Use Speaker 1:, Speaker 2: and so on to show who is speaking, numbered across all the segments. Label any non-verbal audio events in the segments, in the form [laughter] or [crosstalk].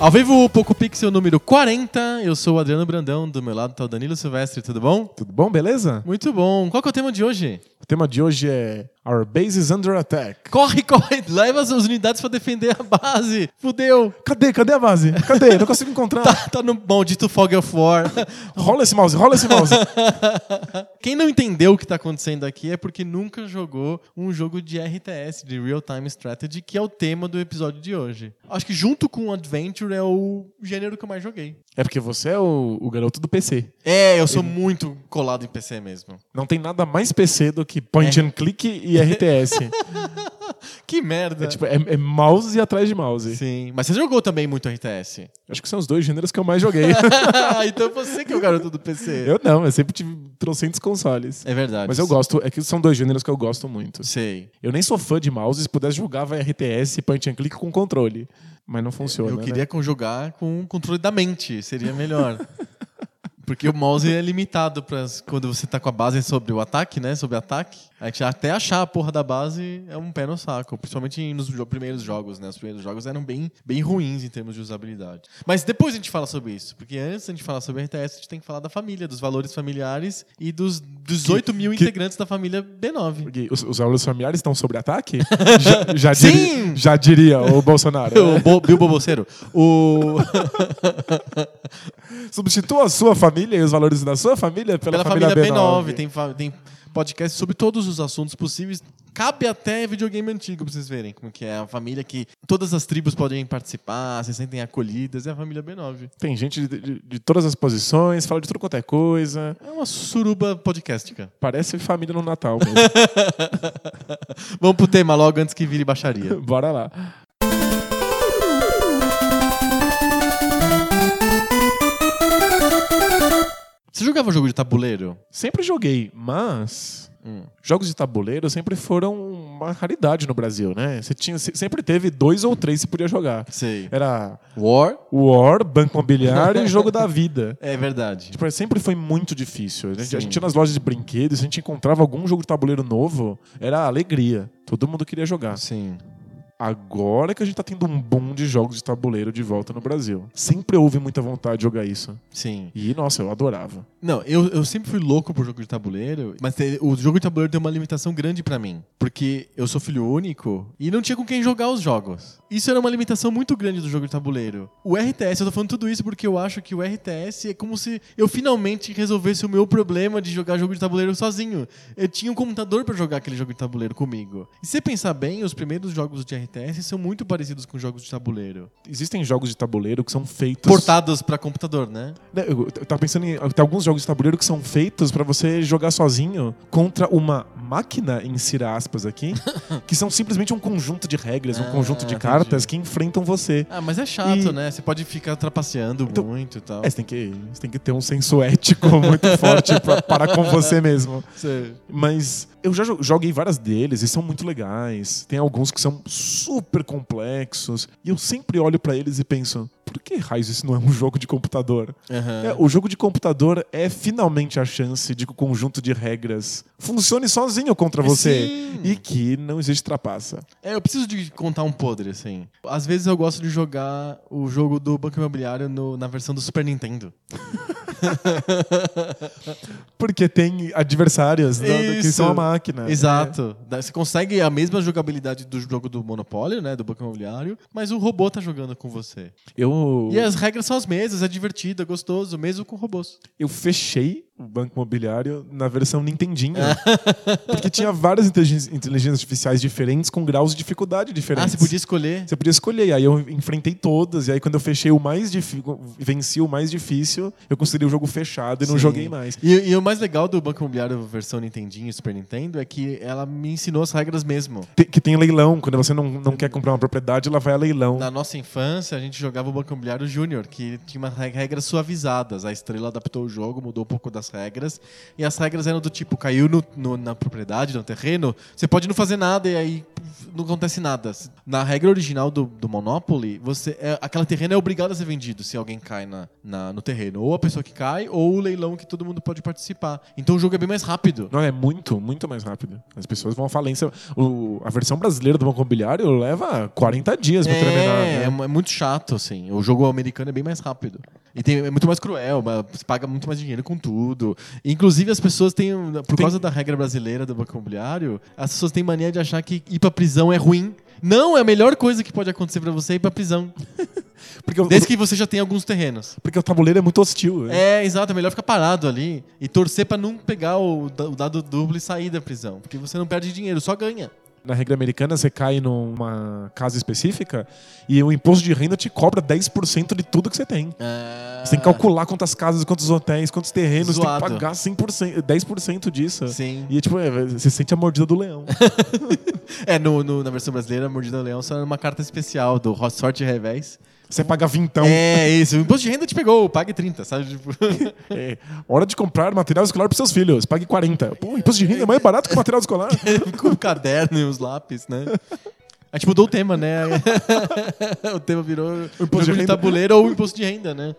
Speaker 1: Ao vivo, o Poco Pixel número 40. Eu sou o Adriano Brandão, do meu lado está o Danilo Silvestre, tudo bom?
Speaker 2: Tudo bom, beleza?
Speaker 1: Muito bom. Qual que é o tema de hoje?
Speaker 2: O tema de hoje é Our base is under attack.
Speaker 1: Corre, corre, [laughs] leva as unidades pra defender a base. Fudeu.
Speaker 2: Cadê? Cadê a base? Cadê? Não consigo encontrar. [laughs]
Speaker 1: tá, tá no maldito Fog of War. [laughs]
Speaker 2: rola esse mouse, rola esse mouse.
Speaker 1: Quem não entendeu o que tá acontecendo aqui é porque nunca jogou um jogo de RTS, de Real Time Strategy, que é o tema do episódio de hoje. Acho que junto com o Adventure é o gênero que eu mais joguei.
Speaker 2: É porque você é o, o garoto do PC.
Speaker 1: É, eu sou muito colado em PC mesmo.
Speaker 2: Não tem nada mais PC do que point é. and click e RTS. [laughs]
Speaker 1: que merda.
Speaker 2: É, tipo, é, é, mouse e atrás de mouse.
Speaker 1: Sim. Mas você jogou também muito RTS?
Speaker 2: Acho que são os dois gêneros que eu mais joguei. [laughs]
Speaker 1: então você que é o garoto do PC.
Speaker 2: Eu não, eu sempre tive trocentos consoles.
Speaker 1: É verdade.
Speaker 2: Mas eu gosto, é que são dois gêneros que eu gosto muito.
Speaker 1: Sei.
Speaker 2: Eu nem sou fã de mouse, se pudesse jogava RTS, point and click com controle. Mas não funciona.
Speaker 1: Eu queria
Speaker 2: né?
Speaker 1: conjugar com o controle da mente, seria melhor. [laughs] Porque o mouse é limitado para quando você tá com a base sobre o ataque, né? Sobre ataque. A gente até achar a porra da base é um pé no saco. Principalmente nos primeiros jogos, né? Os primeiros jogos eram bem, bem ruins em termos de usabilidade. Mas depois a gente fala sobre isso. Porque antes de a gente falar sobre RTS, a gente tem que falar da família, dos valores familiares e dos 18 mil que, integrantes da família B9.
Speaker 2: Porque os, os valores familiares estão sobre ataque? [laughs] já, já, Sim! Diria, já diria o Bolsonaro. [laughs]
Speaker 1: Né? o Bo, Bilbo Bolseiro. O... [laughs]
Speaker 2: Substitua a sua família e os valores da sua família pela, pela família, família B9.
Speaker 1: B9. Tem, tem podcast sobre todos os assuntos possíveis. Cabe até videogame antigo pra vocês verem como que é a família que todas as tribos podem participar, se sentem acolhidas, é a família B9.
Speaker 2: Tem gente de, de, de todas as posições, fala de tudo quanto é coisa.
Speaker 1: É uma suruba podcastica.
Speaker 2: Parece família no Natal mesmo. [laughs]
Speaker 1: Vamos pro tema logo antes que vire baixaria.
Speaker 2: Bora lá.
Speaker 1: Você jogava jogo de tabuleiro?
Speaker 2: Sempre joguei, mas hum. jogos de tabuleiro sempre foram uma raridade no Brasil, né? Você tinha, sempre teve dois ou três que você podia jogar.
Speaker 1: Sei.
Speaker 2: Era
Speaker 1: War,
Speaker 2: War, Banco Imobiliário e Jogo da [laughs] Vida.
Speaker 1: É verdade.
Speaker 2: Tipo, sempre foi muito difícil. A gente, a gente ia nas lojas de brinquedos, a gente encontrava algum jogo de tabuleiro novo, era alegria. Todo mundo queria jogar.
Speaker 1: Sim
Speaker 2: agora que a gente tá tendo um boom de jogos de tabuleiro de volta no Brasil. Sempre houve muita vontade de jogar isso.
Speaker 1: Sim.
Speaker 2: E, nossa, eu adorava.
Speaker 1: Não, eu, eu sempre fui louco por jogo de tabuleiro, mas o jogo de tabuleiro tem uma limitação grande para mim. Porque eu sou filho único e não tinha com quem jogar os jogos. Isso era uma limitação muito grande do jogo de tabuleiro. O RTS, eu tô falando tudo isso porque eu acho que o RTS é como se eu finalmente resolvesse o meu problema de jogar jogo de tabuleiro sozinho. Eu tinha um computador para jogar aquele jogo de tabuleiro comigo. E se você pensar bem, os primeiros jogos de RTS RTS são muito parecidos com jogos de tabuleiro.
Speaker 2: Existem jogos de tabuleiro que são feitos.
Speaker 1: Portados para computador, né?
Speaker 2: né eu, tava pensando em. Tem alguns jogos de tabuleiro que são feitos para você jogar sozinho contra uma máquina, insira aspas aqui, [laughs] que são simplesmente um conjunto de regras, um ah, conjunto de cartas que enfrentam você.
Speaker 1: Ah, mas é chato, e... né? Você pode ficar trapaceando então, muito e tal.
Speaker 2: É, você tem, que, você tem que ter um senso ético [laughs] muito forte para parar com você mesmo.
Speaker 1: Sim.
Speaker 2: Mas eu já joguei várias deles e são muito legais. Tem alguns que são super complexos. E eu sempre olho para eles e penso: por que raios isso não é um [laughs] jogo de computador?
Speaker 1: Uhum.
Speaker 2: É, o jogo de computador é finalmente a chance de que o conjunto de regras funcione sozinho contra você
Speaker 1: Sim.
Speaker 2: e que não existe trapaça.
Speaker 1: É, eu preciso de contar um podre, assim. Às vezes eu gosto de jogar o jogo do Banco Imobiliário no, na versão do Super Nintendo. [laughs]
Speaker 2: Porque tem adversários né, que são a máquina.
Speaker 1: Exato. É. Você consegue a mesma jogabilidade do jogo do Monopólio, né? Do Banco Imobiliário, mas o robô tá jogando com você.
Speaker 2: Eu...
Speaker 1: E as regras são as mesmas, é divertido, é gostoso, mesmo com robôs.
Speaker 2: Eu fechei o Banco Imobiliário na versão Nintendinho. porque tinha várias inteligências, artificiais diferentes com graus de dificuldade diferentes.
Speaker 1: Ah, você podia escolher?
Speaker 2: Você podia escolher. E aí eu enfrentei todas. E aí quando eu fechei o mais difícil, venci o mais difícil, eu considerei o jogo fechado e não
Speaker 1: Sim.
Speaker 2: joguei mais.
Speaker 1: E, e o mais legal do Banco Imobiliário versão Nintendinho e Super Nintendo é que ela me ensinou as regras mesmo.
Speaker 2: Te- Que tem leilão. Quando você não, não quer comprar uma propriedade, ela vai a leilão.
Speaker 1: Na nossa infância, a gente jogava o Banco Imobiliário Júnior, que tinha umas reg- regras suavizadas. A estrela adaptou o jogo, mudou um pouco das regras. E as regras eram do tipo, caiu no- no- na propriedade, no terreno, você pode não fazer nada e aí não acontece nada. Na regra original do, do Monopoly, você é, aquele terreno é obrigado a ser vendido se alguém cai na, na- no terreno. Ou a pessoa que cai, ou o leilão que todo mundo pode participar. Então o jogo é bem mais rápido.
Speaker 2: Não, é muito, muito mais rápido. As pessoas vão à falência. O- a versão brasileira do Banco Imobiliário leva 40 dias pra terminar.
Speaker 1: É,
Speaker 2: né?
Speaker 1: é é muito chato, assim. O jogo americano é bem mais rápido. E tem- é muito mais cruel, você paga muito mais dinheiro com tudo. Inclusive, as pessoas têm, por
Speaker 2: Tem-
Speaker 1: causa da regra brasileira do banco imobiliário, as pessoas têm mania de achar que ir pra prisão é ruim. Não, é a melhor coisa que pode acontecer pra você é ir pra prisão. [laughs]
Speaker 2: Porque,
Speaker 1: Desde que você já tenha alguns terrenos.
Speaker 2: porque o tabuleiro é muito hostil. né?
Speaker 1: É, exato. É melhor ficar parado ali e torcer pra não pegar o dado duplo e sair da prisão. Porque você não perde dinheiro, só ganha.
Speaker 2: Na regra americana, você cai numa casa específica e o imposto de renda te cobra 10% de tudo que você tem. Você tem que calcular quantas casas, quantos hotéis, quantos terrenos, você tem que pagar 100%, 10% disso.
Speaker 1: Sim.
Speaker 2: E é tipo, é, você sente a mordida do leão. [laughs]
Speaker 1: É, no, no- na versão brasileira, a Mordida do Leão só era uma carta especial do Hot Sorte Revés.
Speaker 2: Você paga vintão.
Speaker 1: É, isso. O imposto de renda te pegou, pague 30, sabe? Tipo, [laughs]
Speaker 2: É, hora de comprar material escolar para seus filhos. Pague 40. Pô, imposto de renda é mais barato que material escolar. [laughs]
Speaker 1: com o caderno e os lápis, né? A gente mudou o tema, né? [laughs] o tema virou o
Speaker 2: imposto de
Speaker 1: de
Speaker 2: renda.
Speaker 1: tabuleiro ou o imposto de renda, né?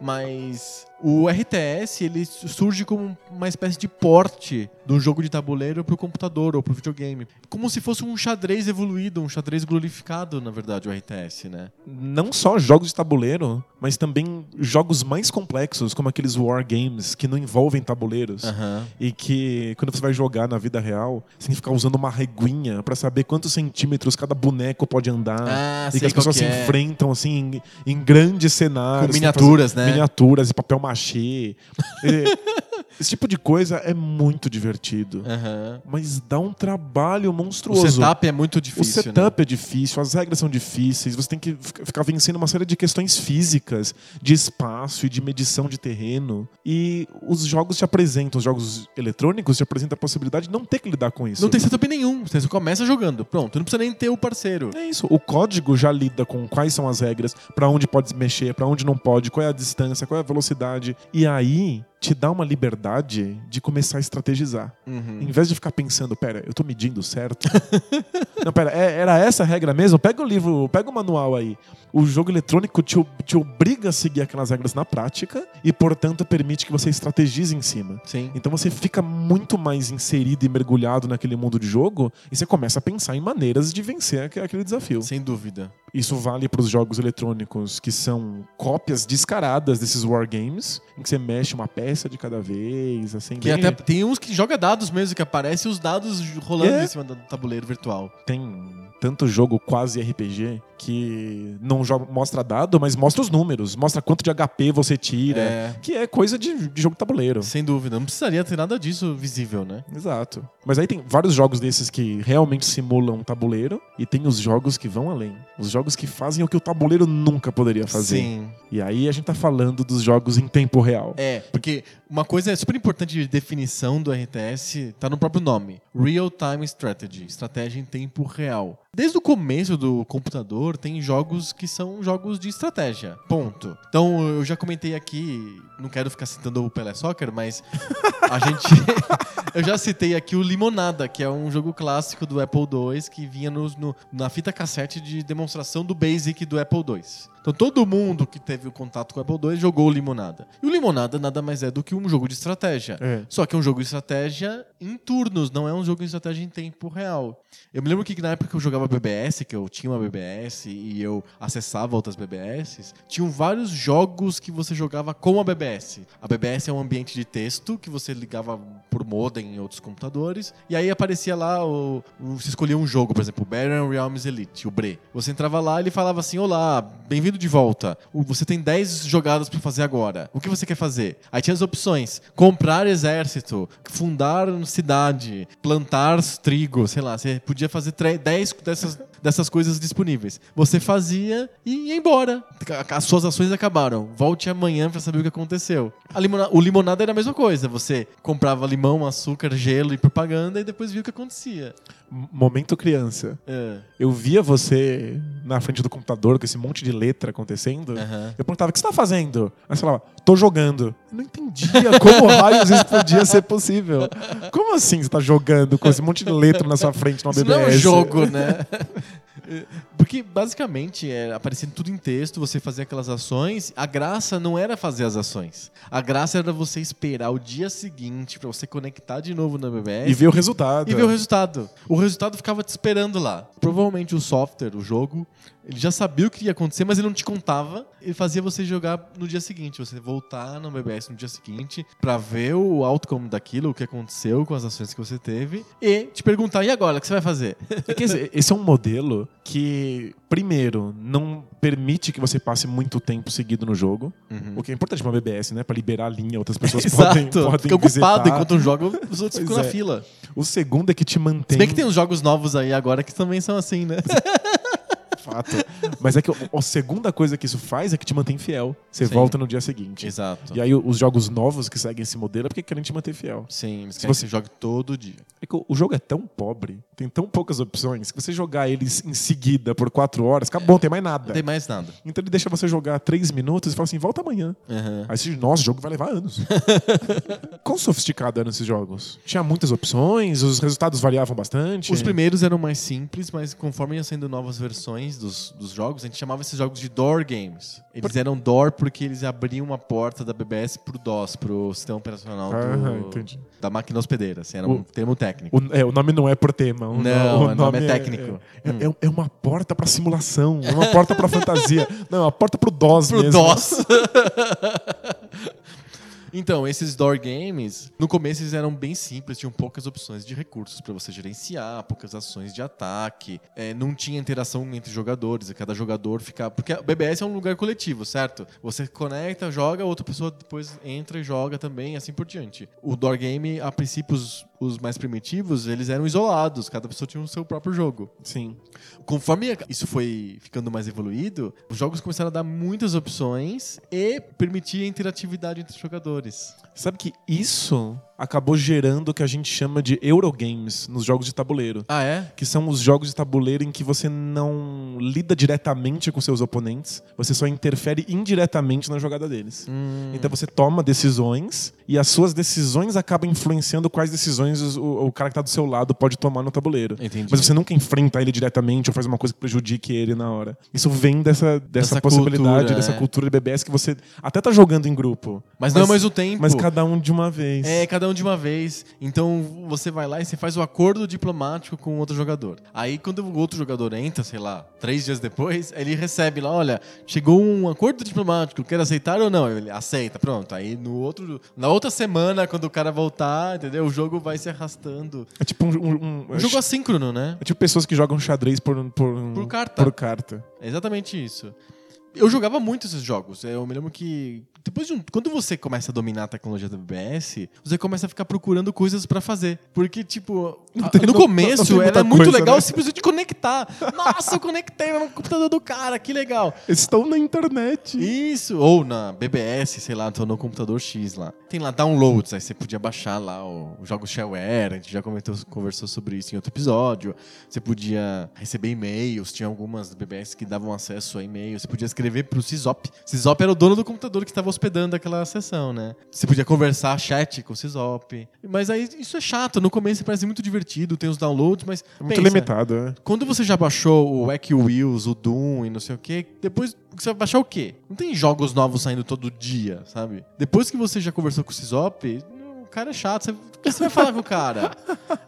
Speaker 1: Mas o RTS, ele surge como uma espécie de porte do jogo de tabuleiro pro computador ou pro videogame. Como se fosse um xadrez evoluído, um xadrez glorificado, na verdade, o RTS, né?
Speaker 2: Não só jogos de tabuleiro, mas também jogos mais complexos, como aqueles war games que não envolvem tabuleiros.
Speaker 1: Aham.
Speaker 2: E que, quando você vai jogar na vida real, você tem que ficar usando uma reguinha pra saber quantos centímetros cada boneco pode andar.
Speaker 1: Ah,
Speaker 2: e que as pessoas
Speaker 1: que
Speaker 2: se
Speaker 1: é.
Speaker 2: enfrentam assim em, em grandes cenários.
Speaker 1: Com miniaturas, né?
Speaker 2: Miniaturas e papel machê. [laughs] Esse tipo de coisa é muito divertido.
Speaker 1: Aham.
Speaker 2: Mas dá um trabalho
Speaker 1: O
Speaker 2: monstruoso.
Speaker 1: setup é muito
Speaker 2: O
Speaker 1: difícil, né?
Speaker 2: setup é difícil, as regras são difíceis, você tem que fic- ficar vencendo uma série de questões físicas, de espaço e de medição de terreno. E os jogos te apresentam, os jogos eletrônicos te apresentam a possibilidade de não ter que lidar com isso.
Speaker 1: Não tem setup nenhum. Você começa jogando. Pronto. Não precisa nem ter o parceiro.
Speaker 2: É isso. O código já lida com quais são as regras, pra onde pode mexer, pra onde não pode, qual é a distância, qual é a velocidade. E aí te dá uma liberdade de começar a estrategizar.
Speaker 1: Uhum.
Speaker 2: Em vez de ficar pensando, pera, eu tô medindo certo? [laughs] não, pera, é- era essa a regra mesmo? Pega o livro, pega o manual aí. O jogo eletrônico te, te obriga a seguir aquelas regras na prática e, portanto, permite que você estrategize em cima.
Speaker 1: Sim.
Speaker 2: Então você fica muito mais inserido e mergulhado naquele mundo de jogo e você começa a pensar em maneiras de vencer aque- aquele desafio.
Speaker 1: Sem dúvida.
Speaker 2: Isso vale para os jogos eletrônicos que são cópias descaradas desses wargames, em que você mexe uma peça de cada vez, assim.
Speaker 1: Que até tem uns que joga dados mesmo, que aparecem os dados rolando
Speaker 2: É.
Speaker 1: em cima do tabuleiro virtual.
Speaker 2: tem tanto jogo quase RPG que não joga- mostra dado, mas mostra os números, mostra quanto de HP você tira,
Speaker 1: É.
Speaker 2: que é coisa de, de jogo de tabuleiro.
Speaker 1: Sem dúvida. Não precisaria ter nada disso visível, né?
Speaker 2: Exato. Mas aí tem vários jogos desses que realmente simulam um tabuleiro e tem os jogos que vão além. Os jogos que fazem o que o tabuleiro nunca poderia fazer.
Speaker 1: Sim.
Speaker 2: E aí a gente tá falando dos jogos em tempo real.
Speaker 1: É, porque uma coisa super importante de definição do RTS tá no próprio nome: Real Time Strategy estratégia em tempo real. Desde o começo do computador, tem jogos que são jogos de estratégia. Ponto. Então, eu já comentei aqui, não quero ficar citando o Pelé Soccer, mas a [laughs] gente. [laughs] eu já citei aqui o Limonada, que é um jogo clássico do Apple II que vinha no- no- na fita cassete de demonstração do Basic do Apple II. Então todo mundo que teve o contato com o Apple II jogou Limonada. E o Limonada nada mais é do que um jogo de estratégia.
Speaker 2: É.
Speaker 1: Só que é um jogo de estratégia em turnos, não é um jogo de estratégia em tempo real. Eu me lembro que na época que eu jogava BBS, que eu tinha uma BBS e eu acessava outras BBS, tinham vários jogos que você jogava com a BBS. A BBS é um ambiente de texto que você ligava por modem em outros computadores, e aí aparecia lá, o, o- você escolhia um jogo, por exemplo, Baron Realms Elite, o BRE. Você entrava lá e ele falava assim: Olá, bem-vindo de volta. Você tem 10 jogadas pra fazer agora. O que você quer fazer? Aí tinha as opções: comprar exército, fundar cidade, plantar trigo, sei lá. Você podia fazer tre- 10 dessas, dessas coisas disponíveis. Você fazia e ia embora. As suas ações acabaram. Volte amanhã pra saber o que aconteceu. A limona- o limonada era a mesma coisa. Você comprava limão, açúcar, gelo e propaganda e depois via o que acontecia.
Speaker 2: Momento criança.
Speaker 1: É.
Speaker 2: Eu via você na frente do computador com esse monte de letra acontecendo.
Speaker 1: Aham.
Speaker 2: Eu perguntava, o que você tá fazendo? Aí você falava, tô jogando. Eu não entendia como [laughs] raios isso podia ser possível. Como assim você tá jogando com esse monte de letra na sua frente no
Speaker 1: Isso
Speaker 2: BBS?
Speaker 1: não é um jogo, né? [laughs] Porque basicamente é, aparecia tudo em texto, você fazia aquelas ações. A graça não era fazer as ações. A graça era você esperar o dia seguinte pra você conectar de novo na BBS
Speaker 2: E ver o resultado.
Speaker 1: e ver o resultado. O resultado ficava te esperando lá. Provavelmente o software, o jogo, ele já sabia o que ia acontecer, mas ele não te contava. Ele fazia você jogar no dia seguinte, você voltar no BBS no dia seguinte pra ver o outcome daquilo, o que aconteceu com as ações que você teve e te perguntar: e agora? O que você vai fazer?
Speaker 2: É que esse, esse é um modelo que, primeiro, não permite que você passe muito tempo seguido no jogo. O que é importante pra uma BBS, né? Pra liberar a linha, outras pessoas podem,
Speaker 1: Exato.
Speaker 2: podem
Speaker 1: Fica ocupado enquanto um joga, os outros ficam na
Speaker 2: é.
Speaker 1: fila.
Speaker 2: O segundo é que te mantém...
Speaker 1: Se bem que tem uns jogos novos aí agora que também são assim, né? [laughs]
Speaker 2: Fato. Mas é que a- segunda coisa que isso faz é que te mantém fiel. Você
Speaker 1: Sim.
Speaker 2: volta no dia seguinte.
Speaker 1: Exato.
Speaker 2: E aí os jogos novos que seguem esse modelo é porque querem te manter fiel.
Speaker 1: Sim,
Speaker 2: Se você-
Speaker 1: jogue todo dia.
Speaker 2: É que o- jogo é tão pobre, tem tão poucas opções, que você jogar eles em seguida por quatro horas, acabou, não tem mais nada.
Speaker 1: Não tem mais nada.
Speaker 2: Então ele deixa você jogar três minutos e fala assim, volta amanhã.
Speaker 1: Aham.
Speaker 2: Aí você diz, nossa, o jogo vai levar anos. [laughs] Quão sofisticado eram esses jogos? Tinha muitas opções, os resultados variavam bastante.
Speaker 1: Os primeiros eram mais simples, mas conforme iam saindo novas versões dos, dos jogos, a gente chamava esses jogos de door games. Eles eram door porque eles abriam uma porta da BBS pro DOS, pro sistema operacional do-
Speaker 2: Ah,
Speaker 1: da máquina hospedeira. Assim, era um
Speaker 2: O-
Speaker 1: termo técnico.
Speaker 2: O, é, o nome não é por tema. O,
Speaker 1: Não,
Speaker 2: no-
Speaker 1: o nome é técnico.
Speaker 2: É, é- é uma porta pra simulação, é uma porta pra fantasia. [laughs] Não, é uma porta pro DOS
Speaker 1: Pro
Speaker 2: mesmo.
Speaker 1: DOS. [laughs] Então, esses door games, no começo eles eram bem simples, tinham poucas opções de recursos pra você gerenciar, poucas ações de ataque, é, não tinha interação entre jogadores, cada jogador ficava. Porque a BBS é um lugar coletivo, certo? Você conecta, joga, outra pessoa depois entra e joga também, assim por diante. O door game, a princípio, os, os mais primitivos, eles eram isolados, cada pessoa tinha o seu próprio jogo.
Speaker 2: Sim.
Speaker 1: Conforme isso foi ficando mais evoluído, os jogos começaram a dar muitas opções e permitir a interatividade entre os jogadores.
Speaker 2: Sabe que isso acabou gerando o que a gente chama de Eurogames nos jogos de tabuleiro.
Speaker 1: Ah, é?
Speaker 2: Que são os jogos de tabuleiro em que você não lida diretamente com seus oponentes, você só interfere indiretamente na jogada deles.
Speaker 1: Hum.
Speaker 2: Então você toma decisões e as suas decisões acabam influenciando quais decisões o, o cara que tá do seu lado pode tomar no tabuleiro.
Speaker 1: Entendi.
Speaker 2: Mas você nunca enfrenta ele diretamente ou faz uma coisa que prejudique ele na hora. Isso vem dessa, dessa,
Speaker 1: Dessa
Speaker 2: possibilidade,
Speaker 1: cultura,
Speaker 2: dessa
Speaker 1: é.
Speaker 2: cultura de BBS que você até tá jogando em grupo.
Speaker 1: Mas não é mais o tempo.
Speaker 2: Mas cada um de uma vez.
Speaker 1: É, cada um de uma vez. Então você vai lá e você faz o acordo diplomático com o outro jogador. Aí quando o outro jogador entra, sei lá, três dias depois, ele recebe lá, olha, chegou um acordo diplomático, quer aceitar ou não? Ele aceita, pronto. Aí no outro, na outra semana, quando o cara voltar, entendeu? O jogo vai se arrastando.
Speaker 2: É tipo um, um- um-
Speaker 1: Um jogo assíncrono, né?
Speaker 2: É tipo pessoas que jogam xadrez por, por,
Speaker 1: Por carta.
Speaker 2: por carta.
Speaker 1: É exatamente isso. Eu jogava muito esses jogos. Eu me lembro que depois de um, quando você começa a dominar a tecnologia da BBS, você começa a ficar procurando coisas pra fazer. Porque tipo, a-
Speaker 2: tem-
Speaker 1: no
Speaker 2: não- não
Speaker 1: começo
Speaker 2: tem muita
Speaker 1: era muito
Speaker 2: coisa,
Speaker 1: legal
Speaker 2: né?
Speaker 1: simplesmente conectar. Nossa, eu conectei no computador do cara, que legal.
Speaker 2: Estão na internet.
Speaker 1: Isso, ou na BBS, sei lá, tô no computador X lá. Tem lá downloads, aí você podia baixar lá o- os jogos shareware, a gente já comentou, conversou sobre isso em outro episódio. Você podia receber e-mails, tinha algumas BBS que davam acesso a e-mail, você podia escrever pro Sysop. Sysop era o dono do computador que estava hospedando aquela sessão, né? Você podia conversar chat com o Sysop. Mas aí isso é chato, no começo parece muito divertido, tem os downloads, mas
Speaker 2: É muito
Speaker 1: pensa,
Speaker 2: limitado, né?
Speaker 1: quando você já baixou o Wacky Wheels, o Doom e não sei o que, depois você vai baixar o quê? Não tem jogos novos saindo todo dia, sabe? Depois que você já conversou com o Sysop, o cara é chato, você que você vai falar com o cara?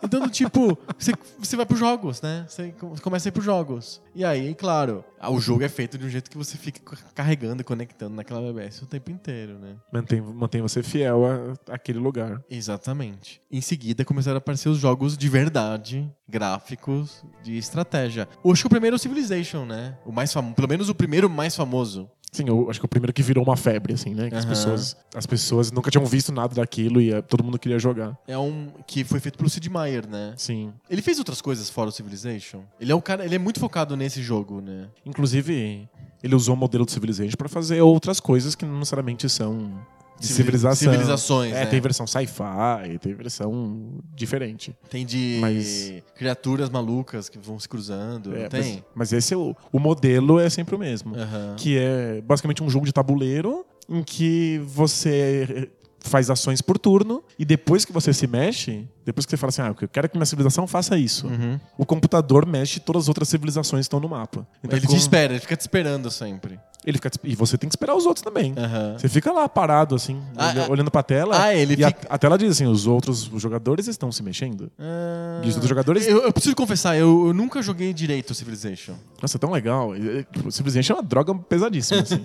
Speaker 1: Então, tipo, você, você vai pros jogos, né? Você começa a ir pros jogos. E aí, claro, o jogo é feito de um jeito que você fica carregando e conectando naquela BBS o tempo inteiro, né?
Speaker 2: Mantém, mantém você fiel a- àquele lugar.
Speaker 1: Exatamente. Em seguida começaram a aparecer os jogos de verdade, gráficos, de estratégia. Eu Acho que o primeiro é o Civilization, né? O mais famoso, pelo menos o primeiro mais famoso.
Speaker 2: Sim, eu acho que o primeiro que virou uma febre, assim, né? Que as,
Speaker 1: Aham.
Speaker 2: pessoas, as pessoas nunca tinham visto nada daquilo e eh, todo mundo queria jogar.
Speaker 1: É um que foi feito pelo Sid Meier, né?
Speaker 2: Sim.
Speaker 1: Ele fez outras coisas fora o Civilization. Ele é um cara, ele é muito focado nesse jogo, né?
Speaker 2: Inclusive, ele usou o modelo de Civilization pra fazer outras coisas que não necessariamente são de
Speaker 1: Civili-
Speaker 2: civilização.
Speaker 1: civilizações,
Speaker 2: É,
Speaker 1: né?
Speaker 2: tem versão sci-fi, tem versão diferente.
Speaker 1: Tem de
Speaker 2: Mas-
Speaker 1: criaturas malucas que vão se cruzando,
Speaker 2: É,
Speaker 1: tem?
Speaker 2: Mas, mas esse é o, o modelo é sempre o mesmo.
Speaker 1: Aham.
Speaker 2: Que é basicamente um jogo de tabuleiro em que você faz ações por turno e depois que você se mexe, depois que você fala assim, ah, eu quero que minha civilização faça isso,
Speaker 1: Uhum.
Speaker 2: o computador mexe todas as outras civilizações estão no mapa. Então,
Speaker 1: ele
Speaker 2: como-
Speaker 1: te espera, ele fica te esperando sempre.
Speaker 2: Ele fica, e você tem que esperar os outros também.
Speaker 1: Aham.
Speaker 2: Você fica lá parado, assim,
Speaker 1: Ah, ah.
Speaker 2: olhando pra tela.
Speaker 1: Ah, ele
Speaker 2: e a,
Speaker 1: fica-
Speaker 2: a tela diz assim: os outros jogadores estão se mexendo.
Speaker 1: Ah.
Speaker 2: E os outros jogadores.
Speaker 1: Eu, eu preciso confessar, eu, eu nunca joguei direito Civilization.
Speaker 2: Nossa, é tão legal. E, e, tipo, Civilization é uma droga pesadíssima, assim. [laughs]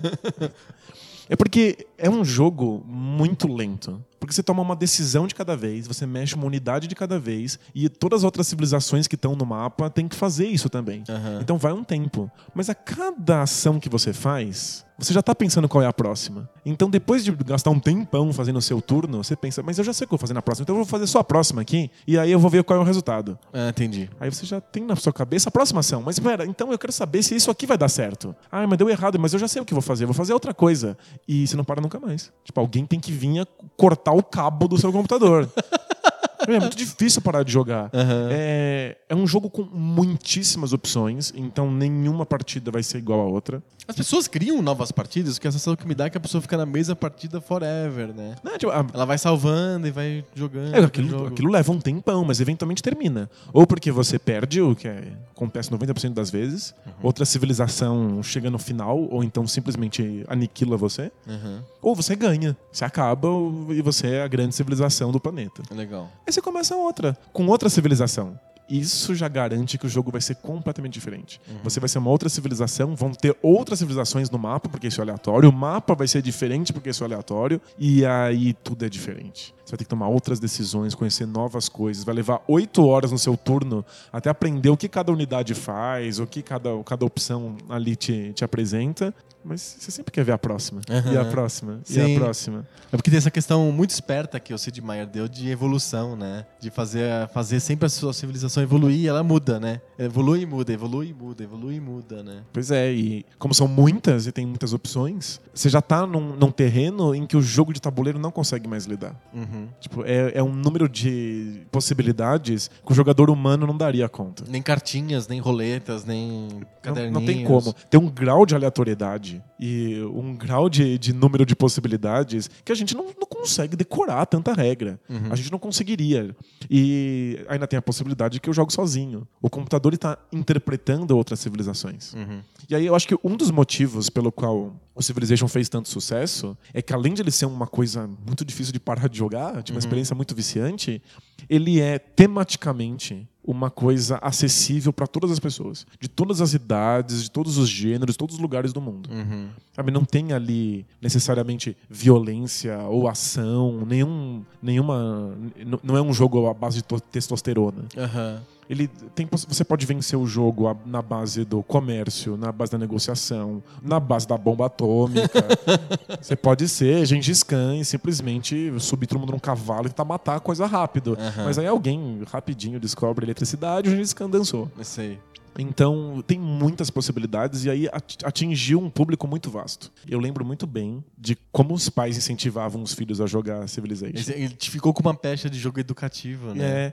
Speaker 2: é porque é um jogo muito lento. Porque você toma uma decisão de cada vez, você mexe uma unidade de cada vez, e todas as outras civilizações que estão no mapa têm que fazer isso também.
Speaker 1: Aham.
Speaker 2: Então vai um tempo. Mas a cada ação que você faz, você já tá pensando qual é a próxima. Então depois de gastar um tempão fazendo o seu turno, você pensa, mas eu já sei o que eu vou fazer na próxima, então eu vou fazer só a próxima aqui, e aí eu vou ver qual é o resultado.
Speaker 1: Ah, entendi.
Speaker 2: Aí você já tem na sua cabeça a próxima ação. Mas pera, então eu quero saber se isso aqui vai dar certo. Ah, mas deu errado, mas eu já sei o que eu vou fazer, eu vou fazer outra coisa. E você não para nunca mais. Tipo, alguém tem que vir cortar o cabo do seu computador. [laughs] É muito difícil parar de jogar.
Speaker 1: Aham.
Speaker 2: É, é um jogo com muitíssimas opções, então nenhuma partida vai ser igual a outra.
Speaker 1: As pessoas criam novas partidas, que a sensação que me dá é que a pessoa fica na mesma partida forever, né?
Speaker 2: Né, tipo, a-
Speaker 1: Ela vai salvando e vai jogando.
Speaker 2: É, aquilo, aquilo leva um tempão, mas eventualmente termina. Ou porque você perde, o que é, acontece 90% das vezes, outra civilização chega no final, ou então simplesmente aniquila você,
Speaker 1: Aham.
Speaker 2: ou você ganha. Você acaba e você é a grande civilização do planeta.
Speaker 1: Legal.
Speaker 2: Você começa outra, com outra civilização. Isso já garante que o jogo vai ser completamente diferente. Você vai ser uma outra civilização, vão ter outras civilizações no mapa, porque isso é aleatório, o mapa vai ser diferente porque isso é aleatório, e aí tudo é diferente. Você vai ter que tomar outras decisões, conhecer novas coisas. Vai levar oito horas no seu turno até aprender o que cada unidade faz, o que cada, cada opção ali te, te apresenta. Mas você sempre quer ver a próxima. E a próxima. E
Speaker 1: Sim.
Speaker 2: a próxima.
Speaker 1: É porque tem essa questão muito esperta que o Sid Meier deu de evolução, né? De fazer, fazer sempre a sua civilização evoluir e ela muda, né? Evolui e muda, evolui e muda, evolui e muda, né?
Speaker 2: Pois é, e como são muitas e tem muitas opções, você já tá num, num terreno em que o jogo de tabuleiro não consegue mais lidar.
Speaker 1: Uhum.
Speaker 2: Tipo, é, é um número de possibilidades que o jogador humano não daria conta.
Speaker 1: Nem cartinhas, nem roletas, nem
Speaker 2: Não,
Speaker 1: caderninhos.
Speaker 2: não tem como. Tem um grau de aleatoriedade e um grau de, de número de possibilidades que a gente não, não consegue decorar tanta regra.
Speaker 1: Uhum.
Speaker 2: A gente não conseguiria. E ainda tem a possibilidade que eu jogo sozinho. O computador está interpretando outras civilizações.
Speaker 1: Uhum.
Speaker 2: E aí eu acho que um dos motivos pelo qual o Civilization fez tanto sucesso é que além de ele ser uma coisa muito difícil de parar de jogar, de uma experiência muito viciante, ele é tematicamente uma coisa acessível para todas as pessoas, de todas as idades, de todos os gêneros, todos os lugares do mundo.
Speaker 1: Uhum.
Speaker 2: Sabe, não tem ali necessariamente violência ou ação, nenhum, nenhuma, não é um jogo à base de to- testosterona.
Speaker 1: Aham.
Speaker 2: Ele tem, você pode vencer o jogo a- na base do comércio, na base da negociação, na base da bomba atômica. [laughs] você pode ser Gengis Khan e simplesmente subir todo mundo num cavalo e tentar matar a coisa rápido.
Speaker 1: Aham.
Speaker 2: Mas aí alguém rapidinho descobre eletricidade e o Gengis Khan dançou.
Speaker 1: Sei.
Speaker 2: Então, tem muitas possibilidades e aí at- atingiu um público muito vasto. Eu lembro muito bem de como os pais incentivavam os filhos a jogar Civilization.
Speaker 1: Ele ficou com uma pecha de jogo educativo, né?
Speaker 2: É,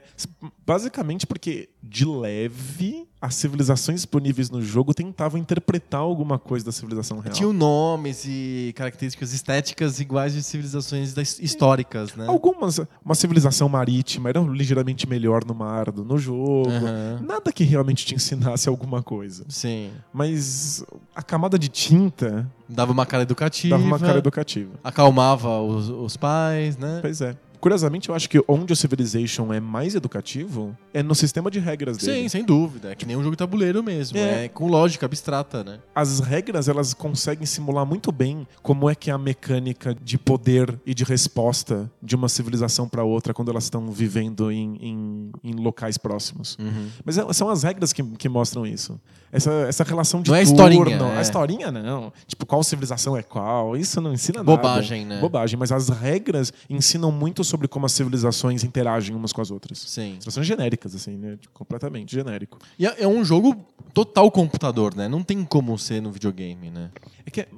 Speaker 2: basicamente porque, de leve, as civilizações disponíveis no jogo tentavam interpretar alguma coisa da civilização real.
Speaker 1: Tinham nomes e características estéticas iguais de civilizações históricas, né?
Speaker 2: Algumas, uma civilização marítima era ligeiramente melhor no mar do no jogo.
Speaker 1: Aham.
Speaker 2: Nada que realmente te ensinasse alguma coisa.
Speaker 1: Sim.
Speaker 2: Mas a camada de tinta
Speaker 1: Dava uma cara educativa.
Speaker 2: dava uma cara educativa.
Speaker 1: Acalmava os, os pais, né?
Speaker 2: Pois é. Curiosamente, eu acho que onde o Civilization é mais educativo é no sistema de regras dele.
Speaker 1: Sim, sem dúvida. É que nem um jogo de tabuleiro mesmo.
Speaker 2: É.
Speaker 1: É, com lógica abstrata, né?
Speaker 2: As regras, elas conseguem simular muito bem como é que é a mecânica de poder e de resposta de uma civilização para outra quando elas estão vivendo em, em, em locais próximos. Mas é- são as regras que, que mostram isso. Essa, essa relação de
Speaker 1: Não é
Speaker 2: turno.
Speaker 1: historinha, é.
Speaker 2: A historinha não. Tipo, qual civilização é qual. Isso não ensina nada.
Speaker 1: Bobagem, né?
Speaker 2: Bobagem. Mas as regras ensinam muito sobre como as civilizações interagem umas com as outras.
Speaker 1: Sim.
Speaker 2: Civilizações genéricas, assim, né? Completamente genérico.
Speaker 1: E é é um jogo total computador, né? Não tem como ser no videogame, né?
Speaker 2: É que é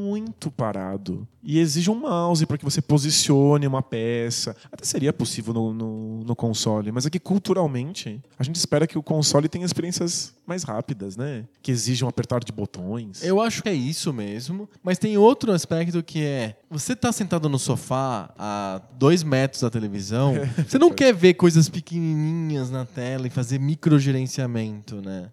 Speaker 2: muito parado. E exige um mouse para que você posicione uma peça. Até seria possível no, no, no console, mas é que culturalmente a gente espera que o console tenha experiências mais rápidas, né? Que exijam apertar de botões.
Speaker 1: Eu acho que é isso mesmo. Mas tem outro aspecto que é: você tá sentado no sofá a dois metros da televisão, [laughs] você não quer ver coisas pequenininhas na tela e fazer microgerenciamento, né?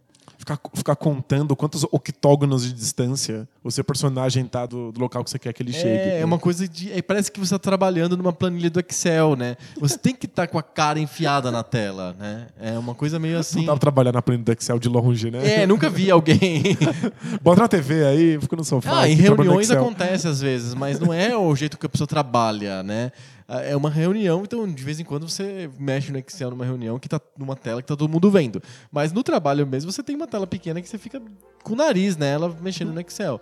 Speaker 2: Ficar, ficar contando quantos octógonos de distância o seu personagem tá do, do local que você quer que ele chegue.
Speaker 1: É, é uma coisa de. é, parece que você está trabalhando numa planilha do Excel, né? Você tem que estar com a cara enfiada na tela, né? É uma coisa meio
Speaker 2: Não
Speaker 1: assim.
Speaker 2: dá pra trabalhar na planilha do Excel de longe, né?
Speaker 1: É, nunca vi alguém. [laughs]
Speaker 2: Bota na TV aí, fica no sofá.
Speaker 1: Ah, em reuniões acontece às vezes, mas não é o jeito que a pessoa trabalha, né? É uma reunião, então de vez em quando você mexe no Excel numa reunião que tá numa tela que tá todo mundo vendo. Mas no trabalho mesmo você tem uma tela pequena que você fica com o nariz nela mexendo no Excel.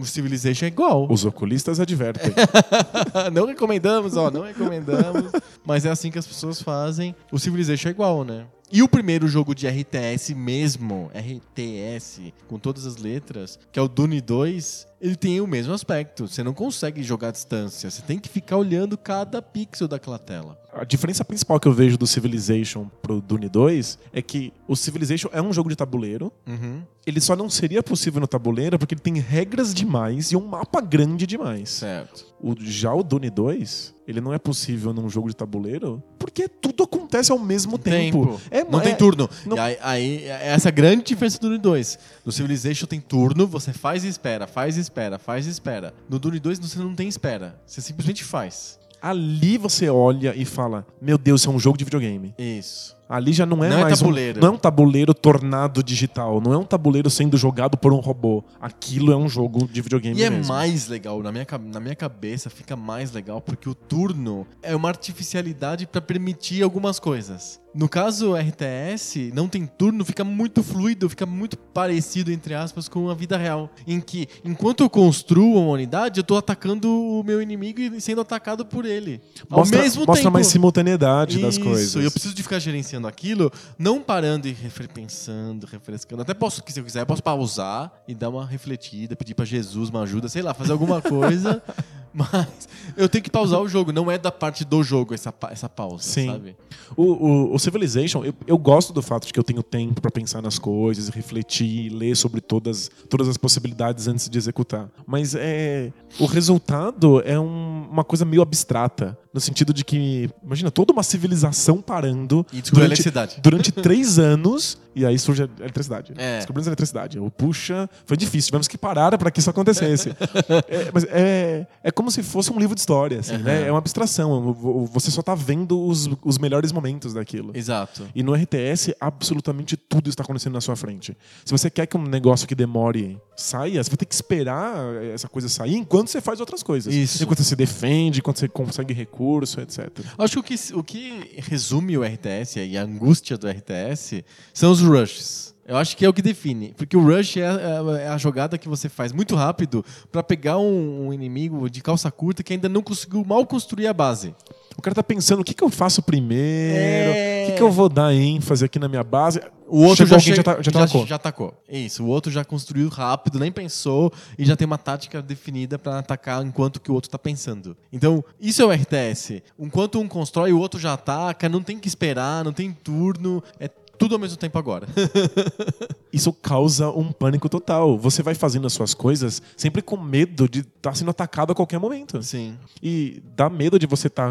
Speaker 1: O Civilization é igual.
Speaker 2: Os oculistas advertem. [laughs]
Speaker 1: não recomendamos, ó, não recomendamos. mas é assim que as pessoas fazem. O Civilization é igual, né? E o primeiro jogo de RTS mesmo, RTS, com todas as letras, que é o Dune 2, ele tem o mesmo aspecto. Você não consegue jogar à distância. Você tem que ficar olhando cada pixel daquela tela.
Speaker 2: A diferença principal que eu vejo do Civilization pro Dune 2 é que o Civilization é um jogo de tabuleiro.
Speaker 1: Uhum.
Speaker 2: Ele só não seria possível no tabuleiro porque ele tem regras demais e um mapa grande demais.
Speaker 1: Certo.
Speaker 2: O, já o Dune 2, ele não é possível num jogo de tabuleiro porque tudo acontece ao mesmo tempo. É,
Speaker 1: não
Speaker 2: é-
Speaker 1: tem turno.
Speaker 2: não-
Speaker 1: E aí, aí, é essa a grande diferença do Dune 2. No Civilization tem turno, você faz e espera, faz e espera, faz e espera. No Dune 2 você não tem espera. Você simplesmente faz.
Speaker 2: Ali você olha e fala: Meu Deus, isso é um jogo de videogame.
Speaker 1: Isso.
Speaker 2: Ali já não é
Speaker 1: Não é
Speaker 2: mais
Speaker 1: tabuleiro.
Speaker 2: Um, não é um tabuleiro tornado digital. Não é um tabuleiro sendo jogado por um robô. Aquilo é um jogo de videogame
Speaker 1: E é
Speaker 2: mesmo.
Speaker 1: mais legal, na minha, na minha cabeça fica mais legal porque o turno é uma artificialidade para permitir algumas coisas. No caso RTS, não tem turno, fica muito fluido, fica muito parecido, entre aspas, com a vida real. Em que, enquanto eu construo uma unidade, eu tô atacando o meu inimigo e sendo atacado por ele. Ao
Speaker 2: Mostra,
Speaker 1: mesmo
Speaker 2: mostra
Speaker 1: tempo.
Speaker 2: mais simultaneidade das
Speaker 1: Isso,
Speaker 2: coisas.
Speaker 1: e eu preciso de ficar gerenciando aquilo, não parando e pensando, refrescando. Até posso, se eu quiser, posso pausar e dar uma refletida, pedir pra Jesus uma ajuda, sei lá, fazer alguma coisa. [laughs] [laughs] mas eu tenho que pausar o jogo, não é da parte do jogo essa, essa pausa,
Speaker 2: Sim.
Speaker 1: sabe?
Speaker 2: O, o- o Civilization, eu, eu gosto do fato de que eu tenho tempo pra pensar nas coisas, refletir, ler sobre todas, todas as possibilidades antes de executar. Mas é o resultado é um- uma coisa meio abstrata, no sentido de que, imagina, toda uma civilização parando
Speaker 1: E
Speaker 2: durante, durante [laughs] três anos, e aí surge a eletricidade.
Speaker 1: É.
Speaker 2: Descobrimos a eletricidade. Eu, puxa, foi difícil, tivemos que parar para que isso acontecesse. [laughs] É, mas é, é como se fosse um livro de história, assim, né? É uma abstração. Você só tá vendo os, os melhores momentos daquilo.
Speaker 1: Exato.
Speaker 2: E no RTS, absolutamente tudo está acontecendo na sua frente. Se você quer que um negócio que demore saia, você vai ter que esperar essa coisa sair enquanto você faz outras coisas.
Speaker 1: Isso.
Speaker 2: Enquanto você se defende, enquanto você consegue recurso, etc.
Speaker 1: Acho que o que, o que resume o RTS e a angústia do RTS são os rushes. Eu acho que é o que define. Porque o rush é a, é a jogada que você faz muito rápido pra pegar um, um inimigo de calça curta que ainda não conseguiu mal construir a base.
Speaker 2: O cara tá pensando, o que, que eu faço primeiro?
Speaker 1: É.
Speaker 2: O que, que eu vou dar ênfase aqui na minha base?
Speaker 1: O outro
Speaker 2: Chegou
Speaker 1: já, che-
Speaker 2: já, tá, já,
Speaker 1: já,
Speaker 2: tacou.
Speaker 1: já atacou. Isso, o outro já construiu rápido, nem pensou e já tem uma tática definida pra atacar enquanto que o outro tá pensando. Então, isso é o RTS. Enquanto um constrói, o outro já ataca, não tem que esperar, não tem turno, é tudo ao mesmo tempo agora. [laughs]
Speaker 2: Isso causa um pânico total. Você vai fazendo as suas coisas sempre com medo de estar sendo atacado a qualquer momento.
Speaker 1: Sim.
Speaker 2: E dá medo de você estar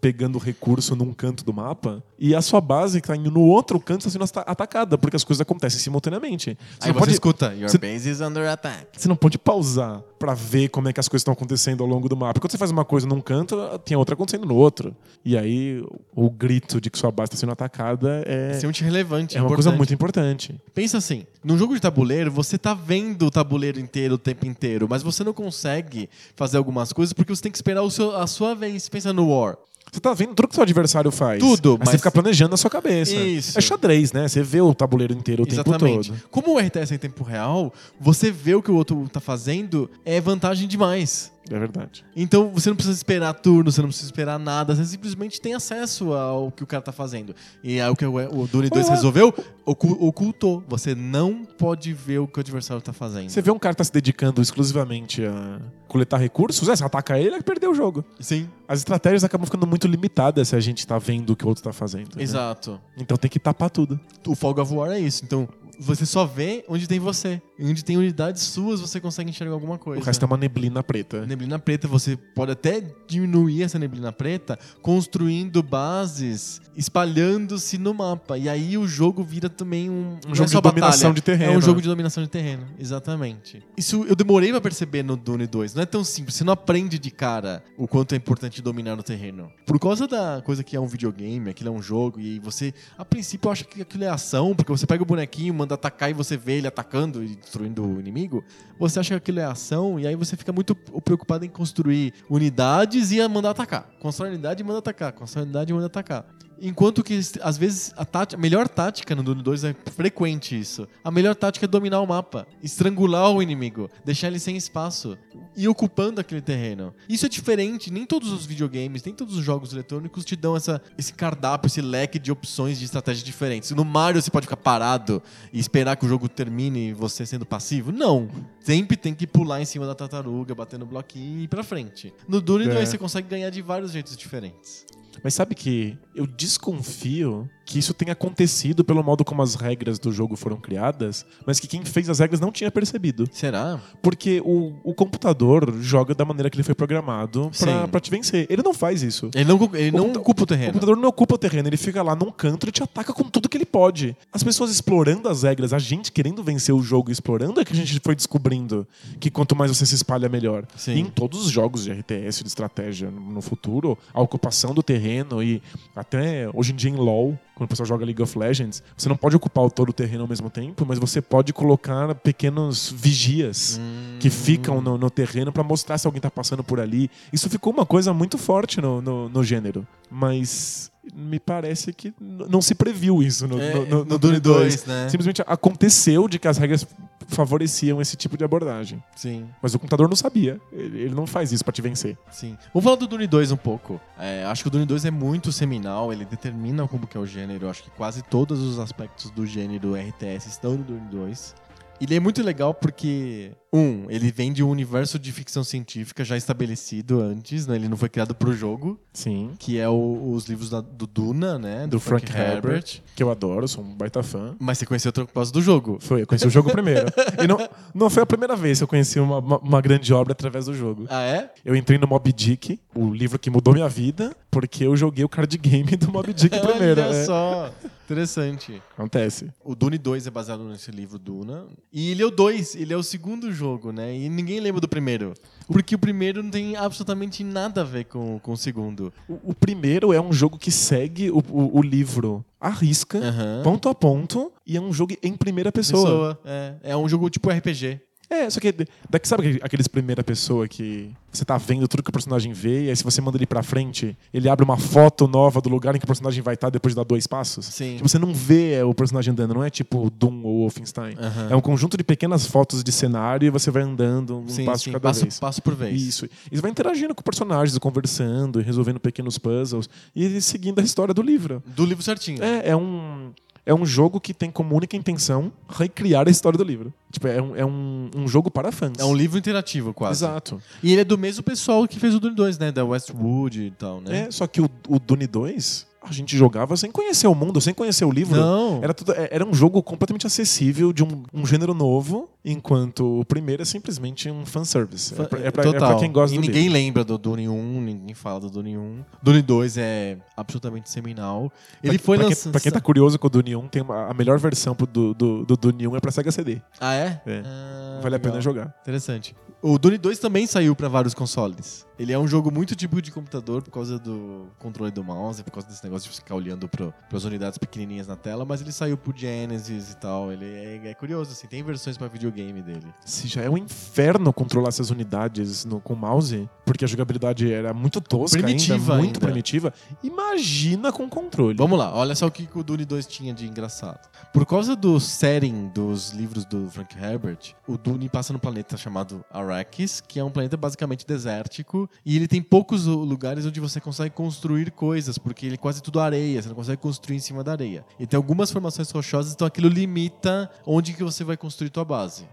Speaker 2: pegando recurso num canto do mapa e a sua base que tá indo no outro canto está sendo ata- atacada, porque as coisas acontecem simultaneamente. Você
Speaker 1: Aí você
Speaker 2: pode,
Speaker 1: escuta, your
Speaker 2: você-
Speaker 1: base is under attack.
Speaker 2: você não pode pausar pra ver como é que as coisas estão acontecendo ao longo do mapa. Quando você faz uma coisa num canto, tem outra acontecendo no outro. E aí o grito de que sua base está sendo atacada é,
Speaker 1: Extremamente relevante.
Speaker 2: é uma coisa
Speaker 1: importante.
Speaker 2: muito importante.
Speaker 1: Pensa assim, num jogo de tabuleiro, você tá vendo o tabuleiro inteiro o tempo inteiro, mas você não consegue fazer algumas coisas porque você tem que esperar seu- a sua vez. Pensa no War.
Speaker 2: Você tá vendo tudo que seu adversário faz.
Speaker 1: Tudo,
Speaker 2: Aí
Speaker 1: mas-
Speaker 2: você fica planejando na sua cabeça.
Speaker 1: Isso.
Speaker 2: É xadrez, né? Você vê o tabuleiro inteiro o
Speaker 1: Exatamente.
Speaker 2: tempo todo.
Speaker 1: Como o RTS é em tempo real, você vê o que o outro tá fazendo é vantagem demais.
Speaker 2: É verdade.
Speaker 1: Então você não precisa esperar turno, você não precisa esperar nada, você simplesmente tem acesso ao que o cara tá fazendo. E aí o que o, Dune 2
Speaker 2: Ué.
Speaker 1: resolveu, ocu- ocultou. Você não pode ver o que o adversário tá fazendo.
Speaker 2: Você vê um cara que tá se dedicando exclusivamente a coletar recursos, é, você ataca ele, ele perdeu o jogo.
Speaker 1: Sim,
Speaker 2: As estratégias acabam ficando muito limitadas se a gente tá vendo o que o outro tá fazendo. né?
Speaker 1: exato.
Speaker 2: Então tem que tapar tudo.
Speaker 1: O Fog of War é isso. Então você só vê onde tem você. Onde tem unidades suas, você consegue enxergar alguma coisa.
Speaker 2: O resto é uma neblina preta.
Speaker 1: Neblina preta, você pode até diminuir essa neblina preta construindo bases, espalhando-se no mapa. E aí o jogo vira também um, não é
Speaker 2: jogo de dominação
Speaker 1: batalha,
Speaker 2: de terreno.
Speaker 1: É um jogo de dominação de terreno, exatamente. Isso eu demorei pra perceber no Dune 2. Não é tão simples. Você não aprende de cara o quanto é importante dominar o terreno. Por causa da coisa que é um videogame, aquilo é um jogo, e você, a princípio, acha que aquilo é ação, porque você pega o bonequinho, manda atacar e você vê ele atacando e destruindo o inimigo. Você acha que aquilo é ação, e aí você fica muito preocupado em construir unidades e mandar atacar. Constrói unidade e manda atacar. Constrói unidade e manda atacar. Enquanto que, às vezes, a, tática, a melhor tática no Dune 2 é frequente isso. A melhor tática é dominar o mapa, estrangular o inimigo, deixar ele sem espaço e ocupando aquele terreno. Isso é diferente, nem todos os videogames, nem todos os jogos eletrônicos te dão essa, esse cardápio, esse leque de opções de estratégias diferentes. No Mario você pode ficar parado e esperar que o jogo termine você sendo passivo? Não. Sempre tem que pular em cima da tartaruga, bater no bloquinho e ir pra frente. No Dune
Speaker 2: É.
Speaker 1: 2 você consegue ganhar de vários jeitos diferentes.
Speaker 2: Mas sabe que eu desconfio que isso tenha acontecido pelo modo como as regras do jogo foram criadas, mas que quem fez as regras não tinha percebido.
Speaker 1: Será?
Speaker 2: Porque o, o computador joga da maneira que ele foi programado pra,
Speaker 1: Sim.
Speaker 2: pra te vencer. Ele não faz isso.
Speaker 1: Ele não, ele não
Speaker 2: computa-
Speaker 1: ocupa o
Speaker 2: O
Speaker 1: terreno.
Speaker 2: computador não ocupa o terreno, ele fica lá num canto e te ataca com tudo que ele pode. As pessoas explorando as regras, a gente querendo vencer o jogo explorando, é que a gente foi descobrindo que quanto mais você se espalha, melhor.
Speaker 1: Sim.
Speaker 2: E em todos os jogos de RTS, de estratégia no futuro, a ocupação do terreno e até hoje em dia em LoL, quando o pessoal joga League of Legends, você não pode ocupar todo o terreno ao mesmo tempo, mas você pode colocar pequenos vigias
Speaker 1: Hum.
Speaker 2: que ficam no, no terreno pra mostrar se alguém tá passando por ali. Isso ficou uma coisa muito forte no, no, no gênero. Mas me parece que não se previu isso no,
Speaker 1: É,
Speaker 2: no, no-
Speaker 1: no Dune
Speaker 2: Dune 2.
Speaker 1: 2, né?
Speaker 2: Simplesmente aconteceu de que as regras favoreciam esse tipo de abordagem.
Speaker 1: Sim,
Speaker 2: Mas o computador não sabia. Ele, ele não faz isso pra te vencer.
Speaker 1: sim. Vamos falar do Dune 2 um pouco. É, acho que o Dune 2 é muito seminal, ele determina como que é o gênero. Acho que quase todos os aspectos do gênero RTS estão no Dune 2. Ele é muito legal porque, um, ele vem de um universo de ficção científica já estabelecido antes, né? Ele não foi criado pro jogo,
Speaker 2: Sim.
Speaker 1: que é o- os livros da- do Duna, né?
Speaker 2: Do Frank Herbert. Que eu adoro, sou um baita fã.
Speaker 1: Mas você conheceu outro causa do jogo.
Speaker 2: Foi, eu conheci o jogo primeiro. E não, não foi a primeira vez que eu conheci uma, uma, uma grande obra através do jogo.
Speaker 1: Ah, é?
Speaker 2: Eu entrei no Mob Dick, o livro que mudou minha vida, porque eu joguei o card game do Mob Dick [laughs] primeiro.
Speaker 1: Olha
Speaker 2: é.
Speaker 1: só. Interessante.
Speaker 2: Acontece.
Speaker 1: O Dune 2 é baseado nesse livro Duna. E ele é o 2, ele é o segundo jogo, né? E ninguém lembra do primeiro. Porque o primeiro não tem absolutamente nada a ver com, com o segundo.
Speaker 2: O, o primeiro é um jogo que segue o, o, o livro à risca,
Speaker 1: Aham.
Speaker 2: ponto a ponto, e é um jogo em primeira pessoa.
Speaker 1: Pessoa. É. é um jogo tipo RPG.
Speaker 2: É, só que daqui sabe aquele- aqueles primeira pessoa que você tá vendo tudo que o personagem vê, e aí se você manda ele pra frente, ele abre uma foto nova do lugar em que o personagem vai estar depois de dar dois passos?
Speaker 1: Sim.
Speaker 2: Tipo, você não vê o personagem andando, não é tipo Doom ou Wolfenstein.
Speaker 1: Aham.
Speaker 2: É um conjunto de pequenas fotos de cenário e você vai andando um
Speaker 1: sim,
Speaker 2: passo
Speaker 1: sim.
Speaker 2: de cada
Speaker 1: passo,
Speaker 2: vez.
Speaker 1: passo por vez.
Speaker 2: Isso. E você vai interagindo com personagens, conversando, e resolvendo pequenos puzzles e seguindo a história do livro.
Speaker 1: Do livro certinho.
Speaker 2: É, é um. É um jogo que tem como única intenção recriar a história do livro. Tipo, é um, é um, um jogo para fãs.
Speaker 1: É um livro interativo, quase.
Speaker 2: Exato.
Speaker 1: E ele é do mesmo pessoal que fez o Dune 2, né? Da Westwood e tal, né?
Speaker 2: É, só que o, o Dune 2, a gente jogava sem conhecer o mundo, sem conhecer o livro.
Speaker 1: Não.
Speaker 2: Era, tudo, é- era um jogo completamente acessível, de um, um gênero novo, enquanto o primeiro é simplesmente um fanservice. É pra, é pra,
Speaker 1: Total.
Speaker 2: é pra quem gosta
Speaker 1: e
Speaker 2: do
Speaker 1: ninguém
Speaker 2: livro.
Speaker 1: lembra do Dune 1, ninguém fala do Dune 1. Dune 2 é absolutamente seminal. Ele
Speaker 2: Pra-
Speaker 1: foi
Speaker 2: pra, quem,
Speaker 1: lançado.
Speaker 2: pra quem tá curioso com o Dune 1, tem uma- a melhor versão pro do, do, do Dune 1 é pra Sega CD.
Speaker 1: Ah, é?
Speaker 2: É.
Speaker 1: Ah,
Speaker 2: vale a pena
Speaker 1: legal.
Speaker 2: jogar.
Speaker 1: Interessante. O Dune 2 também saiu pra vários consoles. Ele é um jogo muito típico de computador por causa do controle do mouse, por causa desse negócio de ficar olhando para as unidades pequenininhas na tela, mas ele saiu pro Genesis e tal. Ele é, é curioso, assim, tem versões pra videogame dele.
Speaker 2: Se já é um inferno controlar essas unidades no- com mouse, porque a jogabilidade era muito tosca
Speaker 1: Primitiva
Speaker 2: ainda, muito
Speaker 1: ainda.
Speaker 2: primitiva, imagina com controle.
Speaker 1: Vamos lá, olha só o que o Dune 2 tinha de engraçado. Por causa do setting dos livros do Frank Herbert, o Dune passa num planeta chamado Arrakis, que é um planeta basicamente desértico, e ele tem poucos lugares onde você consegue construir coisas, porque ele é quase tudo areia, você não consegue construir em cima da areia. E tem algumas formações rochosas, então aquilo limita onde que você vai construir tua base.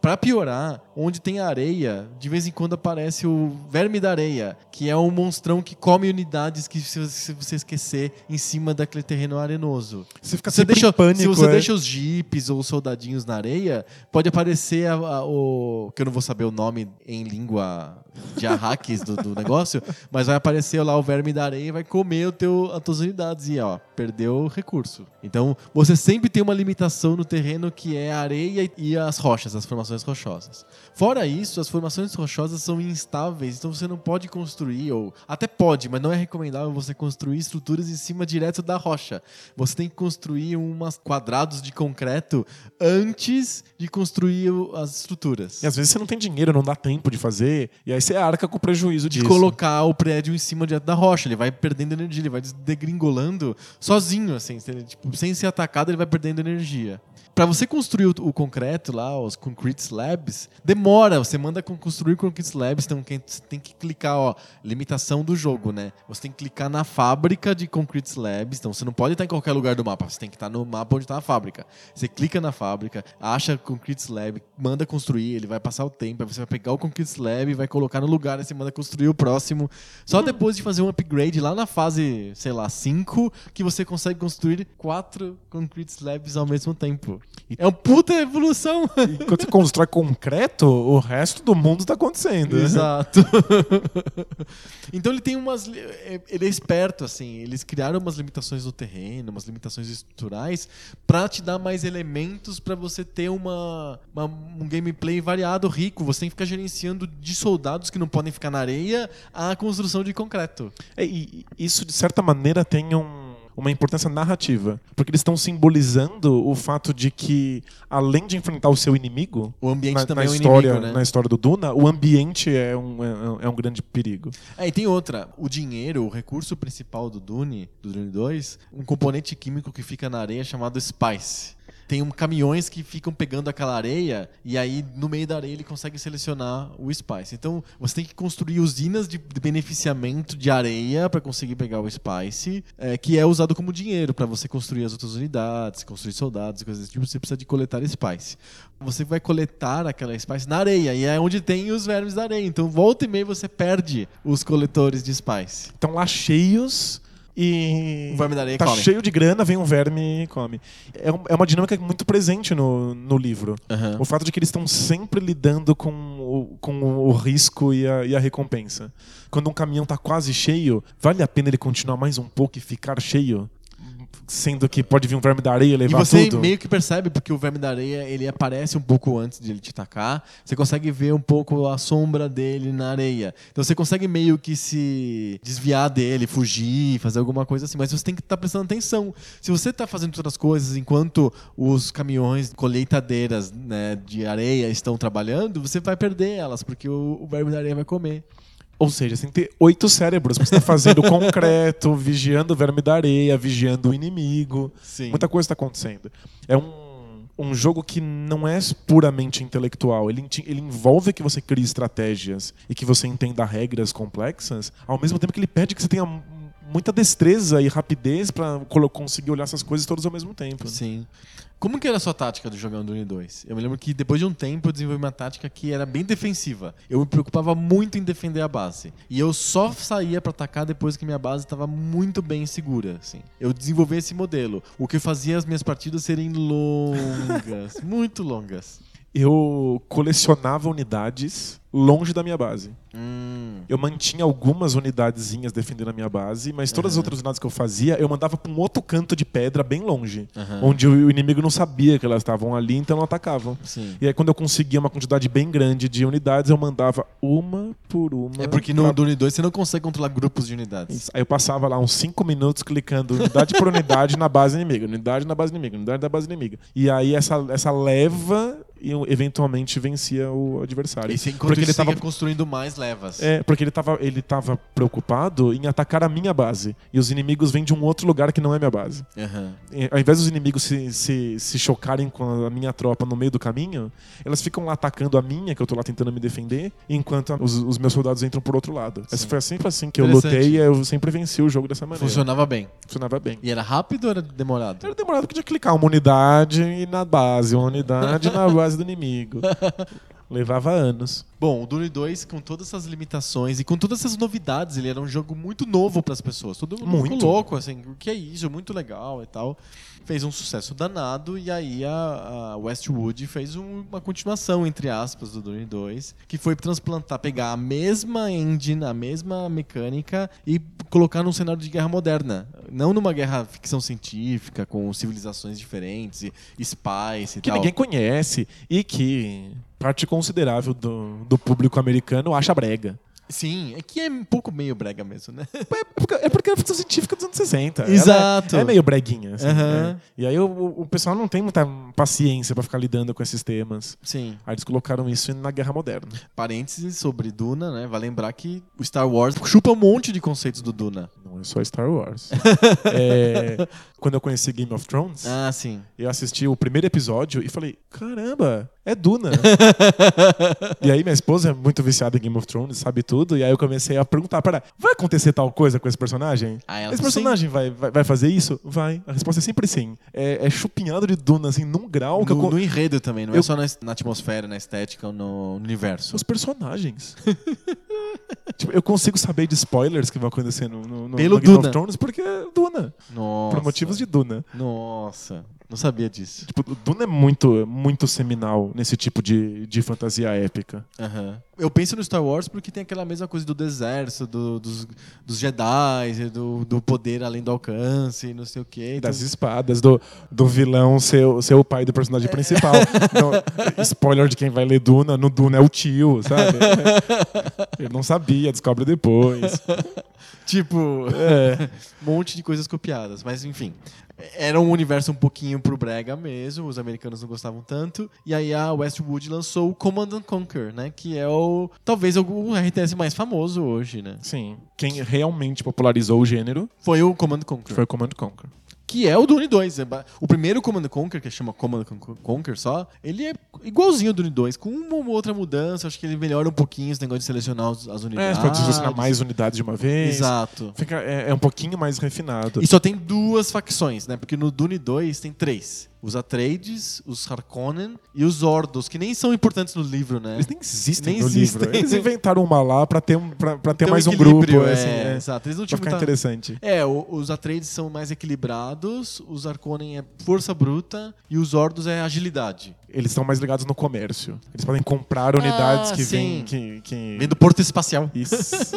Speaker 1: Pra piorar, onde tem areia, de vez em quando aparece o verme da areia, que é um monstrão que come unidades que se você- esquecer em cima daquele terreno arenoso.
Speaker 2: Você fica
Speaker 1: Se você deixa,
Speaker 2: pânico.
Speaker 1: se você
Speaker 2: é.
Speaker 1: deixa os jeeps ou os soldadinhos na areia, pode aparecer a- a- o. que eu não vou saber o nome em língua de arraques do, do negócio, mas vai aparecer lá o verme da areia e vai comer o teu, as tuas unidades e ó, perdeu o recurso. Então você sempre tem uma limitação no terreno que é a areia e as rochas, as formações rochosas. Fora isso, as formações rochosas são instáveis, então você não pode construir, ou até pode, mas não é recomendável você construir estruturas em cima direto da rocha. Você tem que construir umas quadrados de concreto antes de construir as estruturas.
Speaker 2: E às vezes você não tem dinheiro, não dá tempo de fazer, e aí você arca com o prejuízo
Speaker 1: de
Speaker 2: disso.
Speaker 1: colocar o prédio em cima direto da rocha. Ele vai perdendo energia, ele vai degringolando sozinho, assim. Tipo, sem ser atacado, ele vai perdendo energia. Pra você construir o, o concreto lá, os concrete slabs, demora. Você manda con- construir concrete slabs, então você tem que clicar, ó, limitação do jogo, né? Você tem que clicar na fábrica de concrete slabs, então você não pode estar em qualquer lugar do mapa, você tem que estar no mapa onde está a fábrica. Você clica na fábrica, acha concrete slab, manda construir, ele vai passar o tempo, aí você vai pegar o concrete slab vai colocar no lugar, aí você manda construir o próximo. Só depois de fazer um upgrade lá na fase, sei lá, 5, que você consegue construir quatro concrete slabs ao mesmo tempo. É uma puta evolução.
Speaker 2: Enquanto você constrói concreto, o resto do mundo tá acontecendo.
Speaker 1: Exato. [laughs] então ele tem umas. é- Ele é esperto, assim. Eles criaram umas limitações no terreno, umas limitações estruturais, pra te dar mais elementos pra você ter uma, uma- um gameplay variado, rico. Você tem que ficar gerenciando de soldados que não podem ficar na areia a construção de concreto.
Speaker 2: É, e isso, de certa maneira, tem um- uma importância narrativa. Porque eles estão simbolizando o fato de que, além de enfrentar o seu inimigo,
Speaker 1: O ambiente
Speaker 2: na,
Speaker 1: também
Speaker 2: na
Speaker 1: é um
Speaker 2: história,
Speaker 1: inimigo, né?
Speaker 2: na história do Duna, o ambiente é um, é, é um grande perigo.
Speaker 1: É, e tem outra. O dinheiro, o recurso principal do Dune, do Dune 2, um componente químico que fica na areia chamado Spice. Tem um, caminhões que ficam pegando aquela areia e aí no meio da areia ele consegue selecionar o Spice. Então você tem que construir usinas de beneficiamento de areia para conseguir pegar o Spice, é, que é usado como dinheiro para você construir as outras unidades, construir soldados e coisas desse tipo. Você precisa de coletar Spice. Você vai coletar aquela Spice na areia e é onde tem os vermes da areia. Então volta e meia você perde os coletores de Spice.
Speaker 2: Estão lá cheios e.
Speaker 1: O verme da areia
Speaker 2: tá
Speaker 1: come.
Speaker 2: cheio de grana, vem um verme e come. É, um- é uma dinâmica muito presente no, no livro.
Speaker 1: Aham.
Speaker 2: O fato de que eles estão sempre lidando com o, com o risco e a, e a recompensa. Quando um caminhão tá quase cheio, vale a pena ele continuar mais um pouco e ficar cheio? Sendo que pode vir um verme da areia e
Speaker 1: E
Speaker 2: levar
Speaker 1: você
Speaker 2: tudo.
Speaker 1: meio que percebe, porque o verme da areia ele aparece um pouco antes de ele te atacar. Você consegue ver um pouco a sombra dele na areia. Então você consegue meio que se desviar dele, fugir, fazer alguma coisa assim. Mas você tem que estar prestando atenção. Se você está fazendo outras coisas enquanto os caminhões colheitadeiras né, de areia estão trabalhando, você vai perder elas, porque o, o verme da areia vai comer.
Speaker 2: Ou seja, você tem que ter oito cérebros pra você estar fazendo [laughs] concreto, vigiando o verme da areia, vigiando o inimigo.
Speaker 1: Sim.
Speaker 2: Muita coisa está acontecendo. É um, um jogo que não é puramente intelectual. Ele, ele envolve que você crie estratégias e que você entenda regras complexas, ao mesmo tempo que ele pede que você tenha muita destreza e rapidez para conseguir olhar essas coisas todas ao mesmo tempo.
Speaker 1: Sim. Como que era a sua tática do jogando Dune 2? Eu me lembro que depois de um tempo eu desenvolvi uma tática que era bem defensiva. Eu me preocupava muito em defender a base. E eu só saía pra atacar depois que minha base estava muito bem segura, assim. Eu desenvolvi esse modelo, o que fazia as minhas partidas serem longas, [laughs] muito longas.
Speaker 2: Eu colecionava unidades longe da minha base.
Speaker 1: Hum.
Speaker 2: Eu mantinha algumas unidadezinhas defendendo a minha base, mas todas as
Speaker 1: Aham.
Speaker 2: outras unidades que eu fazia, eu mandava pra um outro canto de pedra bem longe,
Speaker 1: Aham.
Speaker 2: onde o inimigo não sabia que elas estavam ali, então não atacavam.
Speaker 1: Sim.
Speaker 2: E aí quando eu conseguia uma quantidade bem grande de unidades, eu mandava uma por uma.
Speaker 1: É porque
Speaker 2: pra
Speaker 1: no Dune 2 você não consegue controlar grupos de unidades.
Speaker 2: Isso. Aí eu passava lá uns 5 minutos clicando unidade por unidade na base inimiga, unidade na base inimiga, unidade da base inimiga. E aí essa, essa leva eu, eventualmente vencia o adversário.
Speaker 1: E você, enquanto
Speaker 2: porque
Speaker 1: isso,
Speaker 2: ele
Speaker 1: você
Speaker 2: tava,
Speaker 1: ia construindo mais levas.
Speaker 2: é, porque ele tava, ele tava preocupado em atacar a minha base. E os inimigos vêm de um outro lugar que não é minha base.
Speaker 1: Aham.
Speaker 2: E, ao invés dos inimigos se, se, se chocarem com a minha tropa no meio do caminho, elas ficam lá atacando a minha, que eu tô lá tentando me defender, enquanto os, os meus soldados entram por outro lado. Essa
Speaker 1: Sim.
Speaker 2: foi sempre assim que eu lutei e eu sempre venci o jogo dessa maneira.
Speaker 1: Funcionava bem.
Speaker 2: Funcionava bem.
Speaker 1: E era rápido ou era demorado?
Speaker 2: Era demorado porque tinha que clicar uma unidade e na base, uma unidade na base [laughs] do inimigo. [laughs] Levava anos.
Speaker 1: Bom, o Dune 2, com todas essas limitações e com todas essas novidades, ele era um jogo muito novo pras pessoas. Todo mundo
Speaker 2: Muito.
Speaker 1: louco, assim, o que é isso? Muito legal e tal. Fez um sucesso danado e aí a, a Westwood fez um- uma continuação, entre aspas, do Dune 2, que foi transplantar, pegar a mesma engine, a mesma mecânica e colocar num cenário de guerra moderna. Não numa guerra ficção científica, com civilizações diferentes e spice e
Speaker 2: Que
Speaker 1: tal.
Speaker 2: ninguém conhece e que parte considerável do, do público americano acha brega.
Speaker 1: Sim, é que é um pouco meio brega mesmo, né?
Speaker 2: É porque, é porque é ficção científica dos anos 60. Ela
Speaker 1: Exato.
Speaker 2: É, é meio breguinha. assim,
Speaker 1: Aham.
Speaker 2: né? E aí o, o pessoal não tem muita paciência pra ficar lidando com esses temas.
Speaker 1: Sim.
Speaker 2: Aí eles colocaram isso na Guerra Moderna.
Speaker 1: Parênteses sobre Duna, né? Vai lembrar que o Star Wars chupa um monte de conceitos do Duna.
Speaker 2: Não é só Star Wars. [laughs] É, quando eu conheci Game of Thrones,
Speaker 1: Ah, sim.
Speaker 2: eu assisti o primeiro episódio e falei: caramba, é Duna. [laughs] e aí minha esposa é muito viciada em Game of Thrones, sabe tudo. E aí eu comecei a perguntar: pera, vai acontecer tal coisa com esse personagem?
Speaker 1: Ah,
Speaker 2: Esse personagem vai, vai, vai fazer isso? Vai. A resposta é sempre sim. É, é chupinhado de Duna, assim, num grau que eu.
Speaker 1: No, no enredo também, não é
Speaker 2: Eu-
Speaker 1: só na, na atmosfera, na estética ou no universo.
Speaker 2: Os personagens. [laughs] tipo, eu consigo saber de spoilers que vão acontecer no, no, no-
Speaker 1: Pelo
Speaker 2: no Game
Speaker 1: Duna.
Speaker 2: of Thrones porque é Duna.
Speaker 1: Nossa.
Speaker 2: Por motivos de Duna.
Speaker 1: Nossa. Não sabia disso.
Speaker 2: Tipo, o Duna é muito, muito seminal nesse tipo de, de fantasia épica.
Speaker 1: Aham. Eu penso no Star Wars porque tem aquela mesma coisa do deserto, do- dos, dos Jedi, do, do poder além do alcance, e não sei o quê. Então,
Speaker 2: Das espadas, do, do vilão ser, o- ser o pai do personagem principal. [laughs] Então, spoiler de quem vai ler Duna, no Duna é o tio, sabe? [laughs] Ele não sabia, descobre depois.
Speaker 1: Tipo,
Speaker 2: É.
Speaker 1: um [laughs] monte de coisas copiadas. Mas enfim, era um universo um pouquinho pro brega mesmo, os americanos não gostavam tanto. E aí a Westwood lançou o Command and Conquer, né? Que é o talvez o- RTS mais famoso hoje, né?
Speaker 2: Sim. Quem realmente popularizou o gênero
Speaker 1: Foi o Command and Conquer.
Speaker 2: foi o Command Conquer.
Speaker 1: Que é o Dune 2. É O primeiro Command and Conquer, que chama Command and Conquer só, ele é igualzinho ao Dune 2, com uma outra mudança. Acho que ele melhora um pouquinho esse negócio de selecionar as
Speaker 2: É,
Speaker 1: unidades.
Speaker 2: você pode selecionar mais unidades de uma vez.
Speaker 1: Exato.
Speaker 2: Fica, é, é um pouquinho mais refinado.
Speaker 1: E só tem duas facções, né? Porque no Dune 2 tem três. Os Atreides, os Harkonnen e os Ordos, que nem são importantes no livro, né?
Speaker 2: Eles nem existem
Speaker 1: Nem
Speaker 2: no
Speaker 1: existem.
Speaker 2: livro. Eles inventaram uma lá pra ter, pra, pra ter mais um grupo.
Speaker 1: é,
Speaker 2: assim, é,
Speaker 1: Exato. Eles não tinham
Speaker 2: ficar
Speaker 1: muita...
Speaker 2: interessante.
Speaker 1: É, o- os Atreides são mais equilibrados, os Harkonnen é força bruta e os Ordos é agilidade.
Speaker 2: Eles estão mais ligados no comércio. Eles podem comprar unidades
Speaker 1: Ah,
Speaker 2: que vêm. Que, que...
Speaker 1: Vem do porto espacial.
Speaker 2: Isso. [laughs]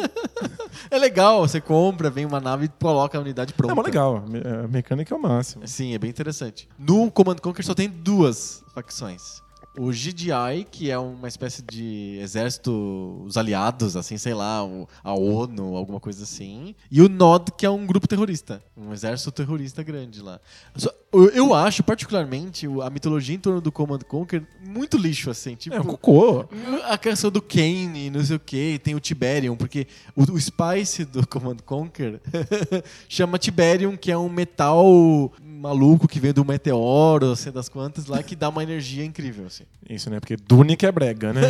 Speaker 1: É legal, você compra, vem uma nave e coloca a unidade pronta.
Speaker 2: é legal. A me- A mecânica é o máximo.
Speaker 1: Sim, é bem interessante. No Command Conquer só tem duas facções. O GDI, que é uma espécie de exército, os aliados, assim, sei lá, a ONU, alguma coisa assim. E o NOD, que é um grupo terrorista. Um exército terrorista grande lá. Eu- acho, particularmente, a mitologia em torno do Command Conquer muito lixo, assim. Tipo,
Speaker 2: É um cocô.
Speaker 1: a canção do Kane, não sei o que, tem o Tiberium, porque o, o Spice do [laughs] Command Conquer [laughs] chama Tiberium, que é um metal maluco que vem do meteoro, sei das quantas lá, que dá uma energia incrível, assim.
Speaker 2: Isso, né? Porque Dune que é brega, né?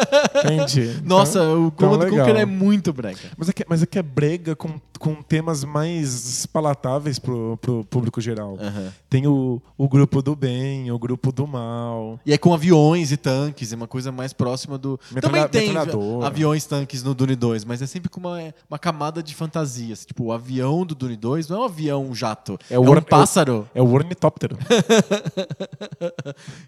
Speaker 2: [laughs] Entendi.
Speaker 1: Nossa,
Speaker 2: Então-
Speaker 1: o
Speaker 2: então
Speaker 1: Command. Conquer é muito brega.
Speaker 2: Mas é que, mas é que é brega com, com temas mais palatáveis pro, pro público geral.
Speaker 1: Aham.
Speaker 2: Tem o, o grupo do bem, o grupo do mal.
Speaker 1: E é com aviões e tanques, é uma coisa mais próxima do.
Speaker 2: Metralha-
Speaker 1: Também tem aviões, tanques no Dune 2, mas é sempre com uma, uma camada de fantasia. Tipo, o avião do Dune 2 não é um avião jato, é,
Speaker 2: É o
Speaker 1: um
Speaker 2: or- é o-
Speaker 1: pássaro.
Speaker 2: É o ornitóptero. [laughs]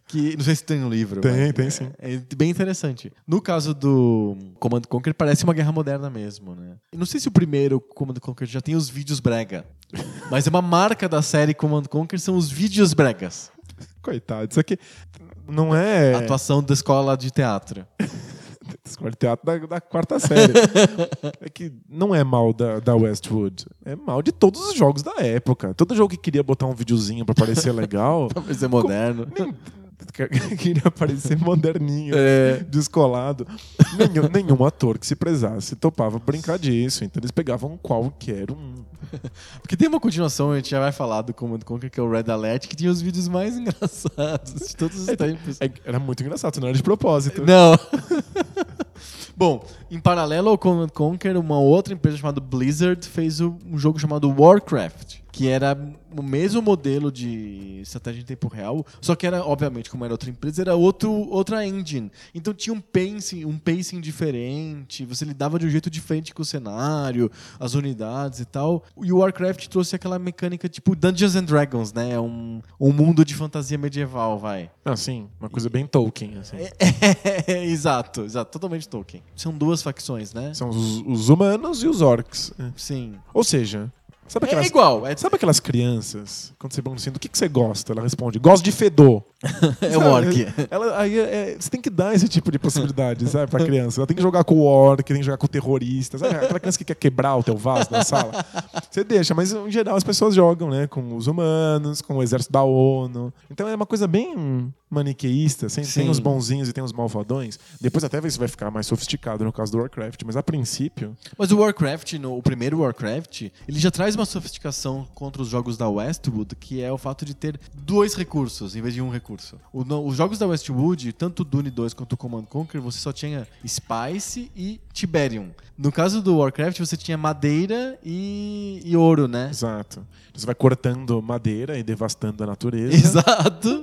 Speaker 1: Que não sei se tem no livro.
Speaker 2: Tem, tem sim.
Speaker 1: É, é bem interessante. No caso do Command Conquer, parece uma guerra moderna mesmo, né? E não sei se o primeiro Command Conquer já tem os vídeos brega. mas é uma marca da série Command Conquer são os vídeos bregas.
Speaker 2: Coitado, isso aqui não é
Speaker 1: Atuação da escola de teatro. [laughs]
Speaker 2: escola de teatro da, da quarta série. [laughs] é que não é mal da, da Westwood. É mal de todos os jogos da época. Todo jogo que queria botar um videozinho pra parecer legal, [laughs]
Speaker 1: Pra ser moderno. [laughs]
Speaker 2: queria parecer moderninho,
Speaker 1: É.
Speaker 2: descolado. Nenhum, [laughs] nenhum ator que se prezasse topava brincar disso. Então eles pegavam qualquer um. [laughs]
Speaker 1: Porque tem uma continuação, a gente já vai falar do Command Conquer, que é o Red Alert, que tinha os vídeos mais engraçados de todos os tempos.
Speaker 2: É- era muito engraçado, não era de propósito.
Speaker 1: Não. Bom, em paralelo ao Command Conquer, uma outra empresa chamada Blizzard fez um jogo chamado Warcraft, que era o mesmo modelo de estratégia em tempo real, só que era, obviamente, como era outra empresa, era outro, outra engine. Então tinha um pacing, um pacing diferente, você lidava de um jeito diferente com o cenário, as unidades e tal. E o Warcraft trouxe aquela mecânica tipo Dungeons and Dragons, né? Um, um mundo de fantasia medieval, vai.
Speaker 2: Ah, sim, uma coisa bem Tolkien. Assim.
Speaker 1: É, exato, exato, totalmente Tolkien. São duas facções, né?
Speaker 2: São os, os humanos e os orcs.
Speaker 1: Sim.
Speaker 2: Ou seja, sabe
Speaker 1: É
Speaker 2: aquelas,
Speaker 1: igual, é,
Speaker 2: sabe aquelas crianças, quando você pergunta assim, do que, que você gosta? Ela responde, gosto de fedor. [laughs]
Speaker 1: é um orc.
Speaker 2: Ela, aí é- é- você tem que dar esse tipo de possibilidade, sabe, pra criança. Ela tem que jogar com o orc, tem que jogar com o terrorista, sabe? Aquela criança que quer quebrar o teu vaso na sala. Você deixa, mas em geral as pessoas jogam, né? Com os humanos, com o exército da ONU. Então é uma coisa bem maniqueísta, assim,
Speaker 1: Sim.
Speaker 2: tem os bonzinhos e tem os malvadões. Depois até isso vai ficar mais sofisticado no caso do Warcraft, mas a princípio,
Speaker 1: Mas o Warcraft, no, o primeiro Warcraft, ele já traz uma sofisticação contra os jogos da Westwood, que é o fato de ter dois recursos em vez de um recurso. O- no- os jogos da Westwood, tanto Dune 2 quanto Command Conquer, você só tinha Spice e Tiberium. No caso do Warcraft, você tinha madeira e, e ouro, né?
Speaker 2: exato. Você vai cortando madeira e devastando a [laughs] natureza,
Speaker 1: Exato.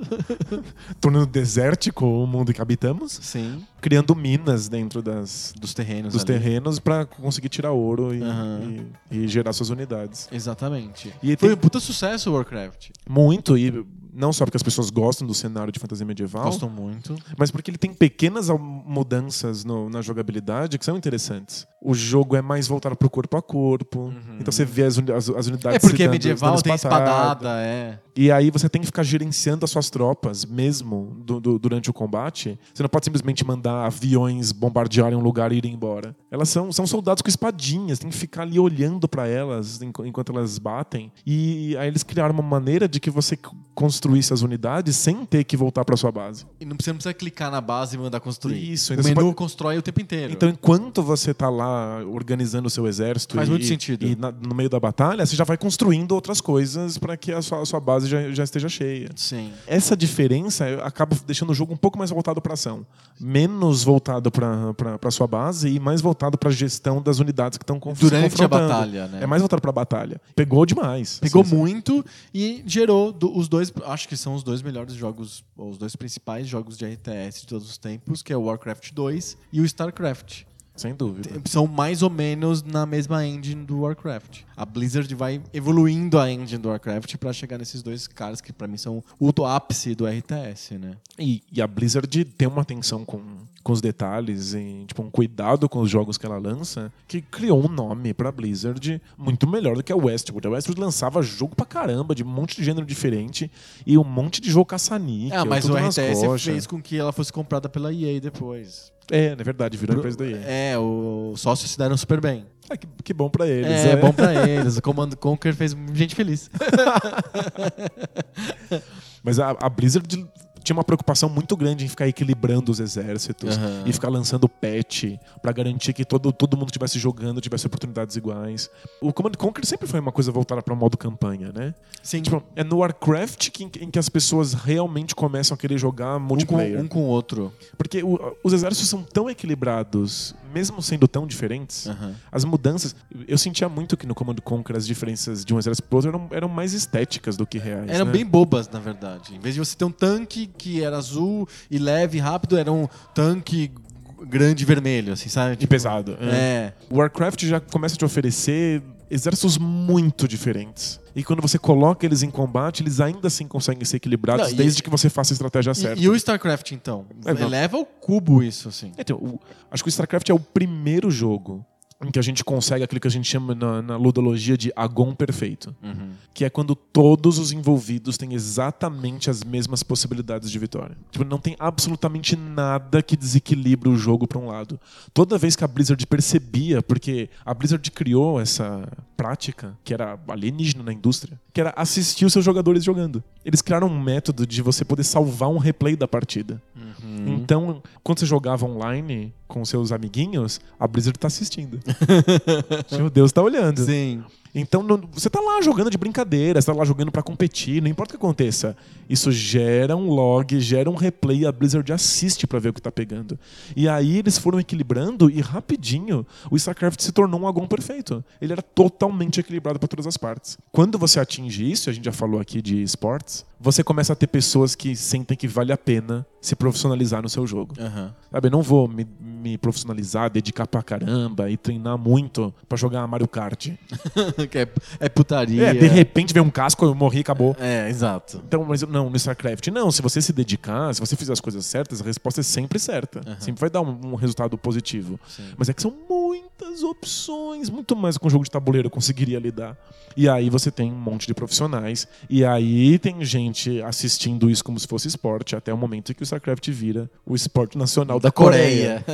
Speaker 1: [laughs]
Speaker 2: tornando desértico o mundo que habitamos,
Speaker 1: Sim.
Speaker 2: criando minas dentro das,
Speaker 1: Dos terrenos.
Speaker 2: dos
Speaker 1: ali.
Speaker 2: terrenos pra conseguir tirar ouro e,
Speaker 1: Aham.
Speaker 2: e- e gerar suas unidades.
Speaker 1: Exatamente.
Speaker 2: E
Speaker 1: Foi
Speaker 2: tem
Speaker 1: um puta sucesso o Warcraft.
Speaker 2: muito, e não só porque as pessoas gostam do cenário de fantasia medieval,
Speaker 1: Gostam muito.
Speaker 2: mas porque ele tem pequenas mudanças no- na jogabilidade que são interessantes. O jogo é mais voltado pro corpo a corpo, então você vê as, as- as unidades
Speaker 1: É porque é
Speaker 2: dando-
Speaker 1: medieval, tem
Speaker 2: espadada.
Speaker 1: é.
Speaker 2: E aí você tem que ficar gerenciando as suas tropas mesmo du- du- durante o combate. Você não pode simplesmente mandar aviões bombardearem um lugar e irem embora. Elas são, são soldados com espadinhas, tem que ficar ali olhando pra elas enqu- enquanto elas batem. E aí eles criaram uma maneira de que você construísse as unidades sem ter que voltar pra sua base.
Speaker 1: E não precisa, não precisa clicar na base e mandar construir.
Speaker 2: Isso,
Speaker 1: o menu
Speaker 2: pode-
Speaker 1: constrói o tempo inteiro.
Speaker 2: Então, enquanto você tá lá organizando o seu exército
Speaker 1: Faz
Speaker 2: e,
Speaker 1: muito sentido.
Speaker 2: e na- no meio da batalha, você já vai construindo outras coisas para que a sua, a sua base já, já esteja cheia.
Speaker 1: Sim.
Speaker 2: Essa diferença acaba deixando o jogo um pouco mais voltado para ação, menos voltado para sua base e mais voltado para a gestão das unidades que estão conf- se
Speaker 1: Durante a
Speaker 2: confrontando.
Speaker 1: batalha, né?
Speaker 2: É mais voltado para a batalha. Pegou demais.
Speaker 1: Pegou
Speaker 2: Assim,
Speaker 1: muito e gerou do- os dois, acho que são os dois melhores jogos, ou os dois principais jogos de RTS de todos os tempos, que é o Warcraft 2 e o StarCraft.
Speaker 2: Sem dúvida.
Speaker 1: São mais ou menos na mesma engine do Warcraft. A Blizzard vai evoluindo a engine do Warcraft pra chegar nesses dois caras que pra mim são o ápice do RTS, né?
Speaker 2: E, e a Blizzard tem uma atenção com, com os detalhes e tipo, um cuidado com os jogos que ela lança que criou um nome pra Blizzard muito melhor do que a Westwood. A Westwood lançava jogo pra caramba, de um monte de gênero diferente e um monte de jogo caça-níquel.
Speaker 1: Ah, mas o RTS fez com que ela fosse comprada pela EA depois.
Speaker 2: É, na verdade, virou empresa da EA.
Speaker 1: É, os sócios se deram super bem.
Speaker 2: Ah, que, que bom pra eles.
Speaker 1: é, bom pra [laughs] eles. O Command Conquer fez gente feliz. [laughs]
Speaker 2: Mas a, a Blizzard tinha uma preocupação muito grande em ficar equilibrando os exércitos
Speaker 1: Aham.
Speaker 2: e ficar lançando patch pra garantir que todo, todo mundo estivesse jogando, tivesse oportunidades iguais. O Command Conquer sempre foi uma coisa voltada para modo campanha, né?
Speaker 1: Sim.
Speaker 2: Tipo, é no Warcraft que, em que as pessoas realmente começam a querer jogar
Speaker 1: um com,
Speaker 2: multiplayer.
Speaker 1: um com o outro.
Speaker 2: Porque o- os exércitos são tão equilibrados, mesmo sendo tão diferentes.
Speaker 1: Aham.
Speaker 2: As mudanças. Eu sentia muito que no Command Conquer as diferenças de um exército pro outro eram, eram mais estéticas do que reais.
Speaker 1: Eram
Speaker 2: né?
Speaker 1: bem bobas, na verdade. Em vez de você ter um tanque que era azul e leve e rápido, era um tanque grande e vermelho, assim, sabe?
Speaker 2: E pesado. é.
Speaker 1: É.
Speaker 2: O Warcraft já começa a te oferecer exércitos muito diferentes. E quando você coloca eles em combate, eles ainda assim conseguem ser equilibrados
Speaker 1: Não, e-
Speaker 2: desde que você faça a estratégia certa.
Speaker 1: E, e o StarCraft, então?
Speaker 2: É, não.
Speaker 1: Eleva ao cubo isso, assim.
Speaker 2: Então, o- acho que o StarCraft é o primeiro jogo em que a gente consegue aquilo que a gente chama na, na ludologia de agon perfeito. Que é quando todos os envolvidos têm exatamente as mesmas possibilidades de vitória. Tipo, não tem absolutamente nada que desequilibre o jogo para um lado. Toda vez que a Blizzard percebia, porque a Blizzard criou essa prática, que era alienígena na indústria, que era assistir os seus jogadores jogando. Eles criaram um método de você poder salvar um replay da partida. Então, quando você jogava online com seus amiguinhos, a Blizzard tá assistindo. [laughs] Meu Deus, tá olhando.
Speaker 1: Sim.
Speaker 2: Então não- você tá lá jogando de brincadeira, você tá lá jogando pra competir, não importa o que aconteça. Isso gera um log, gera um replay, a Blizzard assiste pra ver o que tá pegando. E aí eles foram equilibrando e rapidinho o StarCraft se tornou um agon perfeito. Ele era totalmente equilibrado pra todas as partes. Quando você atinge isso, a gente já falou aqui de esportes, você começa a ter pessoas que sentem que vale a pena se profissionalizar no seu jogo.
Speaker 1: Aham.
Speaker 2: Sabe, eu não vou me, me profissionalizar, dedicar pra caramba e treinar muito pra jogar Mario Kart. [laughs]
Speaker 1: que é, é putaria.
Speaker 2: É, de repente vem um casco, eu morri, acabou.
Speaker 1: É, exato.
Speaker 2: Então, mas não, no StarCraft, não. Se você se dedicar, se você fizer as coisas certas, a resposta é sempre certa. Sempre vai dar um, um resultado positivo.
Speaker 1: Sim.
Speaker 2: Mas é que são muitas opções, muito mais que um jogo de tabuleiro eu conseguiria lidar. E aí você tem um monte de profissionais, e aí tem gente assistindo isso como se fosse esporte, até o momento em que o StarCraft vira o esporte nacional da, Coreia.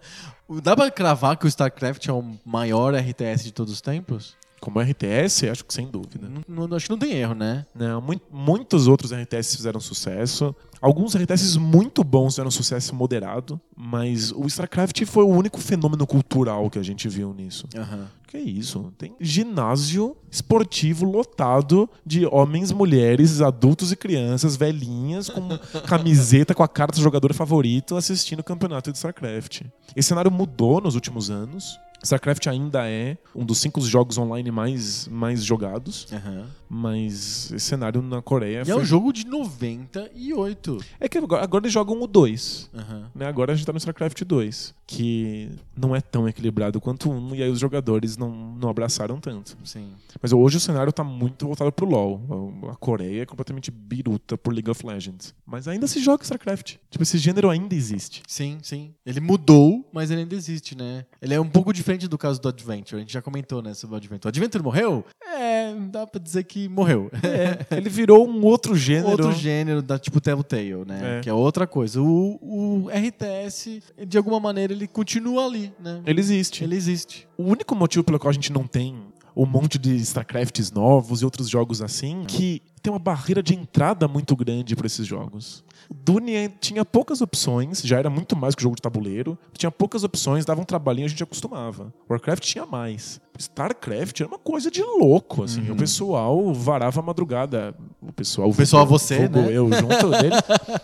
Speaker 2: [laughs]
Speaker 1: Dá pra cravar que o StarCraft é o maior RTS de todos os tempos?
Speaker 2: Como RTS, acho que sem dúvida.
Speaker 1: Não, não- acho que não tem erro, né?
Speaker 2: Não, mui- muitos outros RTS fizeram sucesso. Alguns RTS muito bons fizeram sucesso moderado, mas o StarCraft foi o único fenômeno cultural que a gente viu nisso.
Speaker 1: Aham.
Speaker 2: Que é isso? Tem ginásio esportivo lotado de homens, mulheres, adultos e crianças, velhinhas, com [laughs] camiseta com a cara do jogador favorito assistindo o campeonato de StarCraft. Esse cenário mudou nos últimos anos. StarCraft ainda é um dos cinco jogos online mais, mais jogados,
Speaker 1: Aham.
Speaker 2: mas esse cenário na Coreia
Speaker 1: E é
Speaker 2: foi...
Speaker 1: um jogo de 98.
Speaker 2: É que agora, agora eles jogam o 2.
Speaker 1: Aham.
Speaker 2: Né? Agora a gente tá no StarCraft 2, que não é tão equilibrado quanto 1, e aí os jogadores não, não abraçaram tanto.
Speaker 1: Sim.
Speaker 2: Mas hoje o cenário tá muito voltado pro LoL. A a Coreia é completamente biruta por League of Legends. Mas ainda se joga StarCraft. Tipo, esse gênero ainda existe.
Speaker 1: Sim, sim. Ele mudou, mas ele ainda existe, né? Ele é um pouco diferente do caso do Adventure. A gente já comentou, né, sobre o Adventure. O Adventure morreu? É, dá pra dizer que morreu.
Speaker 2: É, ele virou um outro gênero.
Speaker 1: Outro gênero, da, tipo Telltale, né?
Speaker 2: É.
Speaker 1: Que é outra coisa. O, o RTS, de alguma maneira, ele continua ali, né?
Speaker 2: Ele existe.
Speaker 1: Ele existe.
Speaker 2: O único motivo pelo qual a gente não tem um monte de StarCrafts novos e outros jogos assim, que tem uma barreira de entrada muito grande para esses jogos. O Dune é- tinha poucas opções, já era muito mais que jogo de tabuleiro. Tinha poucas opções, dava um trabalhinho, a gente acostumava. Warcraft tinha mais. StarCraft era uma coisa de louco, assim. O pessoal varava a madrugada. O pessoal, o
Speaker 1: pessoal, você,
Speaker 2: vulgo
Speaker 1: né?
Speaker 2: eu [laughs] junto deles,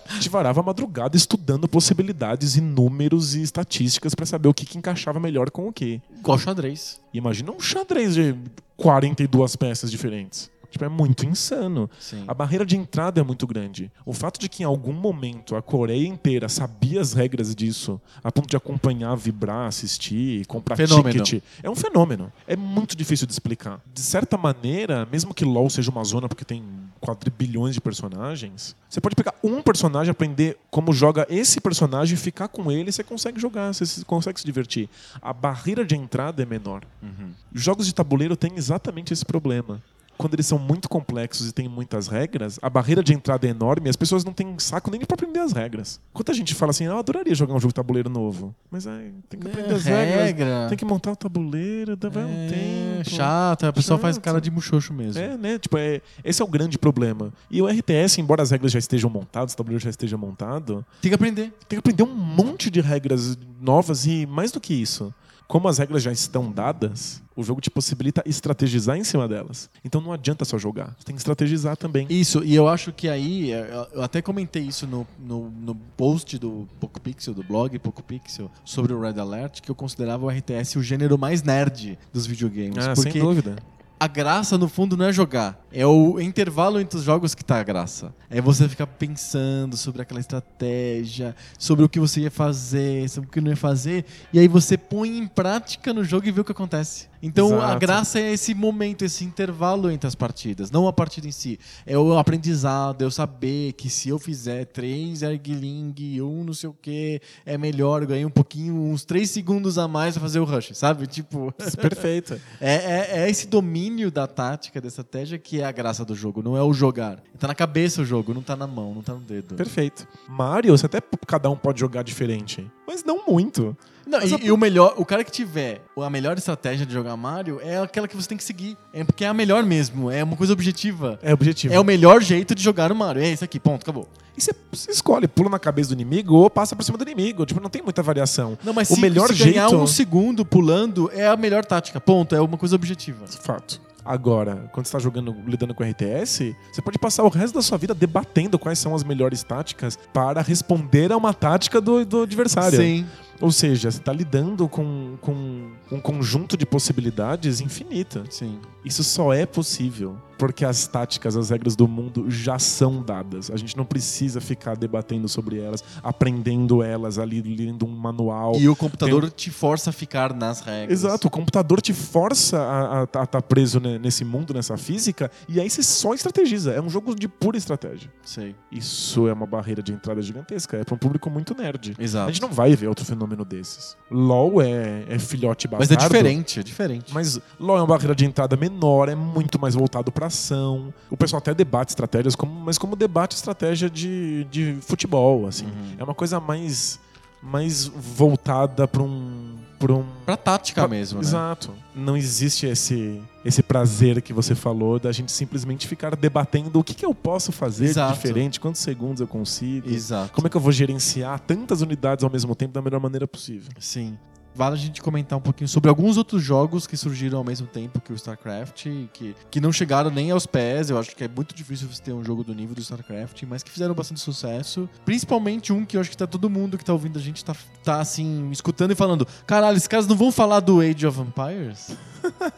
Speaker 2: a gente varava a madrugada estudando possibilidades e números e estatísticas para saber o que, que encaixava melhor com o que.
Speaker 1: Igual xadrez.
Speaker 2: Imagina um xadrez de 42 peças diferentes. Tipo, é muito insano.
Speaker 1: Sim.
Speaker 2: A barreira de entrada é muito grande. O fato de que em algum momento a Coreia inteira sabia as regras disso, a ponto de acompanhar, vibrar, assistir, comprar
Speaker 1: Fenômeno.
Speaker 2: ticket, é um fenômeno. É muito difícil de explicar. De certa maneira, mesmo que LoL seja uma zona porque tem quadrilhões de personagens, você pode pegar um personagem, aprender como joga esse personagem, ficar com ele, e você consegue jogar, você se- consegue se divertir. A barreira de entrada é menor.
Speaker 1: Uhum.
Speaker 2: Jogos de tabuleiro têm exatamente esse problema. Quando eles são muito complexos e têm muitas regras, a barreira de entrada é enorme e as pessoas não têm saco nem pra aprender as regras. Quanta gente fala assim, ah, eu adoraria jogar um jogo de tabuleiro novo. Mas ai, tem que aprender
Speaker 1: É,
Speaker 2: as regras.
Speaker 1: regra.
Speaker 2: Tem que montar o tabuleiro, dá vai um
Speaker 1: É,
Speaker 2: tempo.
Speaker 1: chato, a pessoa faz
Speaker 2: Chato.
Speaker 1: cara de muxoxo mesmo.
Speaker 2: É, né? Tipo, é, esse é o grande problema. E o RTS, embora as regras já estejam montadas, o tabuleiro já esteja montado,
Speaker 1: Tem que aprender.
Speaker 2: tem que aprender um monte de regras novas e mais do que isso. Como as regras já estão dadas, o jogo te possibilita estrategizar em cima delas. Então não adianta só jogar, você tem que estrategizar também.
Speaker 1: Isso, e eu acho que aí, eu eu até comentei isso no, no, no post do Poco Pixel, do blog Poco Pixel, sobre o Red Alert, que eu considerava o RTS o gênero mais nerd dos videogames.
Speaker 2: Ah, sem dúvida.
Speaker 1: A graça, no fundo, não é jogar. É o intervalo entre os jogos que tá a graça. É você ficar pensando sobre aquela estratégia, sobre o que você ia fazer, sobre o que não ia fazer, e aí você põe em prática no jogo e vê o que acontece. Então a
Speaker 2: Exato.
Speaker 1: graça é esse momento, esse intervalo entre as partidas, não a partida em si. É o aprendizado, é eu saber que se eu fizer três Ergling e um não sei o que, é melhor, eu ganhei um pouquinho, uns três segundos a mais pra fazer o rush, sabe? Tipo.
Speaker 2: Perfeito. [laughs]
Speaker 1: É, é- é esse domínio da tática, da estratégia, que é a graça do jogo, não é o jogar. Tá na cabeça o jogo, não tá na mão, não tá no dedo.
Speaker 2: Perfeito. Mario, você até cada um pode jogar diferente, mas não muito.
Speaker 1: Não, e,
Speaker 2: a-
Speaker 1: e o melhor, o cara que tiver a melhor estratégia de jogar Mario é aquela que você tem que seguir. É porque é a melhor mesmo, é uma coisa objetiva.
Speaker 2: É objetivo.
Speaker 1: É o melhor jeito de jogar no Mario. É esse aqui, ponto, acabou.
Speaker 2: E você, você escolhe, pula na cabeça do inimigo ou passa por cima do inimigo. Tipo, não tem muita variação.
Speaker 1: Não, mas
Speaker 2: o
Speaker 1: se,
Speaker 2: melhor
Speaker 1: se
Speaker 2: jeito.
Speaker 1: ganhar um segundo pulando, é a melhor tática. Ponto, é uma coisa objetiva.
Speaker 2: Fato. Agora, quando você está jogando, lidando com RTS, você pode passar o resto da sua vida debatendo quais são as melhores táticas para responder a uma tática do, do adversário.
Speaker 1: Sim.
Speaker 2: Ou seja, você está lidando com, com um conjunto de possibilidades infinita.
Speaker 1: Sim.
Speaker 2: Isso só é possível porque as táticas, as regras do mundo já são dadas. A gente não precisa ficar debatendo sobre elas, aprendendo elas ali, lendo um manual.
Speaker 1: E o computador te força a ficar nas regras.
Speaker 2: Exato, o computador te força a estar tá preso ne- nesse mundo, nessa física, e aí você só estrategiza. É um jogo de pura estratégia.
Speaker 1: Sei.
Speaker 2: Isso é uma barreira de entrada gigantesca. É para um público muito nerd.
Speaker 1: Exato.
Speaker 2: A gente não vai ver outro fenômeno desses. LOL é, é filhote
Speaker 1: Mas
Speaker 2: bastardo.
Speaker 1: é diferente, é diferente.
Speaker 2: Mas LoL é uma barreira de entrada menor, é muito mais voltado pra ação. O pessoal até debate estratégias, como, mas como debate estratégia de, de futebol, assim.
Speaker 1: Uhum.
Speaker 2: É uma coisa mais, mais voltada pra um... Pra um
Speaker 1: Pra tática
Speaker 2: Pra-
Speaker 1: mesmo, né?
Speaker 2: Exato. Não existe esse, esse prazer que você falou da gente simplesmente ficar debatendo o que, que eu posso fazer
Speaker 1: Exato.
Speaker 2: de diferente, quantos segundos eu consigo,
Speaker 1: Exato.
Speaker 2: como é que eu vou gerenciar tantas unidades ao mesmo tempo da melhor maneira possível.
Speaker 1: Sim. Vale a gente comentar um pouquinho sobre alguns outros jogos que surgiram ao mesmo tempo que o StarCraft, que, que não chegaram nem aos pés. Eu acho que é muito difícil você ter um jogo do nível do StarCraft, mas que fizeram bastante sucesso. Principalmente um que eu acho que tá todo mundo que tá ouvindo a gente tá, tá assim, escutando e falando: caralho, esses caras não vão falar do Age of Empires?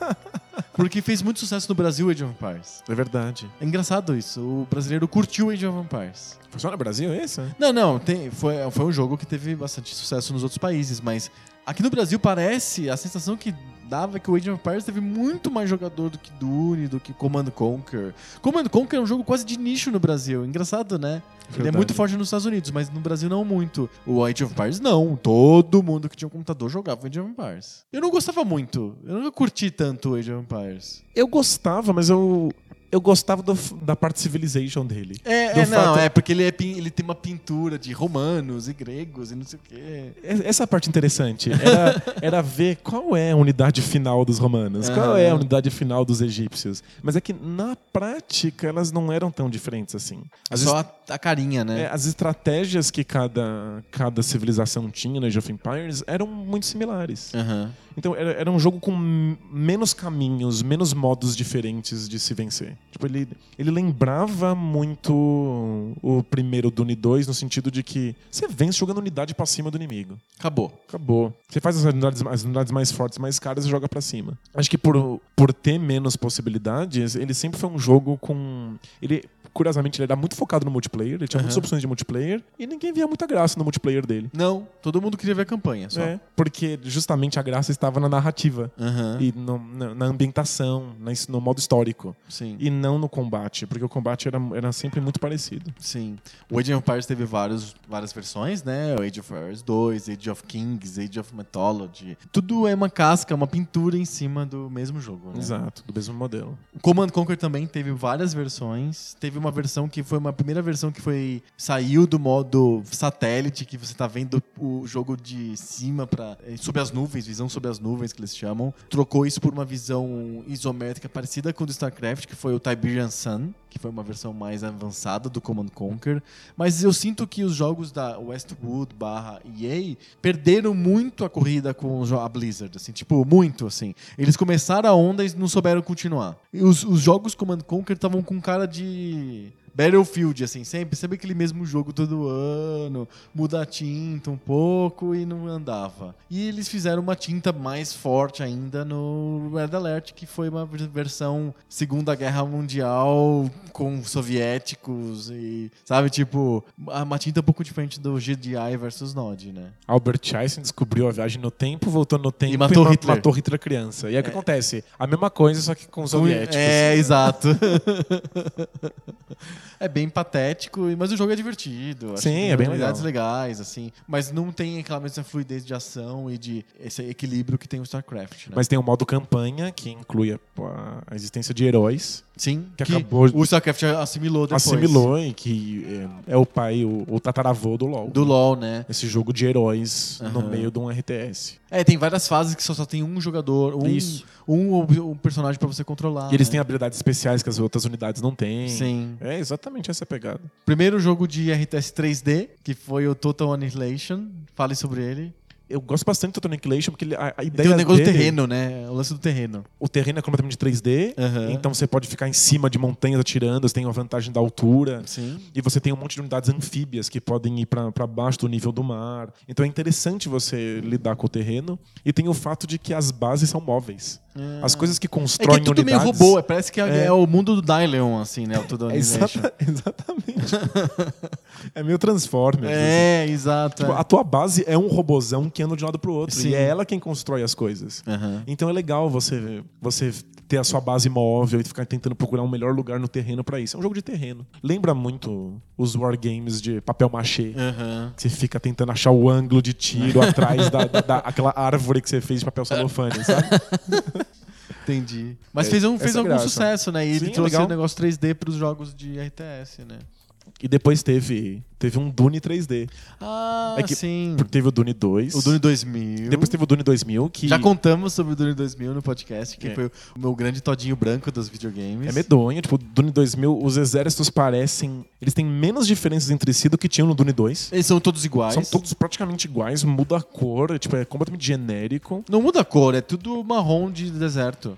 Speaker 1: [laughs] Porque fez muito sucesso no Brasil, Age of Empires.
Speaker 2: É verdade.
Speaker 1: É engraçado isso. O brasileiro curtiu Age of Empires.
Speaker 2: Foi só no Brasil esse?
Speaker 1: Não, não, tem, foi, foi um jogo que teve bastante sucesso nos outros países, mas aqui no Brasil parece, a sensação que dava é que o Age of Empires teve muito mais jogador do que Dune, do que Command Conquer. Command Conquer é um jogo quase de nicho no Brasil, engraçado, né? Ele é
Speaker 2: Verdade.
Speaker 1: muito forte nos Estados Unidos, mas no Brasil não muito. O Age of Empires não, todo mundo que tinha um computador jogava Age of Empires. Eu não gostava muito, eu nunca curti tanto o Age of Empires.
Speaker 2: Eu gostava, mas eu, eu gostava do- da parte Civilization dele.
Speaker 1: É, é, não,
Speaker 2: fato-
Speaker 1: é porque ele, é, ele tem uma pintura de romanos e gregos e não sei o quê.
Speaker 2: E- Essa é parte interessante. Era, [laughs] era ver qual é a unidade final dos romanos, qual é a unidade final dos egípcios. Mas é que, na prática, elas não eram tão diferentes assim. As,
Speaker 1: Só a, a carinha, né?
Speaker 2: é, as estratégias que cada, cada civilização tinha no Age of Empires eram muito similares.
Speaker 1: Aham.
Speaker 2: Então era, era um jogo com menos caminhos, menos modos diferentes de se vencer. Tipo, ele, ele lembrava muito o primeiro Dune 2 no sentido de que você vence jogando unidade pra cima do inimigo.
Speaker 1: Acabou.
Speaker 2: Acabou. Você faz as unidades, as unidades mais fortes, mais caras e joga pra cima. Acho que por, por ter menos possibilidades, ele sempre foi um jogo com. Ele, curiosamente, ele era muito focado no multiplayer, ele tinha muitas
Speaker 1: Aham.
Speaker 2: opções de multiplayer e ninguém via muita graça no multiplayer dele.
Speaker 1: Não, todo mundo queria ver a campanha só.
Speaker 2: É, porque justamente a graça estava na narrativa
Speaker 1: Aham.
Speaker 2: e no- na, na ambientação, na no modo histórico.
Speaker 1: Sim.
Speaker 2: E e não no combate, porque o combate era, era sempre muito parecido.
Speaker 1: Sim. O Age of Empires teve vários, várias versões, né? O Age of Empires 2, Age of Kings, Age of Mythology. Tudo é uma casca, uma pintura em cima do mesmo jogo, né?
Speaker 2: Exato, do mesmo modelo.
Speaker 1: O Command Conquer também teve várias versões. Teve uma versão que foi uma primeira versão que foi saiu do modo satélite, que você tá vendo o jogo de cima para sob as nuvens, visão sob as nuvens que eles chamam. Trocou isso por uma visão isométrica parecida com o do StarCraft, que foi o Tiberian Sun, que foi uma versão mais avançada do Command Conquer. Mas eu sinto que os jogos da Westwood barra EA perderam muito a corrida com a Blizzard, assim, tipo, muito, assim. Eles começaram a onda e não souberam continuar. E os, os jogos Command Conquer estavam com cara de Battlefield, assim, sempre, sempre aquele mesmo jogo todo ano, muda a tinta um pouco e não andava. E eles fizeram uma tinta mais forte ainda no Red Alert, que foi uma versão Segunda Guerra Mundial com soviéticos e, sabe, tipo, uma tinta um pouco diferente do GDI versus Nod, né?
Speaker 2: Albert Einstein descobriu a viagem no tempo, voltou no tempo
Speaker 1: E matou Hitler.
Speaker 2: matou Hitler criança. E aí o que acontece? A mesma coisa, só que com os soviéticos.
Speaker 1: É, exato. [laughs] é bem patético, mas o jogo é divertido.
Speaker 2: Sim, é bem legal.
Speaker 1: legais, assim. Mas não tem aquela mesma fluidez de ação e de esse equilíbrio que tem o StarCraft, né?
Speaker 2: Mas tem o modo campanha, que inclui a, a existência de heróis.
Speaker 1: Sim,
Speaker 2: que
Speaker 1: que,
Speaker 2: acabou-
Speaker 1: o StarCraft assimilou depois.
Speaker 2: Assimilou e que é, é o pai, o, o tataravô do LoL.
Speaker 1: Do LoL, né?
Speaker 2: Esse jogo de heróis no
Speaker 1: Aham.
Speaker 2: meio de um RTS.
Speaker 1: É, tem várias fases que só, só tem um jogador, um,
Speaker 2: Isso.
Speaker 1: Um, um personagem pra você controlar.
Speaker 2: e eles
Speaker 1: né?
Speaker 2: têm habilidades especiais que as outras unidades não têm.
Speaker 1: Sim.
Speaker 2: É exatamente essa pegada.
Speaker 1: Primeiro jogo de RTS 3D, que foi o Total Annihilation. Fale sobre ele.
Speaker 2: Eu gosto bastante do Total Annihilation porque a, a ideia
Speaker 1: tem o negócio
Speaker 2: dele,
Speaker 1: do terreno, né? O lance do terreno.
Speaker 2: O terreno é completamente 3D,
Speaker 1: Aham.
Speaker 2: então você pode ficar em cima de montanhas atirando, você tem a vantagem da altura.
Speaker 1: Sim.
Speaker 2: E você tem um monte de unidades anfíbias que podem ir pra baixo do nível do mar. Então é interessante você lidar com o terreno. E tem o fato de que as bases são móveis. As coisas que
Speaker 1: É que
Speaker 2: constroem
Speaker 1: é tudo meio
Speaker 2: unidades...
Speaker 1: robô, é- parece que é,
Speaker 2: É.
Speaker 1: é o mundo do Dylion, assim, né? O
Speaker 2: É exata- [laughs] exatamente. [laughs] é meio Transformers. assim.
Speaker 1: É, exato.
Speaker 2: Tipo,
Speaker 1: é.
Speaker 2: a tua base é um robozão que anda de um lado pro outro.
Speaker 1: Sim.
Speaker 2: E é ela quem constrói as coisas.
Speaker 1: Aham.
Speaker 2: Então é legal você, você ter a sua base móvel e ficar tentando procurar um melhor lugar no terreno pra isso. É um jogo de terreno. Lembra muito os wargames de papel machê. Que você fica tentando achar o ângulo de tiro [laughs] atrás da, da- da- aquela árvore que você fez de papel celofane, sabe? [laughs]
Speaker 1: Entendi. Mas
Speaker 2: É,
Speaker 1: fez, um, fez
Speaker 2: é
Speaker 1: algum
Speaker 2: graça.
Speaker 1: sucesso, né? E ele
Speaker 2: Sim, é
Speaker 1: trouxe o negócio 3D pros jogos de RTS, né?
Speaker 2: E depois teve, teve um Dune 3D.
Speaker 1: Ah,
Speaker 2: É que-
Speaker 1: sim.
Speaker 2: Teve o Dune 2.
Speaker 1: O Dune 2000.
Speaker 2: Depois teve o Dune 2000, que
Speaker 1: Já contamos sobre o Dune 2000 no podcast, que
Speaker 2: É.
Speaker 1: foi o meu grande todinho branco dos videogames.
Speaker 2: é medonho. Tipo, o Dune 2000, os exércitos parecem... Eles têm menos diferenças entre si do que tinham no Dune 2.
Speaker 1: Eles são todos iguais.
Speaker 2: São todos praticamente iguais, muda a cor, tipo, é completamente genérico.
Speaker 1: Não muda a cor, é tudo marrom de deserto.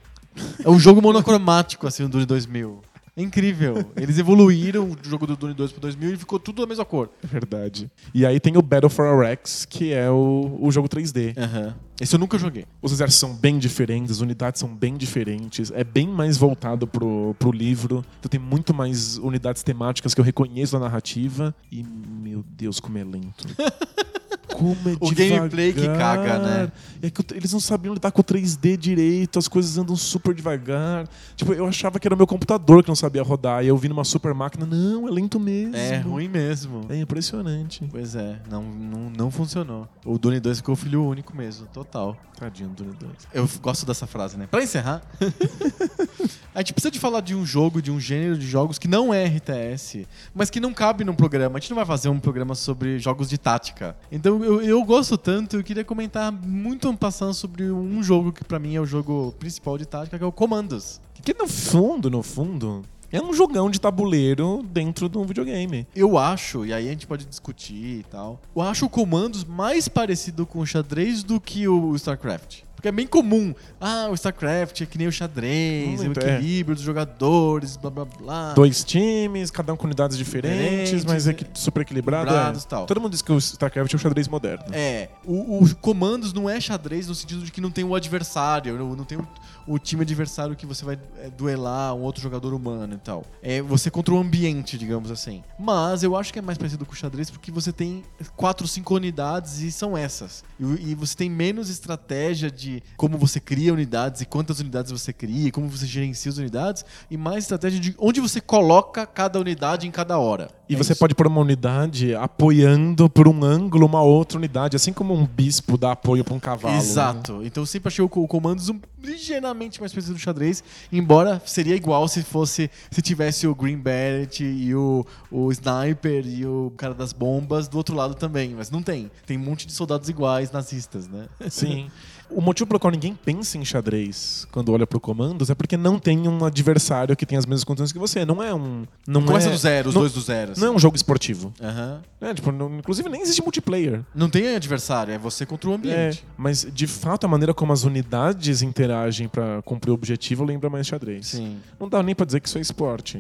Speaker 1: É um jogo monocromático, assim, o Dune 2000. É incrível. Eles evoluíram o jogo do Dune 2 pro 2000 e ficou tudo a mesma cor.
Speaker 2: É verdade. E aí tem o Battle for Arax, que é o, o jogo 3D.
Speaker 1: Aham. Esse eu nunca joguei.
Speaker 2: Os exércitos são bem diferentes, as unidades são bem diferentes, é bem mais voltado pro, pro livro. Então tem muito mais unidades temáticas que eu reconheço na narrativa. E, meu Deus, como é lento. [laughs] Como é
Speaker 1: O
Speaker 2: devagar.
Speaker 1: gameplay que caga, né?
Speaker 2: É que eles não sabiam lidar com o 3D direito, as coisas andam super devagar. Tipo, eu achava que era meu computador que não sabia rodar. E eu vi numa super máquina, não, é lento mesmo.
Speaker 1: É ruim mesmo.
Speaker 2: É impressionante.
Speaker 1: Pois é, não, não, não funcionou. O Dune 2 ficou filho único mesmo, total.
Speaker 2: Tadinho do Dune 2.
Speaker 1: Eu gosto dessa frase, né? Pra encerrar, [laughs] a gente precisa de falar de um jogo, de um gênero de jogos que não é RTS, mas que não cabe num programa. A gente não vai fazer um programa sobre jogos de tática. Então eu, eu gosto tanto, eu queria comentar muito passando sobre um jogo que pra mim é o jogo principal de tática, que é o Commandos.
Speaker 2: Que no fundo, no fundo, é um jogão de tabuleiro dentro de um videogame.
Speaker 1: Eu acho, e aí a gente pode discutir e tal, eu acho o Commandos mais parecido com o xadrez do que o StarCraft. Porque é bem comum. Ah, o StarCraft é que nem o xadrez,
Speaker 2: Muito,
Speaker 1: o
Speaker 2: é.
Speaker 1: equilíbrio dos jogadores, blá blá blá.
Speaker 2: Dois times, cada um com unidades diferentes,
Speaker 1: Diferentes,
Speaker 2: mas é que super equilibrado. é.
Speaker 1: tal.
Speaker 2: Todo mundo diz que o StarCraft é o xadrez moderno.
Speaker 1: É, o, o comandos não é xadrez no sentido de que não tem o adversário, não, não tem o, o time adversário que você vai é, duelar, um outro jogador humano e tal. É você contra o ambiente, digamos assim. Mas eu acho que é mais parecido com o xadrez porque você tem quatro, cinco unidades e são essas. E, e você tem menos estratégia de como você cria unidades e quantas unidades você cria, e como você gerencia as unidades, e mais estratégia de onde você coloca cada unidade em cada hora.
Speaker 2: E
Speaker 1: É
Speaker 2: você
Speaker 1: isso.
Speaker 2: pode pôr uma unidade apoiando por um ângulo uma outra unidade, assim como um bispo dá apoio para um cavalo. né?
Speaker 1: Exato. Então eu sempre achei o, co- o comandos um, ligeiramente mais parecido do xadrez, embora seria igual se fosse se tivesse o Green Beret e o, o Sniper e o cara das bombas do outro lado também, mas não tem. Tem um monte de soldados iguais nazistas, né?
Speaker 2: Sim. [laughs] O motivo pelo qual ninguém pensa em xadrez quando olha pro comandos é porque não tem um adversário que tem as mesmas condições que você. Não é um. Não
Speaker 1: Começa
Speaker 2: é,
Speaker 1: do zero, os
Speaker 2: não,
Speaker 1: dois do zero.
Speaker 2: Não é
Speaker 1: assim.
Speaker 2: um jogo esportivo.
Speaker 1: Aham.
Speaker 2: É, tipo, não- inclusive nem existe multiplayer.
Speaker 1: Não tem adversário, é você contra o
Speaker 2: É,
Speaker 1: ambiente.
Speaker 2: mas de fato a maneira como as unidades interagem pra cumprir o objetivo lembra mais xadrez.
Speaker 1: Sim.
Speaker 2: Não dá nem pra dizer que isso é esporte.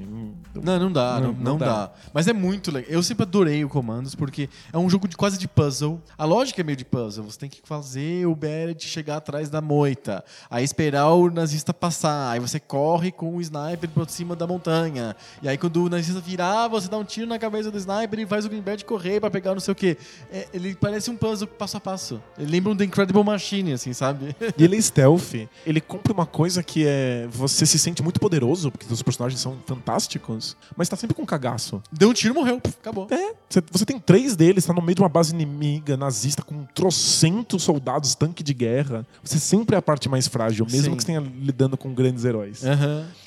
Speaker 1: Não, não dá,
Speaker 2: Não-
Speaker 1: não,
Speaker 2: dá.
Speaker 1: dá. Mas é muito legal. Eu sempre adorei o Comandos porque é um jogo de quase de puzzle. A lógica é meio de puzzle. Você tem que fazer o Beret chegar atrás da moita, aí esperar o nazista passar, aí você corre com o sniper por cima da montanha. E aí quando o nazista virar, você dá um tiro na cabeça do sniper e faz o Green Beret correr pra pegar não sei o quê. É, ele parece um puzzle passo a passo. Ele lembra um The Incredible Machine, assim, sabe?
Speaker 2: E ele é [laughs] stealth. Ele cumpre uma coisa que é. Você se sente muito poderoso, porque os personagens são fantásticos, mas tá sempre com cagaço.
Speaker 1: Deu um tiro, morreu. Puf, Acabou.
Speaker 2: É, você, você tem três deles, tá no meio de uma base inimiga, nazista, com trocentos soldados, tanque de guerra. Você sempre é a parte mais frágil, mesmo
Speaker 1: Sim.
Speaker 2: que você tenha lidando com grandes heróis.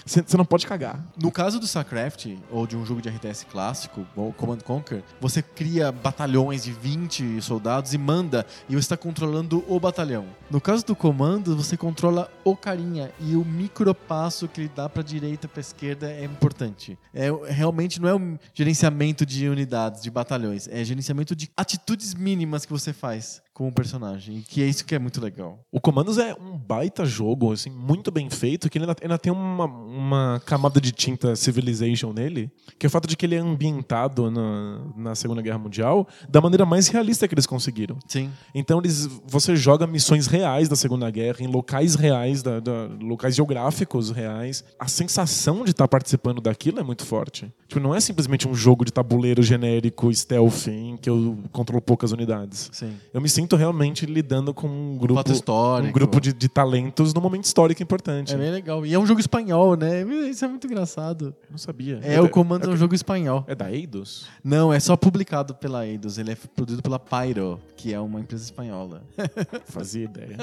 Speaker 2: Você, você não pode cagar.
Speaker 1: No caso do StarCraft, ou de um jogo de RTS clássico, ou Command Conquer, você cria batalhões de 20 soldados e manda, e você está controlando o batalhão. No caso do comando, você controla o carinha, e o micropasso que ele dá pra direita, pra esquerda é importante. É, realmente não é um gerenciamento de unidades, de batalhões, é gerenciamento de atitudes mínimas que você faz com o personagem, que é isso que é muito legal.
Speaker 2: O Commandos é um baita jogo, assim, muito bem feito, que ele ainda, ainda tem uma, uma camada de tinta Civilization nele, que é o fato de que ele é ambientado na, na Segunda Guerra Mundial da maneira mais realista que eles conseguiram.
Speaker 1: Sim.
Speaker 2: Então eles, você joga missões reais da Segunda Guerra, em locais reais, da, da- locais geográficos reais. A sensação de estar participando daquilo é muito forte. Tipo, não é simplesmente um jogo de tabuleiro genérico, stealth, em que eu controlo poucas unidades.
Speaker 1: Sim.
Speaker 2: Eu me sinto realmente lidando com um grupo,
Speaker 1: Fato histórico.
Speaker 2: um grupo de, de talentos num momento histórico importante.
Speaker 1: É bem legal. E é um jogo espanhol, né? Isso é muito engraçado.
Speaker 2: Não sabia.
Speaker 1: É, o comando é um jogo espanhol.
Speaker 2: É da Eidos?
Speaker 1: Não, é só publicado pela Eidos. Ele é produzido pela Pyro, que é uma empresa espanhola. [laughs]
Speaker 2: Fazia ideia.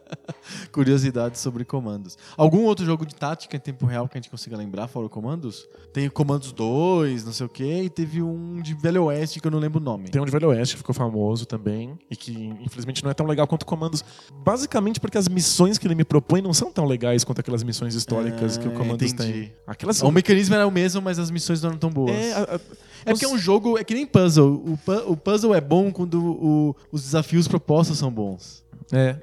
Speaker 2: [laughs]
Speaker 1: Curiosidades sobre comandos. Algum outro jogo de tática em tempo real que a gente consiga lembrar, fora o comandos? Tem o Comandos 2, não sei o quê, e teve um de Velho Oeste que eu não lembro o nome.
Speaker 2: Tem um de Velho Oeste que ficou famoso também e que infelizmente não é tão legal quanto Comandos. Basicamente porque as missões que ele me propõe não são tão legais quanto aquelas missões históricas que o
Speaker 1: Ah,
Speaker 2: Comandos
Speaker 1: entendi.
Speaker 2: tem. Aquelas
Speaker 1: O mecanismo era o mesmo, mas as missões não eram tão boas.
Speaker 2: É, a- a-
Speaker 1: É porque é um jogo, é que nem puzzle. O, pu- o puzzle é bom quando o- os desafios propostos são bons.
Speaker 2: é.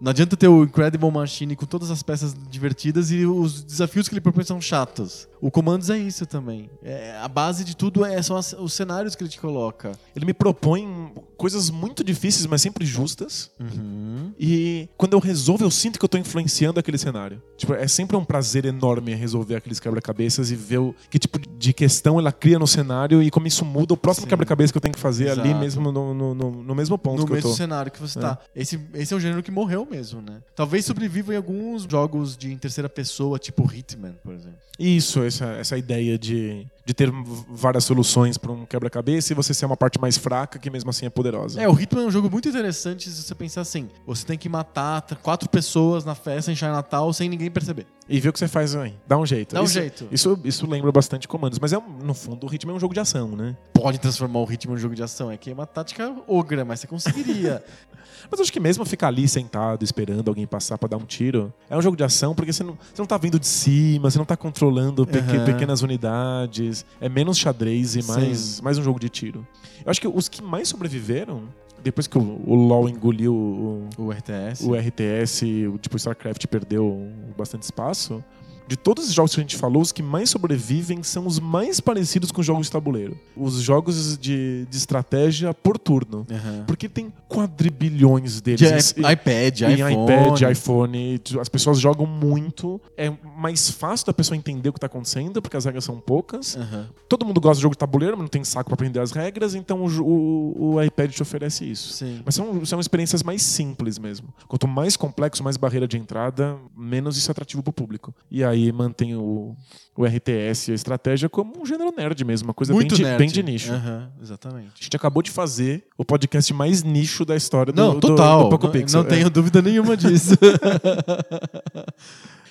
Speaker 1: Não adianta ter o Incredible Machine com todas as peças divertidas e os desafios que ele propõe são chatos. O Commandos é isso também. É, a base de tudo é, são as- os cenários que ele te coloca.
Speaker 2: Ele me propõe coisas muito difíceis, mas sempre justas.
Speaker 1: Uhum.
Speaker 2: E quando eu resolvo, eu sinto que eu tô influenciando aquele cenário. Tipo, é sempre um prazer enorme resolver aqueles quebra-cabeças e ver o, que tipo de questão ela cria no cenário e como isso muda o próximo quebra-cabeça que eu tenho que fazer ali
Speaker 1: Exato.
Speaker 2: mesmo no, no, no- no mesmo ponto
Speaker 1: No
Speaker 2: que eu
Speaker 1: mesmo
Speaker 2: tô.
Speaker 1: cenário que você
Speaker 2: É.
Speaker 1: tá. Esse, esse é um gênero que morreu mesmo, né? Talvez sobreviva em alguns jogos de terceira pessoa, tipo Hitman, por exemplo.
Speaker 2: Isso, essa, essa ideia de, de ter várias soluções para um quebra-cabeça e você ser uma parte mais fraca que mesmo assim é poderosa.
Speaker 1: É, o Hitman é um jogo muito interessante se você pensar assim: você tem que matar quatro pessoas na festa em Natal sem ninguém perceber.
Speaker 2: E ver o que você faz aí. Dá um jeito.
Speaker 1: Dá um
Speaker 2: isso,
Speaker 1: jeito.
Speaker 2: Isso, isso lembra bastante comandos, mas é no fundo o ritmo é um jogo de ação, né?
Speaker 1: Pode transformar o Hitman em um jogo de ação. É que é uma tática ogra, mas você conseguiria. [laughs]
Speaker 2: Mas eu acho que mesmo ficar ali sentado esperando alguém passar pra dar um tiro, é um jogo de ação porque você não, você não tá vindo de cima, você não tá controlando
Speaker 1: Aham.
Speaker 2: pequenas unidades, é menos xadrez e mais,
Speaker 1: Sim.
Speaker 2: mais um jogo de tiro. Eu acho que os que mais sobreviveram, depois que o, o LoL engoliu o,
Speaker 1: o RTS.
Speaker 2: o RTS, o tipo StarCraft perdeu bastante espaço, de todos os jogos que a gente falou, os que mais sobrevivem são os mais parecidos com jogos de tabuleiro. Os jogos de, de estratégia por turno.
Speaker 1: Aham.
Speaker 2: Porque tem quadrilhões deles.
Speaker 1: De iPad,
Speaker 2: em
Speaker 1: iPhone.
Speaker 2: iPad, iPhone, as pessoas jogam muito. É mais fácil da pessoa entender o que tá acontecendo, porque as regras são poucas.
Speaker 1: Aham.
Speaker 2: Todo mundo gosta de jogo de tabuleiro, mas não tem saco pra aprender as regras, então o, o- o iPad te oferece isso.
Speaker 1: Sim.
Speaker 2: Mas são, são experiências mais simples mesmo. Quanto mais complexo, mais barreira de entrada, menos isso é atrativo pro público. E aí mantém o, o RTS e a estratégia como um gênero nerd mesmo, uma coisa
Speaker 1: Muito
Speaker 2: bem, de,
Speaker 1: nerd.
Speaker 2: bem de nicho. A
Speaker 1: exatamente.
Speaker 2: gente acabou de fazer o podcast mais nicho da história do,
Speaker 1: Não,
Speaker 2: do-
Speaker 1: total.
Speaker 2: do Poco
Speaker 1: não
Speaker 2: Pixel.
Speaker 1: não
Speaker 2: É.
Speaker 1: tenho dúvida nenhuma disso. [laughs]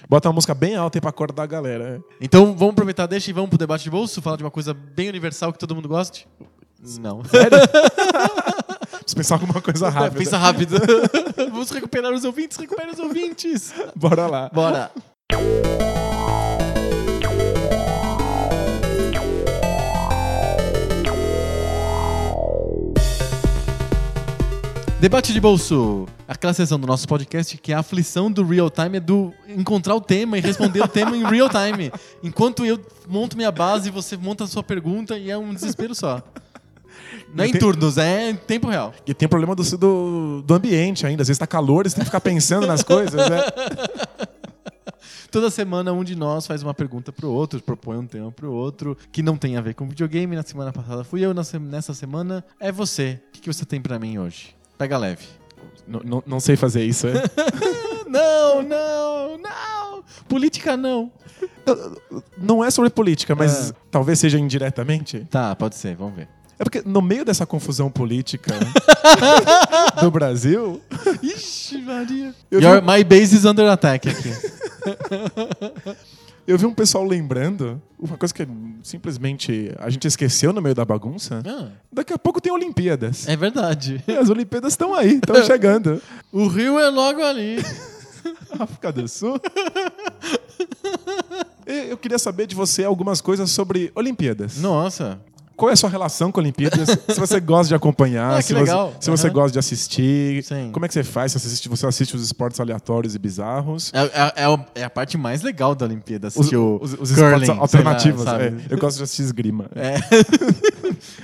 Speaker 2: Bota uma música bem alta aí pra acordar a galera. é.
Speaker 1: então vamos aproveitar, deixa e vamos pro debate de bolso, falar de uma coisa bem universal que todo mundo goste? Não. [laughs]
Speaker 2: Preciso pensar alguma coisa rápida.
Speaker 1: Pensa rápido. [laughs] vamos recuperar os ouvintes, recupera os ouvintes.
Speaker 2: Bora lá.
Speaker 1: Bora. Debate de bolso. Aquela sessão do nosso podcast que é a aflição do real time é do encontrar o tema e responder o tema em real time. Enquanto eu monto minha base, você monta a sua pergunta e é um desespero só. Não é em
Speaker 2: Tem-
Speaker 1: turnos, é em tempo real.
Speaker 2: E tem problema do, do, do ambiente ainda. Às vezes tá calor, você tem que ficar pensando nas coisas. né? [laughs]
Speaker 1: Toda semana um de nós faz uma pergunta pro outro, propõe um tema pro outro, que não tem a ver com videogame. Na semana passada fui eu, nessa semana é você. O que, você tem pra mim hoje? Pega leve.
Speaker 2: Não- sei fazer isso. É. [laughs]
Speaker 1: Não, não, não! Política não.
Speaker 2: Não é sobre política, mas
Speaker 1: É.
Speaker 2: talvez seja indiretamente.
Speaker 1: Tá, pode ser, vamos ver.
Speaker 2: É porque no meio dessa confusão política [laughs] do Brasil,
Speaker 1: Ixi, Maria. Your,
Speaker 2: vi-
Speaker 1: My base is under attack aqui. [laughs]
Speaker 2: eu vi um pessoal lembrando uma coisa que simplesmente a gente esqueceu no meio da bagunça.
Speaker 1: Ah,
Speaker 2: Daqui a pouco tem Olimpíadas.
Speaker 1: é verdade.
Speaker 2: E as Olimpíadas estão aí, estão [laughs] chegando.
Speaker 1: O Rio é logo ali. [laughs]
Speaker 2: África do Sul. Eu queria saber de você algumas coisas sobre Olimpíadas.
Speaker 1: Nossa.
Speaker 2: Qual é a sua relação com Olimpíadas? se você gosta de acompanhar,
Speaker 1: Ah,
Speaker 2: se. Você, se você gosta de assistir,
Speaker 1: Sim.
Speaker 2: como é que você faz? Se você assiste, você assiste os esportes aleatórios e bizarros?
Speaker 1: É, é- é é a parte mais legal da Olimpíada,
Speaker 2: Os,
Speaker 1: assistir o
Speaker 2: os- os
Speaker 1: curling,
Speaker 2: esportes
Speaker 1: lá,
Speaker 2: alternativos.
Speaker 1: sabe?
Speaker 2: é. eu gosto de assistir esgrima.
Speaker 1: É.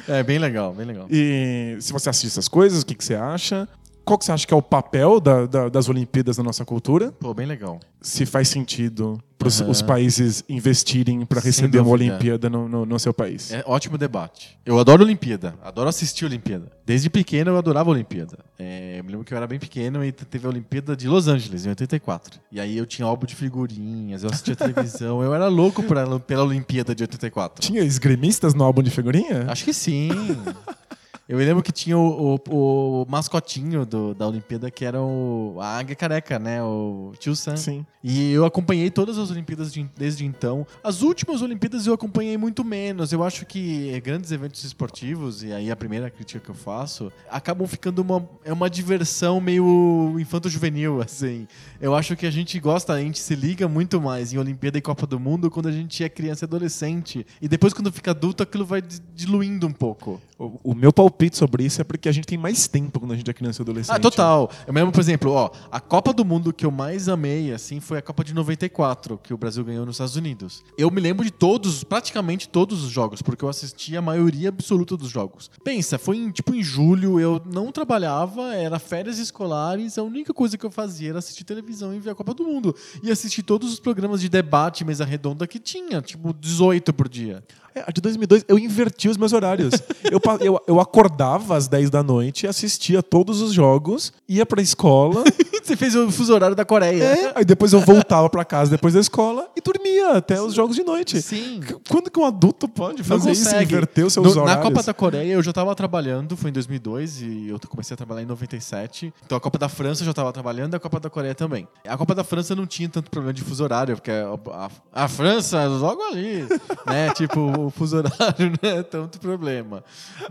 Speaker 1: [laughs] é bem legal, bem legal.
Speaker 2: E se você assiste essas coisas, o que, que você acha? Qual que você acha que é o papel da- da- das Olimpíadas na nossa cultura?
Speaker 1: Pô, bem legal.
Speaker 2: Se faz sentido para
Speaker 1: Aham.
Speaker 2: os países investirem para receber uma. Olimpíada no, no- no seu país?
Speaker 1: É ótimo debate. Eu adoro Olimpíada, adoro assistir Olimpíada. Desde pequeno eu adorava Olimpíada. É, eu me lembro que eu era bem pequeno e teve a Olimpíada de Los Angeles, em 84. E aí eu tinha álbum de figurinhas, eu assistia televisão, eu era louco pela, pela Olimpíada de 84.
Speaker 2: Tinha esgrimistas no álbum de figurinha?
Speaker 1: Acho que sim. [laughs] Eu me lembro que tinha o, o- o mascotinho do- da Olimpíada, que era o, a águia careca, né? O tio Sam.
Speaker 2: Sim.
Speaker 1: E eu acompanhei todas as Olimpíadas de- desde então. As últimas Olimpíadas eu acompanhei muito menos. Eu acho que grandes eventos esportivos, e aí a primeira crítica que eu faço, acabam ficando uma, é uma diversão meio infanto-juvenil, [laughs] assim. Eu acho que a gente gosta, a gente se liga muito mais em Olimpíada e Copa do Mundo quando a gente é criança e adolescente. E depois, quando fica adulto, aquilo vai di- diluindo um pouco.
Speaker 2: O, o meu palpite sobre isso é porque a gente tem mais tempo quando a gente é criança e adolescente.
Speaker 1: Ah, total. Eu me lembro, por exemplo, ó, a Copa do Mundo que eu mais amei, assim, foi a Copa de 94, que o Brasil ganhou nos Estados Unidos. Eu me lembro de todos, praticamente todos os jogos, porque eu assisti a maioria absoluta dos jogos. Pensa, foi em, tipo em julho, eu não trabalhava, era férias escolares, a única coisa que eu fazia era assistir televisão e ver a Copa do Mundo. E assistir todos os programas de debate, mesa redonda que tinha, tipo 18 por dia.
Speaker 2: É, a de 2002, eu inverti os meus horários. eu, eu, eu acordava às 10 da noite, assistia todos os jogos, ia pra escola,
Speaker 1: Você fez o fuso horário da Coreia.
Speaker 2: é, aí depois eu voltava pra casa depois da escola e dormia até os jogos de noite.
Speaker 1: Sim.
Speaker 2: Quando que um adulto pode fazer isso, inverter os seus
Speaker 1: No-
Speaker 2: horários?
Speaker 1: Na Copa da Coreia eu já tava trabalhando, foi em 2002 e eu comecei a trabalhar em 97. Então a Copa da França eu já tava trabalhando e a Copa da Coreia também. A Copa da França não tinha tanto problema de fuso horário, porque a, a- a França logo ali, [laughs] né? Tipo, o fuso horário [laughs] não é tanto problema.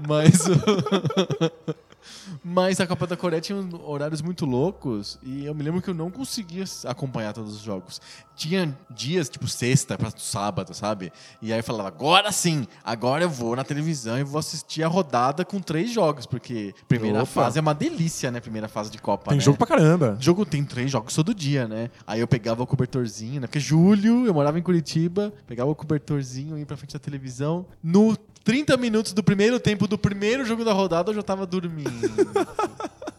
Speaker 1: Mas o... Mas a Copa da Coreia tinha horários muito loucos e eu me lembro que eu não conseguia acompanhar todos os jogos. Tinha dias, tipo sexta para sábado, sabe? E aí eu falava, agora sim, agora eu vou na televisão e vou assistir a rodada com três jogos, porque primeira
Speaker 2: Opa.
Speaker 1: fase é uma delícia, né? Primeira fase de Copa,
Speaker 2: Tem
Speaker 1: né?
Speaker 2: jogo pra caramba.
Speaker 1: Jogo tem três jogos todo dia, né? Aí eu pegava o cobertorzinho, né? Porque julho, eu morava em Curitiba, pegava o cobertorzinho, ia pra frente da televisão. No 30 minutos do primeiro tempo do primeiro jogo da rodada, eu já tava dormindo. [laughs]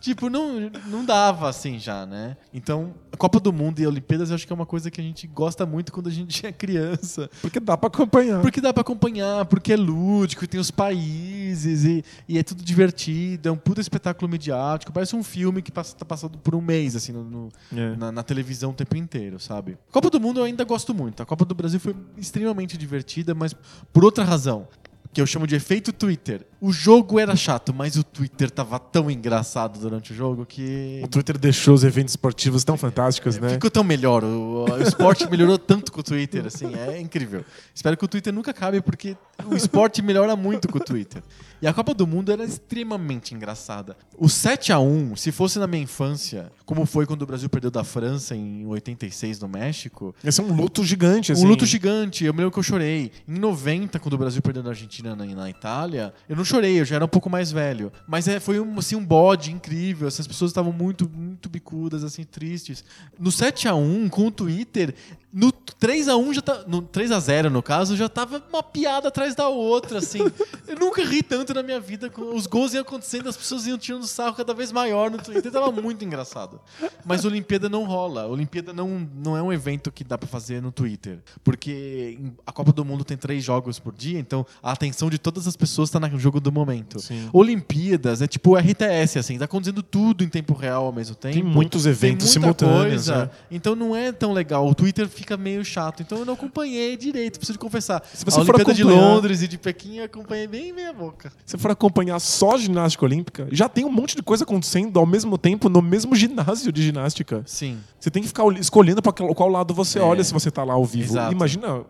Speaker 1: tipo, não, não dava assim já, né? Então, a Copa do Mundo e Olimpíadas eu acho que é uma coisa que a gente gosta muito quando a gente é criança.
Speaker 2: Porque dá pra acompanhar.
Speaker 1: Porque dá pra acompanhar, porque é lúdico, e tem os países, e, e é tudo divertido, é um puta espetáculo midiático, parece um filme que passa, tá passando por um mês, assim, no- no-
Speaker 2: É.
Speaker 1: na, na televisão o tempo inteiro, sabe? Copa do Mundo eu ainda gosto muito. A Copa do Brasil foi extremamente divertida, mas por outra razão. Que eu chamo de efeito Twitter. O jogo era chato, mas o Twitter tava tão engraçado durante o jogo que.
Speaker 2: O Twitter deixou os eventos esportivos tão fantásticos, né?
Speaker 1: Ficou tão melhor. O, o esporte melhorou tanto com o Twitter, assim, é incrível. Espero que o Twitter nunca acabe, porque o esporte melhora muito com o Twitter. E a Copa do Mundo era extremamente engraçada. O 7 a 1 se fosse na minha infância, como foi quando o Brasil perdeu da França em 86 no México,
Speaker 2: Esse é um luto gigante, assim.
Speaker 1: um luto gigante. Eu me lembro que eu chorei. Em 90, quando o Brasil perdeu da Argentina na, na Itália, eu não chorei, eu já era um pouco mais velho. Mas é, foi um, assim, um bode incrível. Essas pessoas estavam muito, muito bicudas, assim, tristes. No 7x1, com o Twitter, no 3x1 já tá. No 3x0, no caso, já tava uma piada atrás da outra, assim. eu nunca ri tanto na minha vida. com- Os gols iam acontecendo, as pessoas iam tirando sarro cada vez maior no Twitter. Tava muito engraçado. Mas Olimpíada não rola. Olimpíada não, não é um evento que dá pra fazer no Twitter. Porque a Copa do Mundo tem três jogos por dia, então a atenção de todas as pessoas tá no jogo do momento.
Speaker 2: Sim.
Speaker 1: Olimpíadas é tipo RTS, assim, tá acontecendo tudo em tempo real ao mesmo tempo.
Speaker 2: Tem muitos eventos
Speaker 1: Tem muita
Speaker 2: simultâneos.
Speaker 1: coisa,
Speaker 2: né?
Speaker 1: então não é tão legal. O Twitter fica meio chato. Então eu não acompanhei direito, preciso confessar.
Speaker 2: Se você
Speaker 1: a
Speaker 2: for
Speaker 1: Olimpíada de
Speaker 2: acompanhar-
Speaker 1: Londres e de Pequim eu acompanhei bem meia boca.
Speaker 2: Se for acompanhar só ginástica olímpica, já tem um monte de coisa acontecendo ao mesmo tempo no mesmo ginásio de ginástica.
Speaker 1: Sim.
Speaker 2: Você tem que ficar ol- escolhendo para qual, lado você
Speaker 1: É.
Speaker 2: olha se você tá lá ao vivo.
Speaker 1: Exato.
Speaker 2: Imagina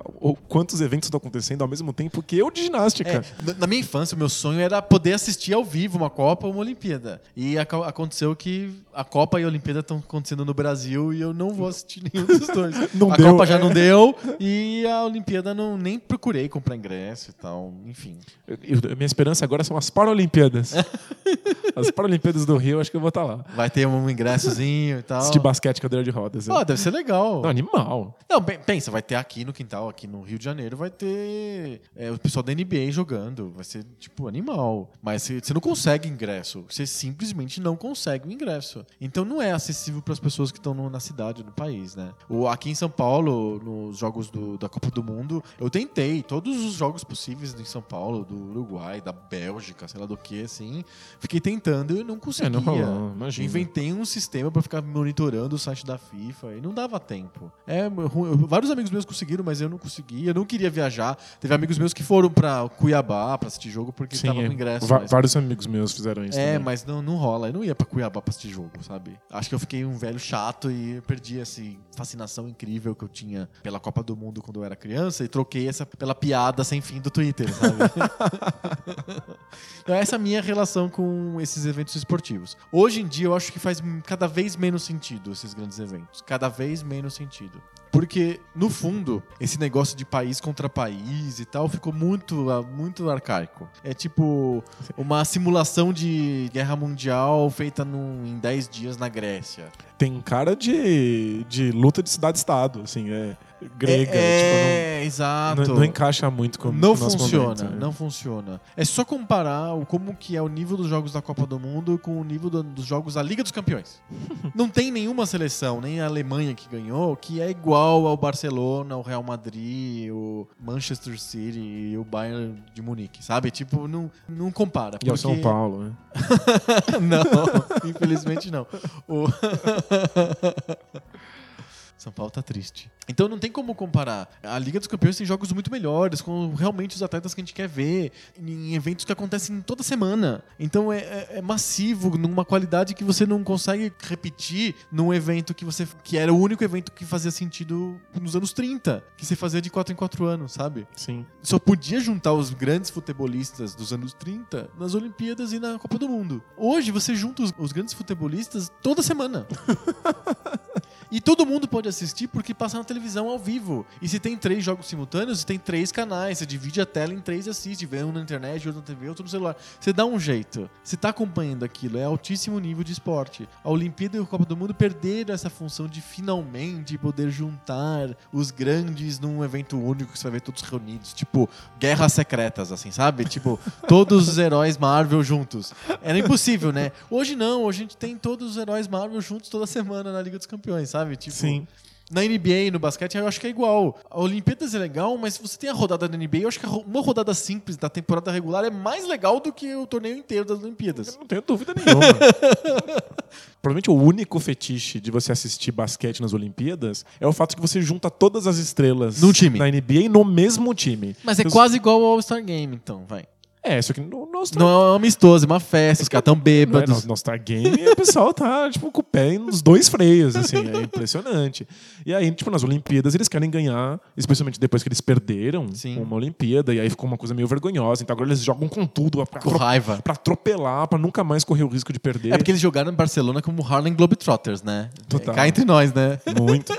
Speaker 2: quantos eventos estão acontecendo ao mesmo tempo que eu de ginástica.
Speaker 1: É, na- minha infância, o meu sonho era poder assistir ao vivo uma Copa ou uma Olimpíada. E aconteceu que a Copa e a Olimpíada estão acontecendo no Brasil e eu não vou assistir nenhum dos dois. [laughs]
Speaker 2: Não
Speaker 1: a
Speaker 2: deu,
Speaker 1: Copa já não deu e a Olimpíada não nem procurei comprar ingresso e tal. Enfim.
Speaker 2: Eu- eu- minha esperança agora são as Paralimpíadas. [laughs] as Paralimpíadas do Rio, acho que eu vou estar lá.
Speaker 1: Vai ter um ingressozinho e tal.
Speaker 2: Assistir basquete cadeira de rodas. é.
Speaker 1: Ó, deve ser legal.
Speaker 2: Não, animal.
Speaker 1: Não, pensa, vai ter aqui no quintal, aqui no Rio de Janeiro, vai ter é, o pessoal da NBA jogando. Vai ser, tipo, animal. Mas você você não consegue ingresso. Você simplesmente não consegue o ingresso. Então não é acessível para as pessoas que estão na cidade, no país, né? O, aqui em São Paulo, nos jogos do- da Copa do Mundo, eu tentei todos os jogos possíveis em São Paulo, do Uruguai, da Bélgica, sei lá do que, assim. Fiquei tentando e não conseguia.
Speaker 2: É, não rolou, imagina.
Speaker 1: Inventei um sistema para ficar monitorando o site da FIFA e não dava tempo. É, vários amigos meus conseguiram, mas eu não conseguia. Eu não queria viajar. Teve amigos meus que foram para Cuiabá para assistir jogo porque
Speaker 2: Sim,
Speaker 1: tava
Speaker 2: é.
Speaker 1: com ingresso.
Speaker 2: Va-
Speaker 1: mas-
Speaker 2: Vários amigos meus fizeram isso.
Speaker 1: É,
Speaker 2: também.
Speaker 1: mas não, não rola. Eu não ia pra Cuiabá pra assistir jogo, sabe? Acho que eu fiquei um velho chato e perdi essa fascinação incrível que eu tinha pela Copa do Mundo quando eu era criança e troquei essa pela piada sem fim do Twitter, sabe? [laughs] então, essa é a minha relação com esses eventos esportivos. Hoje em dia, eu acho que faz cada vez menos sentido esses grandes eventos. Cada vez menos sentido. Porque, no fundo, esse negócio de país contra país e tal ficou muito, muito arcaico. É tipo uma simulação de guerra mundial feita num, em 10 dias na Grécia.
Speaker 2: Tem cara de, de luta de cidade-estado, assim, é grega.
Speaker 1: É,
Speaker 2: tipo,
Speaker 1: exato.
Speaker 2: não, não, não encaixa muito com
Speaker 1: Não
Speaker 2: com
Speaker 1: funciona,
Speaker 2: momento, né?
Speaker 1: não funciona. É só comparar o, como que é o nível dos jogos da Copa do Mundo com o nível do- dos jogos da Liga dos Campeões. [laughs] não tem nenhuma seleção, nem a Alemanha que ganhou, que é igual ao Barcelona, ao Real Madrid, o Manchester City e o Bayern de Munique, sabe? Tipo, não, não compara.
Speaker 2: E ao
Speaker 1: porque-
Speaker 2: São Paulo, né? [laughs]
Speaker 1: não, infelizmente não. O- [laughs] São Paulo tá triste. Então não tem como comparar. A Liga dos Campeões tem jogos muito melhores, com realmente os atletas que a gente quer ver, em eventos que acontecem toda semana. Então é, é, é massivo, numa qualidade que você não consegue repetir num evento que você. que era o único evento que fazia sentido nos anos 30, que você fazia de 4 em 4 anos, sabe?
Speaker 2: Sim.
Speaker 1: Só podia juntar os grandes futebolistas dos anos 30 nas Olimpíadas e na Copa do Mundo. Hoje você junta os, os grandes futebolistas toda semana. [laughs] E todo mundo pode assistir porque passa na televisão ao vivo. E se tem três jogos simultâneos, tem três canais. Você divide a tela em três e assiste. Vê um na internet, outro na TV, outro no celular. Você dá um jeito. Você tá acompanhando aquilo. É altíssimo nível de esporte. A Olimpíada e a Copa do Mundo perderam essa função de finalmente poder juntar os grandes num evento único que você vai ver todos reunidos. Tipo, guerras secretas, assim, sabe? Tipo, todos os heróis Marvel juntos. Era impossível, né? Hoje não. Hoje a gente tem todos os heróis Marvel juntos toda semana na Liga dos Campeões, sabe? Tipo,
Speaker 2: Sim.
Speaker 1: Na NBA e no basquete, eu acho que é igual. A Olimpíadas é legal, mas se você tem a rodada da NBA, eu acho que uma rodada simples da temporada regular é mais legal do que o torneio inteiro das Olimpíadas.
Speaker 2: Eu não tenho dúvida nenhuma. [laughs] Provavelmente o único fetiche de você assistir basquete nas Olimpíadas é o fato que você junta todas as estrelas
Speaker 1: Num time.
Speaker 2: na NBA no mesmo time.
Speaker 1: Mas é
Speaker 2: Os-
Speaker 1: quase igual ao All-Star Game, então, vai.
Speaker 2: É, no, no All-Star
Speaker 1: Não é um amistoso, é uma festa, os caras tão
Speaker 2: Não, é,
Speaker 1: bêbados.
Speaker 2: no, no Star Game o pessoal tá, tipo, com o pé nos dois freios, assim, é impressionante. E aí, tipo, nas Olimpíadas eles querem ganhar, especialmente depois que eles perderam
Speaker 1: Sim.
Speaker 2: uma Olimpíada, e aí ficou uma coisa meio vergonhosa. Então agora eles jogam com tudo pra,
Speaker 1: Com raiva.
Speaker 2: pra atropelar, pra nunca mais correr o risco de perder.
Speaker 1: É porque eles jogaram em Barcelona como Harlem Globetrotters, né?
Speaker 2: Total.
Speaker 1: É, Cá entre nós, né?
Speaker 2: Muito.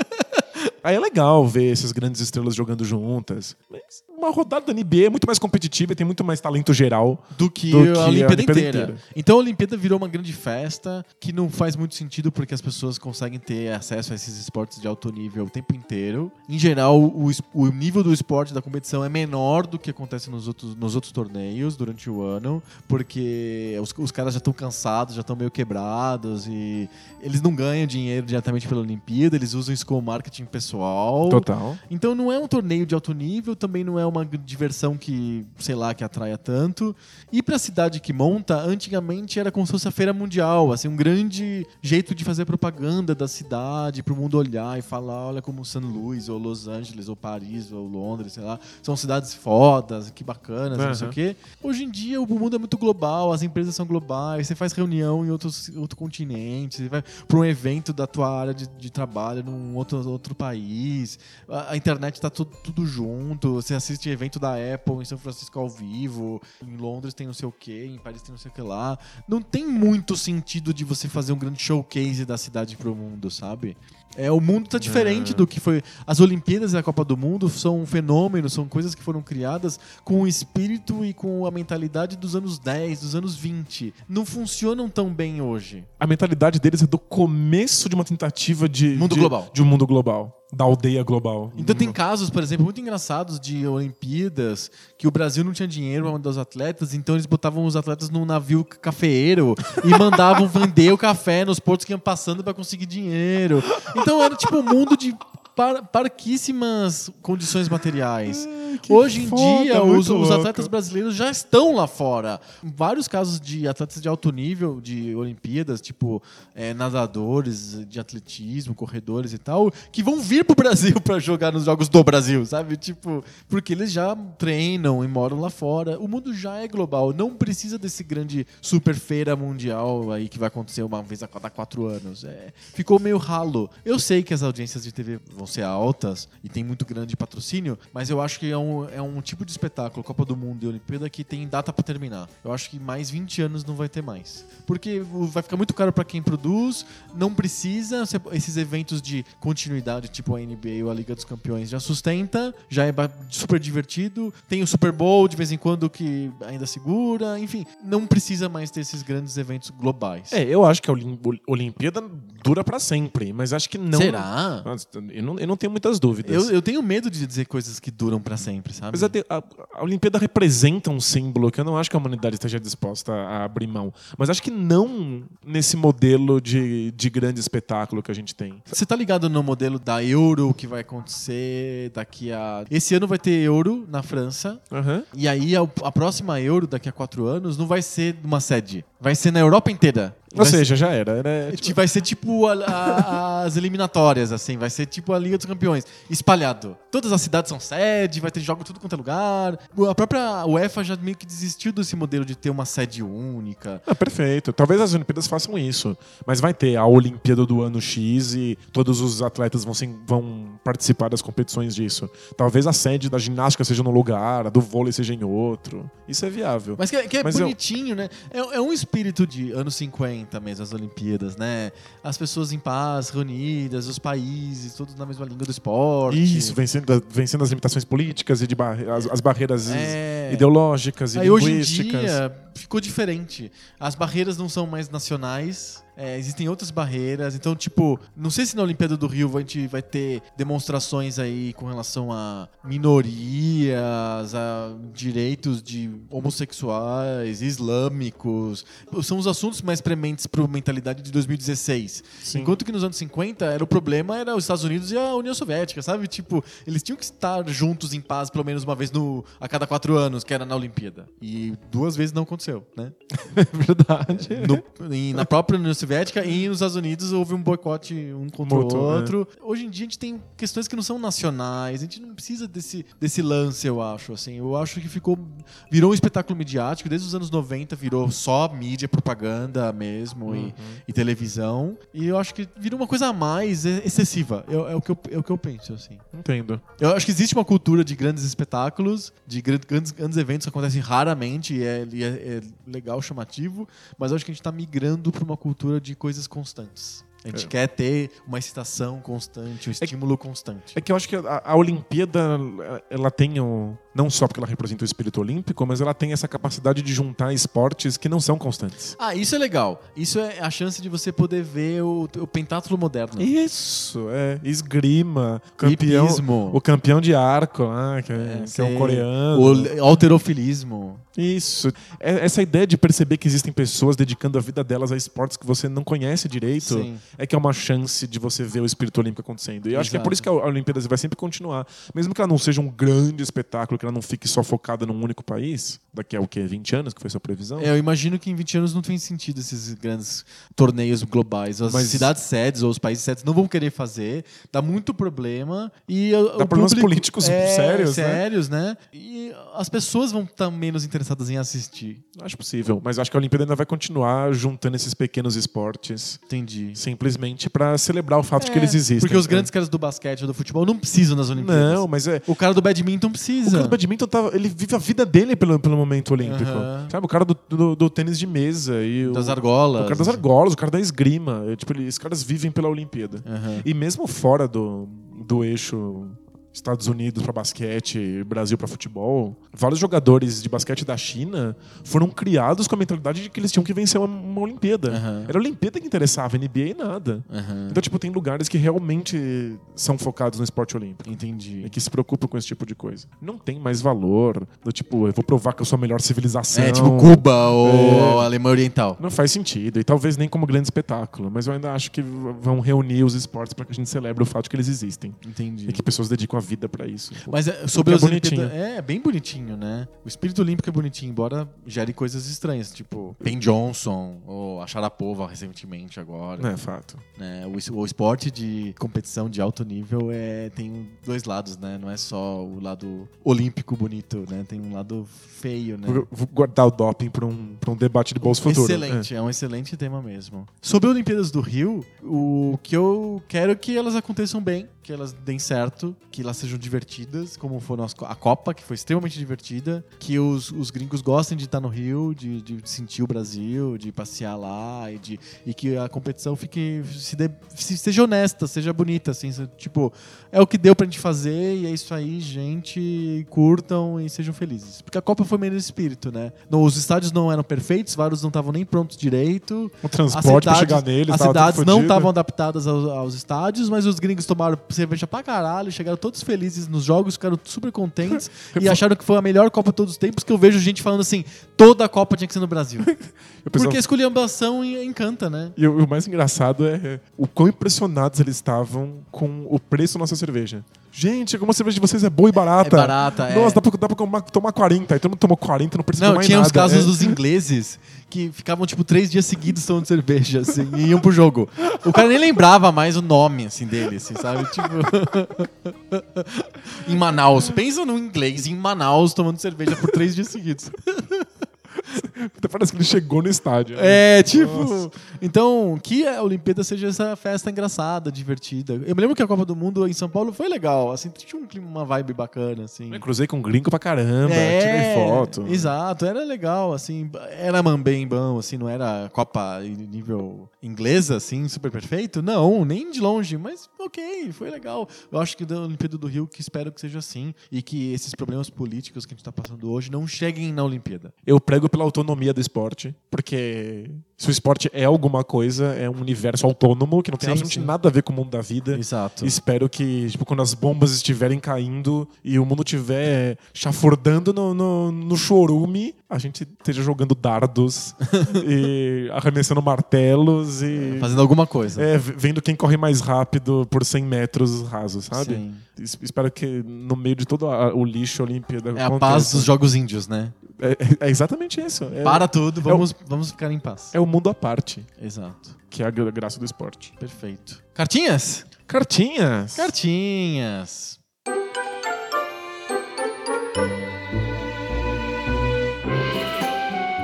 Speaker 2: Aí é legal ver essas grandes estrelas jogando juntas. Mas uma rodada da NBA é muito mais competitiva e tem muito mais talento geral.
Speaker 1: do que,
Speaker 2: Do que
Speaker 1: a
Speaker 2: a
Speaker 1: Olimpíada
Speaker 2: Olimpíada
Speaker 1: inteira.
Speaker 2: inteira.
Speaker 1: Então a Olimpíada virou uma grande festa que não faz muito sentido porque as pessoas conseguem ter acesso a esses esportes de alto nível o tempo inteiro. Em geral, o, o nível do esporte da competição é menor do que acontece nos outros, nos outros torneios durante o ano, porque os, os caras já estão cansados, já estão meio quebrados e eles não ganham dinheiro diretamente pela Olimpíada, eles usam isso como marketing pessoal.
Speaker 2: Total.
Speaker 1: Então não é um torneio de alto nível, também não é uma diversão que, sei lá, que atraia tanto. E pra cidade que monta, antigamente era como se fosse a feira mundial, assim, um grande jeito de fazer propaganda da cidade, pro mundo olhar e falar, olha como San Luís, ou Los Angeles, ou Paris, ou Londres, sei lá, são cidades fodas, que bacanas, não sei o quê. Hoje em dia o mundo é muito global, as empresas são globais, você faz reunião em outros, outro continente, você vai para um evento da tua área de, de trabalho num outro, outro país, a, a internet tá tudo, tudo junto, você assiste evento da Apple em São Francisco ao vivo, em Londres tem não sei o que, em Paris tem não sei o que lá. Não tem muito sentido de você fazer um grande showcase da cidade pro mundo, sabe? É, o mundo tá diferente
Speaker 2: É.
Speaker 1: do que foi. As Olimpíadas e a Copa do Mundo são um fenômenos, são coisas que foram criadas com o espírito e com a mentalidade dos anos 10, dos anos 20. Não funcionam tão bem hoje.
Speaker 2: A mentalidade deles é do começo de uma tentativa de.
Speaker 1: Mundo
Speaker 2: de-
Speaker 1: global.
Speaker 2: De um mundo global. Da aldeia global.
Speaker 1: Então tem casos, por exemplo, muito engraçados de Olimpíadas que o Brasil não tinha dinheiro para mandar os atletas, então eles botavam os atletas num navio cafeeiro e mandavam [laughs] vender o café nos portos que iam passando para conseguir dinheiro. Então era tipo um mundo de par parquíssimas condições materiais.
Speaker 2: que
Speaker 1: Hoje em
Speaker 2: foda,
Speaker 1: dia, os, os atletas brasileiros já estão lá fora. Vários casos de atletas de alto nível de Olimpíadas, tipo é, nadadores de atletismo, corredores e tal, que vão vir pro Brasil [laughs] para jogar nos Jogos do Brasil, sabe? Tipo, porque eles já treinam e moram lá fora. O mundo já é global. Não precisa desse grande super feira mundial aí que vai acontecer uma vez a cada quatro anos. É, ficou meio ralo. Eu sei que as audiências de TV vão ser altas e tem muito grande patrocínio, mas eu acho que é um, é um tipo de espetáculo, Copa do Mundo e Olimpíada, que tem data pra terminar. Eu acho que mais 20 anos não vai ter mais. Porque vai ficar muito caro pra quem produz, não precisa, se- esses eventos de continuidade, tipo a NBA ou a Liga dos Campeões, já sustenta, já é super divertido, tem o Super Bowl de vez em quando que ainda segura, enfim, não precisa mais ter esses grandes eventos globais.
Speaker 2: É, eu acho que a Olim- Olimpíada dura pra sempre, mas acho que não.
Speaker 1: Será?
Speaker 2: Eu não, eu não tenho muitas dúvidas.
Speaker 1: Eu, eu tenho medo de dizer coisas que duram pra sempre, sabe?
Speaker 2: Mas a, a, a Olimpíada representa um símbolo que eu não acho que a humanidade esteja disposta a abrir mão. Mas acho que não nesse modelo de, de grande espetáculo que a gente tem.
Speaker 1: Você tá ligado no modelo da Euro que vai acontecer daqui a. Esse ano vai ter Euro na França.
Speaker 2: Aham.
Speaker 1: E aí a, a próxima Euro, daqui a quatro anos, não vai ser uma sede. Vai ser na Europa inteira.
Speaker 2: Ou
Speaker 1: Vai
Speaker 2: seja, já era. era
Speaker 1: ser-
Speaker 2: tipo,
Speaker 1: Vai ser tipo a- a- as eliminatórias, assim. Vai ser tipo a Liga dos Campeões. Espalhado. Todas as cidades são sede, vai ter jogo em tudo quanto é lugar. A própria UEFA já meio que desistiu desse modelo de ter uma sede única.
Speaker 2: Ah, perfeito. Talvez as Olimpíadas façam isso. Mas vai ter a Olimpíada do ano X e todos os atletas vão, se- vão participar das competições disso. Talvez a sede da ginástica seja num lugar, a do vôlei seja em outro. Isso é viável.
Speaker 1: Mas que, é- que é
Speaker 2: Mas eu-
Speaker 1: bonitinho, né? É, é um espírito de anos 50 mesmo, as Olimpíadas, né? As pessoas em paz, reunidas, os países, todos na mesma língua do esporte.
Speaker 2: Isso, vencendo, vencendo as limitações políticas e de barre- as, as barreiras
Speaker 1: É.
Speaker 2: ideológicas e
Speaker 1: Aí hoje em
Speaker 2: linguísticas.
Speaker 1: dia ficou diferente. As barreiras não são mais nacionais. É, existem outras barreiras. Então, tipo, não sei se na Olimpíada do Rio a gente vai ter demonstrações aí com relação a minorias, a direitos de homossexuais, islâmicos. São os assuntos mais prementes para a mentalidade de 2016.
Speaker 2: Sim.
Speaker 1: Enquanto que nos anos 50 era o problema era os Estados Unidos e a União Soviética, sabe? Tipo, eles tinham que estar juntos em paz pelo menos uma vez no, a cada quatro anos, que era na Olimpíada. E duas vezes não aconteceu, né?
Speaker 2: É [laughs] verdade.
Speaker 1: No- e na própria União Soviética e nos Estados Unidos houve um boicote um contra
Speaker 2: Mútuo,
Speaker 1: o outro. Hoje em dia a gente tem questões que não são nacionais, a gente não precisa desse, desse lance, eu acho. Assim, eu acho que ficou. Virou um espetáculo midiático, desde os anos 90 virou só mídia, propaganda mesmo e, e televisão. E eu acho que virou uma coisa a mais é, excessiva. É, é o que eu, é o que eu penso, assim.
Speaker 2: Entendo.
Speaker 1: Eu acho que existe uma cultura de grandes espetáculos, de gran- grandes, grandes eventos que acontecem raramente e é, é- é legal, chamativo, mas eu acho que a gente está migrando para uma cultura de coisas constantes. A gente
Speaker 2: É.
Speaker 1: quer ter uma excitação constante, um estímulo constante.
Speaker 2: É que eu acho que a, a Olimpíada, ela tem o. Não só porque ela representa o espírito olímpico, mas ela tem essa capacidade de juntar esportes que não são constantes.
Speaker 1: Ah, isso é legal. Isso é a chance de você poder ver o, o pentátulo moderno.
Speaker 2: Isso, é. Esgrima, campeão.
Speaker 1: Hipismo.
Speaker 2: O campeão de arco lá, que é, que é um coreano.
Speaker 1: O alterofilismo.
Speaker 2: Isso. É- essa ideia de perceber que existem pessoas dedicando a vida delas a esportes que você não conhece direito
Speaker 1: Sim.
Speaker 2: é que é uma chance de você ver o espírito olímpico acontecendo. E eu acho que é por isso que a Olimpíada vai sempre continuar. Mesmo que ela não seja um grande espetáculo, que ela não fique só focada num único país, daqui a o quê? 20 anos, que foi sua previsão?
Speaker 1: É, eu imagino que em 20 anos não tem sentido esses grandes torneios globais. As
Speaker 2: Mas-
Speaker 1: cidades sedes ou os países sedes não vão querer fazer, dá muito problema. E o-
Speaker 2: Dá
Speaker 1: o
Speaker 2: problemas
Speaker 1: público-
Speaker 2: políticos
Speaker 1: é,
Speaker 2: sérios, né?
Speaker 1: sérios, né? E as pessoas vão estar menos interessadas em assistir.
Speaker 2: Acho possível. Mas acho que a Olimpíada ainda vai continuar juntando esses pequenos esportes
Speaker 1: Entendi.
Speaker 2: simplesmente para celebrar o fato de que
Speaker 1: É,
Speaker 2: eles existem.
Speaker 1: Porque os
Speaker 2: É.
Speaker 1: grandes caras do basquete ou do futebol não precisam nas Olimpíadas.
Speaker 2: Não, mas é.
Speaker 1: O cara do badminton
Speaker 2: O
Speaker 1: precisa.
Speaker 2: cara do badminton tá, ele vive a vida dele pelo, pelo momento olímpico.
Speaker 1: Aham.
Speaker 2: Sabe? O cara do, do, do tênis de mesa e o,
Speaker 1: Das argolas.
Speaker 2: o cara das argolas, o cara da esgrima. Tipo, eles- esses caras vivem pela Olimpíada.
Speaker 1: Aham.
Speaker 2: E mesmo fora do, do eixo Estados Unidos para basquete, Brasil para futebol, vários jogadores de basquete da China foram criados com a mentalidade de que eles tinham que vencer uma, uma Olimpíada.
Speaker 1: Aham.
Speaker 2: Era a Olimpíada que interessava, NBA e nada.
Speaker 1: Aham.
Speaker 2: Então, tipo, tem lugares que realmente são focados no esporte olímpico.
Speaker 1: Entendi.
Speaker 2: E que se preocupam com esse tipo de coisa. Não tem mais valor do tipo, eu vou provar que eu sou a melhor civilização.
Speaker 1: É, tipo Cuba ou
Speaker 2: É.
Speaker 1: Alemanha Oriental.
Speaker 2: Não faz sentido. E talvez nem como grande espetáculo. Mas eu ainda acho que vão reunir os esportes para que a gente celebre o fato de que eles existem.
Speaker 1: Entendi.
Speaker 2: E que pessoas dedicam a vida para isso.
Speaker 1: Mas é, sobre
Speaker 2: é
Speaker 1: as
Speaker 2: bonitinho.
Speaker 1: Olimpíadas. É, bem bonitinho, né? O espírito olímpico é bonitinho, embora gere coisas estranhas, tipo Ben Johnson ou a Sharapova recentemente agora.
Speaker 2: Não é fato.
Speaker 1: né? O, o esporte de competição de alto nível é, tem dois lados, né? Não é só o lado olímpico bonito, né? Tem um lado feio, né?
Speaker 2: Vou, guardar o doping para um, pra um debate de bolso futuro.
Speaker 1: Excelente, é. um excelente tema mesmo. Sobre as Olimpíadas do Rio, o que eu quero é que elas aconteçam bem, que elas deem certo, que elas sejam divertidas, como foram as co- a Copa, que foi extremamente divertida, que os, os gringos gostem de estar no Rio, de, de sentir o Brasil, de passear lá e, de, e que a competição fique se, dê- se- seja honesta, seja bonita, assim, se- tipo, é o que deu pra gente fazer e é isso aí, gente, curtam e sejam felizes. Porque a Copa foi meio nesse espírito, né? No- os estádios não eram perfeitos, vários não estavam nem prontos direito.
Speaker 2: O transporte para chegar neles.
Speaker 1: As cidades não estavam adaptadas aos, aos estádios, mas os gringos tomaram cerveja pra caralho, chegaram todos todos felizes nos jogos, ficaram super contentes [laughs] e acharam que foi a melhor Copa de todos os tempos, que eu vejo gente falando assim, toda a Copa tinha que ser no Brasil. [laughs]
Speaker 2: Pensava-
Speaker 1: Porque a esculhambação encanta, né?
Speaker 2: E o, o mais engraçado é o quão impressionados eles estavam com o preço da nossa cerveja. Gente, como a cerveja de vocês é boa e barata.
Speaker 1: É barata, é.
Speaker 2: Nossa, dá pra, dá pra tomar, tomar 40. Aí todo mundo tomou 40 não precisa
Speaker 1: Não,
Speaker 2: mais
Speaker 1: tinha
Speaker 2: nada.
Speaker 1: os casos
Speaker 2: É.
Speaker 1: dos ingleses que ficavam, tipo, três dias seguidos tomando cerveja, assim, e iam pro jogo. O cara nem lembrava mais o nome, assim, dele, assim, sabe? Tipo... [laughs] em Manaus. Pensa no inglês em Manaus tomando cerveja por três dias seguidos. [laughs]
Speaker 2: Parece que ele chegou no estádio. né?
Speaker 1: É, tipo...
Speaker 2: Nossa.
Speaker 1: Então, que a Olimpíada seja essa festa engraçada, divertida. Eu me lembro que a Copa do Mundo em São Paulo foi legal, assim, tinha um clima, uma vibe bacana, assim.
Speaker 2: Eu cruzei com um gringo pra caramba,
Speaker 1: É,
Speaker 2: tirei foto.
Speaker 1: Exato, era legal, assim, era bem bom, assim, não era Copa nível inglesa, assim, super perfeito. Não, nem de longe, mas ok, foi legal. Eu acho que da Olimpíada do Rio que espero que seja assim e que esses problemas políticos que a gente tá passando hoje não cheguem na Olimpíada.
Speaker 2: Eu prego pela autonomia do esporte, porque se o esporte é alguma coisa, é um universo autônomo que não tem
Speaker 1: Sim,
Speaker 2: absolutamente
Speaker 1: sim.
Speaker 2: nada a ver com o mundo da vida.
Speaker 1: Exato.
Speaker 2: Espero que, tipo, quando as bombas estiverem caindo e o mundo estiver chafurdando no, no, no chorume, a gente esteja jogando dardos [laughs] e arremessando martelos e
Speaker 1: Fazendo alguma coisa.
Speaker 2: é, vendo quem corre mais rápido por 100 metros rasos, sabe?
Speaker 1: Sim.
Speaker 2: Es- Espero que no meio de todo a- o lixo Olimpíada
Speaker 1: É a paz dos Jogos Índios, né?
Speaker 2: É, é- é exatamente isso. É,
Speaker 1: Para tudo, vamos, vamos ficar em paz.
Speaker 2: é o mundo à parte,
Speaker 1: Exato.
Speaker 2: que é a gra- graça do esporte.
Speaker 1: Perfeito. Cartinhas?
Speaker 2: Cartinhas!
Speaker 1: Cartinhas.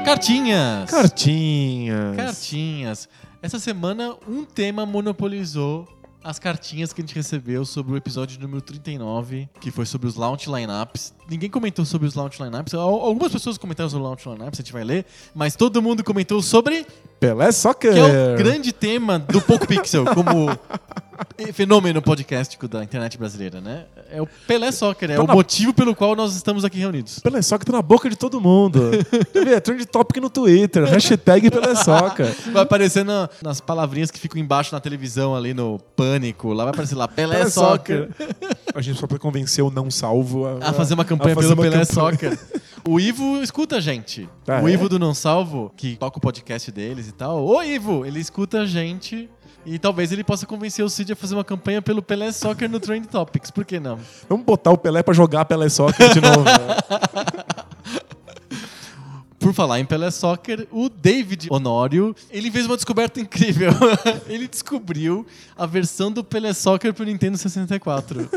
Speaker 1: Cartinhas.
Speaker 2: Cartinhas!
Speaker 1: Cartinhas. Essa semana, um tema monopolizou as cartinhas que a gente recebeu sobre o episódio número 39, que foi sobre os launch lineups. Ninguém comentou sobre os launch lineups. Al- Algumas pessoas comentaram sobre os launch lineups, a gente vai ler, mas todo mundo comentou sobre
Speaker 2: Pelé Soccer!
Speaker 1: que é o grande tema do Poco Pixel, como fenômeno podcástico da internet brasileira, né? É o Pelé Soccer, é
Speaker 2: Tá
Speaker 1: o
Speaker 2: na-
Speaker 1: motivo pelo qual nós estamos aqui reunidos.
Speaker 2: Pelé Soccer tá na boca de todo mundo. É trend topic no Twitter. Hashtag Pelé Soccer.
Speaker 1: Vai aparecer na- nas palavrinhas que ficam embaixo na televisão ali no Pânico, lá vai aparecer lá Pelé,
Speaker 2: Pelé
Speaker 1: Soccer.
Speaker 2: A gente só pra convencer o não salvo a,
Speaker 1: A fazer uma campanha
Speaker 2: fazer
Speaker 1: pelo
Speaker 2: uma
Speaker 1: Pelé
Speaker 2: campanha.
Speaker 1: Soccer. O Ivo escuta a gente.
Speaker 2: Ah,
Speaker 1: o
Speaker 2: é?
Speaker 1: Ivo do Não Salvo, que toca o podcast deles e tal. Ô, Ivo, ele escuta a gente. E talvez ele possa convencer o Cid a fazer uma campanha pelo Pelé Soccer no Trend Topics. Por que não?
Speaker 2: Vamos botar o Pelé pra jogar Pelé Soccer de novo. né? [laughs]
Speaker 1: Por falar em Pelé Soccer, o David Honório, ele fez uma descoberta incrível. [laughs] ele descobriu a versão do Pelé Soccer pro Nintendo 64.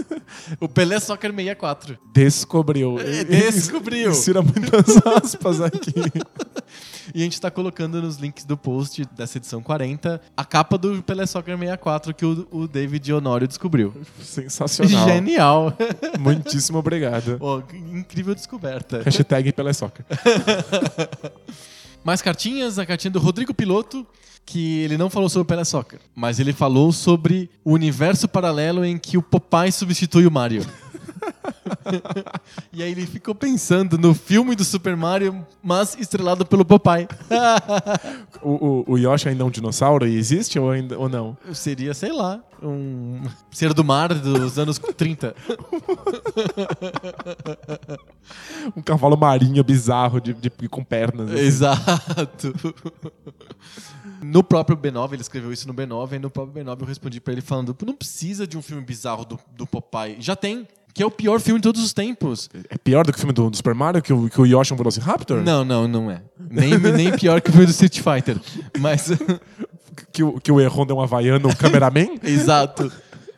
Speaker 1: o Pelé Soccer 64.
Speaker 2: Descobriu.
Speaker 1: É, descobriu.
Speaker 2: Insira muitas aspas aqui. [laughs]
Speaker 1: E a gente tá colocando nos links do post dessa edição 40 a capa do Pelé Soccer 64 que o, o David Honório descobriu.
Speaker 2: Sensacional.
Speaker 1: Genial.
Speaker 2: Muitíssimo obrigado.
Speaker 1: Ó, incrível descoberta.
Speaker 2: Hashtag Pelé Soccer. [laughs] [laughs]
Speaker 1: Mais cartinhas, a cartinha do Rodrigo Piloto, que ele não falou sobre o Pelé Soccer, mas ele falou sobre o universo paralelo em que o Popeye substitui o Mario. [laughs] e aí ele ficou pensando no filme do Super Mario, mas estrelado pelo Popeye. [laughs]
Speaker 2: O, o, o Yoshi ainda é um dinossauro e existe ou, ainda, ou não?
Speaker 1: Seria, sei lá, um ser do mar dos anos 30.
Speaker 2: Um cavalo marinho bizarro de, de- com pernas. assim.
Speaker 1: Exato. No próprio B9, ele escreveu isso no B9, e no próprio B9 eu respondi pra ele falando: não precisa de um filme bizarro do, do Popeye. Já tem, que é o pior filme de todos os tempos.
Speaker 2: É pior do que o filme do, do Super Mario, que o, que o Yoshi é um Velociraptor?
Speaker 1: Não, não, não é. Nem, nem pior que o filme do Street Fighter. Mas,
Speaker 2: Que, o- que o Erron é um havaiano, o cameraman? [laughs]
Speaker 1: exato.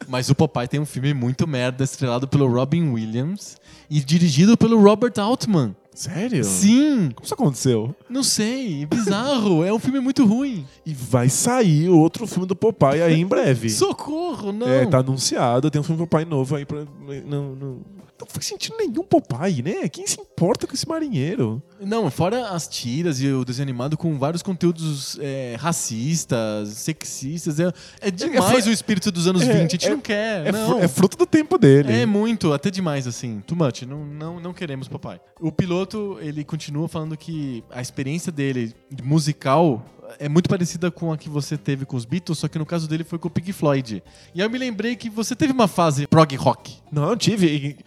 Speaker 1: Mas o Popeye tem um filme muito merda, estrelado pelo Robin Williams e dirigido pelo Robert Altman.
Speaker 2: Sério?
Speaker 1: Sim,
Speaker 2: Como isso aconteceu?
Speaker 1: não sei, bizarro. É um filme muito ruim.
Speaker 2: E vai sair outro filme do Popeye aí em breve.
Speaker 1: Socorro, não.
Speaker 2: É, tá anunciado, tem um filme do Popeye novo aí pra. Não, não, não faz sentido nenhum Popeye, né? Quem se importa com esse marinheiro?
Speaker 1: Não, fora as tiras e o desenho animado com vários conteúdos é, racistas, sexistas. É, é demais
Speaker 2: fru-
Speaker 1: o espírito dos anos
Speaker 2: é,
Speaker 1: 20. A gente
Speaker 2: é-
Speaker 1: não quer.
Speaker 2: É,
Speaker 1: não.
Speaker 2: é fruto do tempo dele.
Speaker 1: É muito, até demais, assim. Too much. Não, não, não queremos papai. O piloto, ele continua falando que a experiência dele musical é muito parecida com a que você teve com os Beatles, só que no caso dele foi com o Pink Floyd. E aí eu me lembrei que você teve uma fase prog rock.
Speaker 2: Não, eu tive.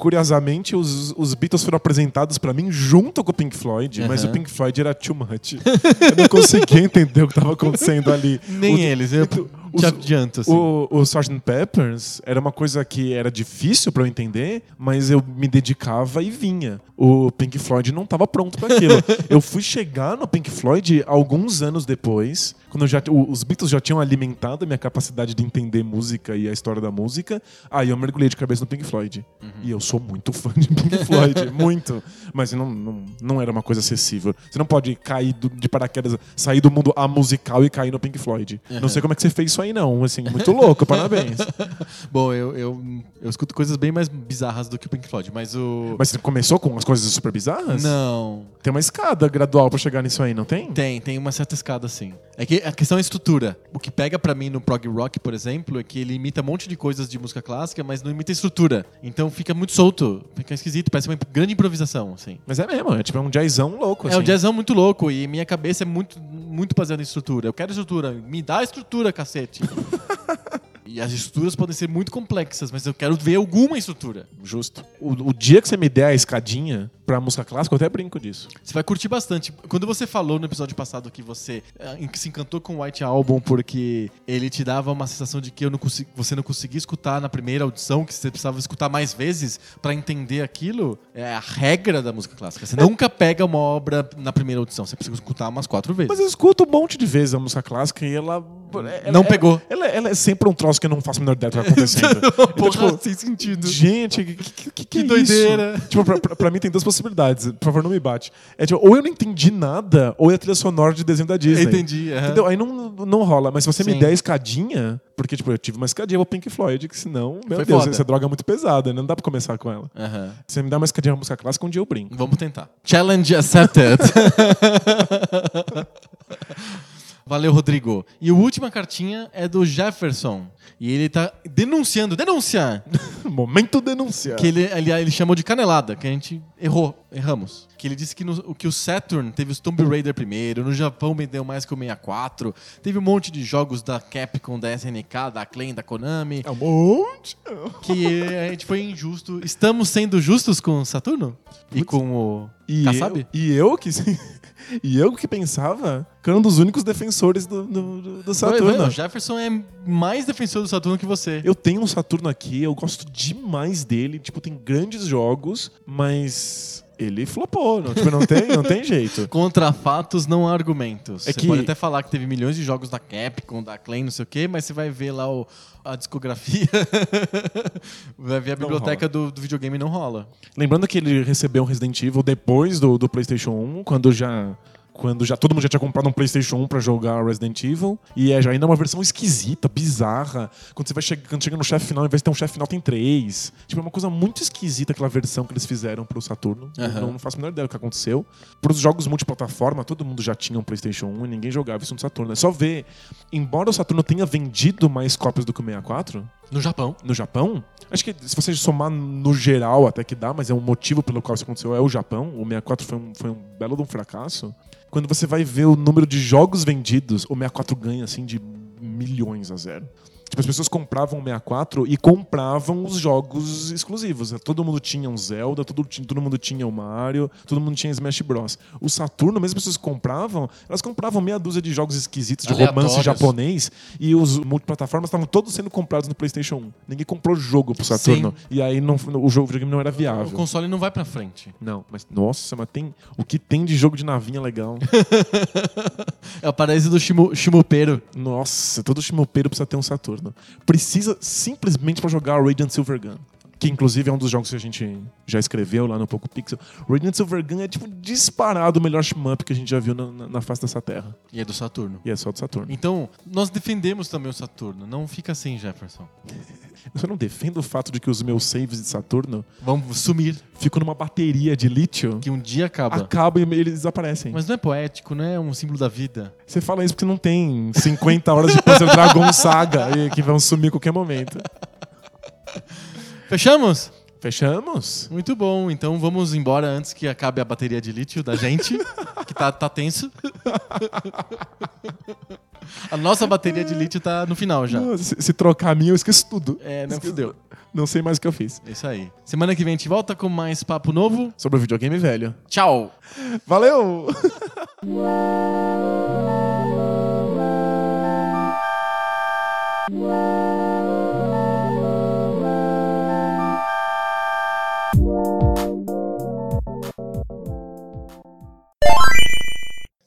Speaker 2: Curiosamente, os, os Beatles foram apresentados pra mim junto com o Pink Floyd, mas o. Pink Floyd era too much. eu não conseguia [laughs] entender o que tava acontecendo ali.
Speaker 1: Nem
Speaker 2: O-
Speaker 1: eles, eu
Speaker 2: os-
Speaker 1: te adianto, assim.
Speaker 2: O, o Sgt. Peppers era uma coisa que era difícil pra eu entender, mas eu me dedicava e vinha. O Pink Floyd não tava pronto pra aquilo. [laughs] eu fui chegar no Pink Floyd alguns anos depois, quando já, os Beatles já tinham alimentado a minha capacidade de entender música e a história da música. Aí eu mergulhei de cabeça no Pink Floyd. E eu sou muito fã de Pink Floyd, [laughs] muito. Mas não, não, não era uma coisa acessível. Você não pode cair do- de paraquedas, sair do mundo a musical e cair no Pink Floyd. Não sei como é que você fez isso aí, não. Assim, muito louco, parabéns. [laughs]
Speaker 1: Bom, eu, eu, eu escuto coisas bem mais bizarras do que o Pink Floyd, mas o.
Speaker 2: Mas você começou com as coisas super bizarras?
Speaker 1: Não.
Speaker 2: Tem uma escada gradual pra chegar nisso aí, não tem?
Speaker 1: Tem, tem uma certa escada, sim. É que a questão é a estrutura. O que pega pra mim no prog rock, por exemplo, é que ele imita um monte de coisas de música clássica, mas não imita a estrutura. Então fica muito solto, fica esquisito, parece uma grande improvisação, assim.
Speaker 2: Mas é mesmo, é tipo é um jazzão louco, assim.
Speaker 1: É um jazzão muito louco e minha cabeça é muito, muito baseada em estrutura. Eu quero estrutura, me dá estrutura, cacete. [laughs] e as estruturas podem ser muito complexas, mas eu quero ver alguma estrutura.
Speaker 2: Justo. O, o dia que você me der a escadinha pra música clássica, eu até brinco disso.
Speaker 1: Você vai curtir bastante. Quando você falou no episódio passado que você em que se encantou com o White Album porque ele te dava uma sensação de que não consegui- você não conseguia escutar na primeira audição, que você precisava escutar mais vezes pra entender aquilo, é a regra da música clássica. Você nunca pega uma obra na primeira audição, você precisa escutar umas quatro vezes.
Speaker 2: Mas eu escuto um monte de vezes a música clássica e ela. ela-
Speaker 1: Não
Speaker 2: ela-
Speaker 1: pegou.
Speaker 2: Ela, ela é sempre um troço que eu não faço a menor ideia do que tá acontecendo. [laughs] Então,
Speaker 1: Porra,
Speaker 2: tipo,
Speaker 1: sem sentido.
Speaker 2: Gente, que, que, que, que é
Speaker 1: doideira.
Speaker 2: isso? Tipo, pra, pra- pra mim tem duas possibilidades. Por favor, não me bate. É tipo, ou eu não entendi nada, ou é a trilha sonora de desenho da Disney.
Speaker 1: Entendi.
Speaker 2: Entendeu? Aí não, não rola. Mas se você
Speaker 1: Sim.
Speaker 2: me der a escadinha, porque, tipo, eu tive uma escadinha pro Pink Floyd, que senão, meu
Speaker 1: Foi
Speaker 2: Deus,
Speaker 1: foda.
Speaker 2: essa droga é muito pesada, né? Não dá pra começar com ela. Se você me dá uma escadinha pra música clássica, um dia eu brinco.
Speaker 1: Vamos tentar. Challenge accepted. [laughs] Valeu, Rodrigo. E a última cartinha é do Jefferson. E ele tá denunciando, denunciar, [laughs]
Speaker 2: Momento denunciar.
Speaker 1: que ele, ele, ele chamou de canelada, que a gente errou, erramos. Que ele disse que, no- que o Saturn teve os Tomb Raider primeiro, no Japão vendeu mais que o 64, teve um monte de jogos da Capcom, da SNK, da Acclaim, da Konami,
Speaker 2: É um monte.
Speaker 1: que a gente foi injusto. Estamos sendo justos com o Saturno? E com o
Speaker 2: E
Speaker 1: Kassab?
Speaker 2: eu, e eu que e eu que pensava que era um dos únicos defensores do, do, do-
Speaker 1: Vai,
Speaker 2: Saturno.
Speaker 1: vai, O Jefferson é mais defensor do Saturno que você.
Speaker 2: Eu tenho um Saturno aqui, eu gosto demais dele. Tipo, tem grandes jogos, mas ele flopou. Não, tipo, não tem, não tem jeito. [laughs]
Speaker 1: Contra fatos, não há argumentos.
Speaker 2: É
Speaker 1: você
Speaker 2: que-
Speaker 1: pode até falar que teve milhões de jogos da Capcom, da Acclaim, não sei o quê, mas você vai ver lá o- a discografia, [laughs] vai ver a biblioteca do, do videogame e não rola.
Speaker 2: Lembrando que ele recebeu um Resident Evil depois do, do PlayStation 1, quando já. Quando já todo mundo já tinha comprado um PlayStation 1 pra jogar Resident Evil. E é já ainda uma versão esquisita, bizarra. Quando você vai che quando chega no chefe final, ao invés de ter um chefe final, tem três. Tipo, é uma coisa muito esquisita aquela versão que eles fizeram pro Saturno. Eu
Speaker 1: Aham.
Speaker 2: Não, não faço a menor ideia do que aconteceu. Pros jogos multiplataforma, todo mundo já tinha um PlayStation 1 e ninguém jogava isso no Saturno. É só ver. Embora o Saturno tenha vendido mais cópias do que o 64,
Speaker 1: No Japão.
Speaker 2: no Japão, acho que se você somar no geral até que dá, mas é um motivo pelo qual isso aconteceu, é o Japão. O 64 foi um, foi um belo de um fracasso. Quando você vai ver o número de jogos vendidos, o 64 ganha assim de milhões a zero. Tipo, as pessoas compravam o 64 e compravam os jogos exclusivos. Todo mundo tinha um Zelda, todo, todo mundo tinha o Mario, todo mundo tinha Smash Bros. O Saturno, mesmo as pessoas que compravam, elas compravam meia dúzia de jogos esquisitos, de romance
Speaker 1: Aleatórios.
Speaker 2: japonês, e os multiplataformas estavam todos sendo comprados no PlayStation 1. Ninguém comprou jogo pro Saturno. E aí não, o jogo o videogame não era
Speaker 1: O
Speaker 2: viável.
Speaker 1: console não vai pra frente.
Speaker 2: Não, mas nossa, mas tem. O que tem de jogo de navinha legal? [laughs]
Speaker 1: É o paraíso do Shimu, Shimupeiro.
Speaker 2: Nossa, todo chimopeiro precisa ter um Saturno. Precisa simplesmente pra jogar Radiant Silver Gun. Que inclusive é um dos jogos que a gente já escreveu lá no Poco Pixel. Radiant Silver Gun é tipo disparado o melhor shmup que a gente já viu na, na, na face dessa terra.
Speaker 1: E é do Saturno.
Speaker 2: E é só do Saturno.
Speaker 1: Então, nós defendemos também o Saturno. Não fica assim, Jefferson.
Speaker 2: Eu não defendo o fato de que os meus saves de Saturno
Speaker 1: Vamos sumir,
Speaker 2: ficam numa bateria de lítio,
Speaker 1: que um dia acaba.
Speaker 2: acabam e eles desaparecem.
Speaker 1: Mas não é poético, não é um símbolo da vida.
Speaker 2: Você fala isso porque não tem 50 horas de Panzer Dragon Saga e que vão sumir a qualquer momento.
Speaker 1: Fechamos?
Speaker 2: Fechamos?
Speaker 1: Muito bom. Então vamos embora antes que acabe a bateria de lítio da gente, [laughs] que tá, tá tenso. A nossa bateria de lítio tá no final já.
Speaker 2: Não, Se, se trocar a minha, eu esqueço tudo.
Speaker 1: É, não
Speaker 2: Esqueço-
Speaker 1: fudeu.
Speaker 2: Não sei mais o que eu fiz.
Speaker 1: Isso aí. Semana que vem a gente volta com mais papo novo.
Speaker 2: Sobre o videogame velho.
Speaker 1: Tchau!
Speaker 2: Valeu! [laughs]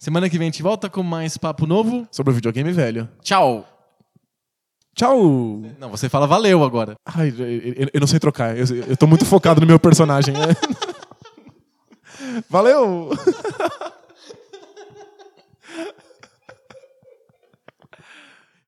Speaker 1: Semana que vem a gente volta com mais papo novo.
Speaker 2: Sobre o videogame velho.
Speaker 1: Tchau!
Speaker 2: Tchau!
Speaker 1: Não, você fala valeu agora.
Speaker 2: Ai, eu, eu- não sei trocar. Eu, eu tô muito focado no meu personagem. [laughs] Valeu! [laughs]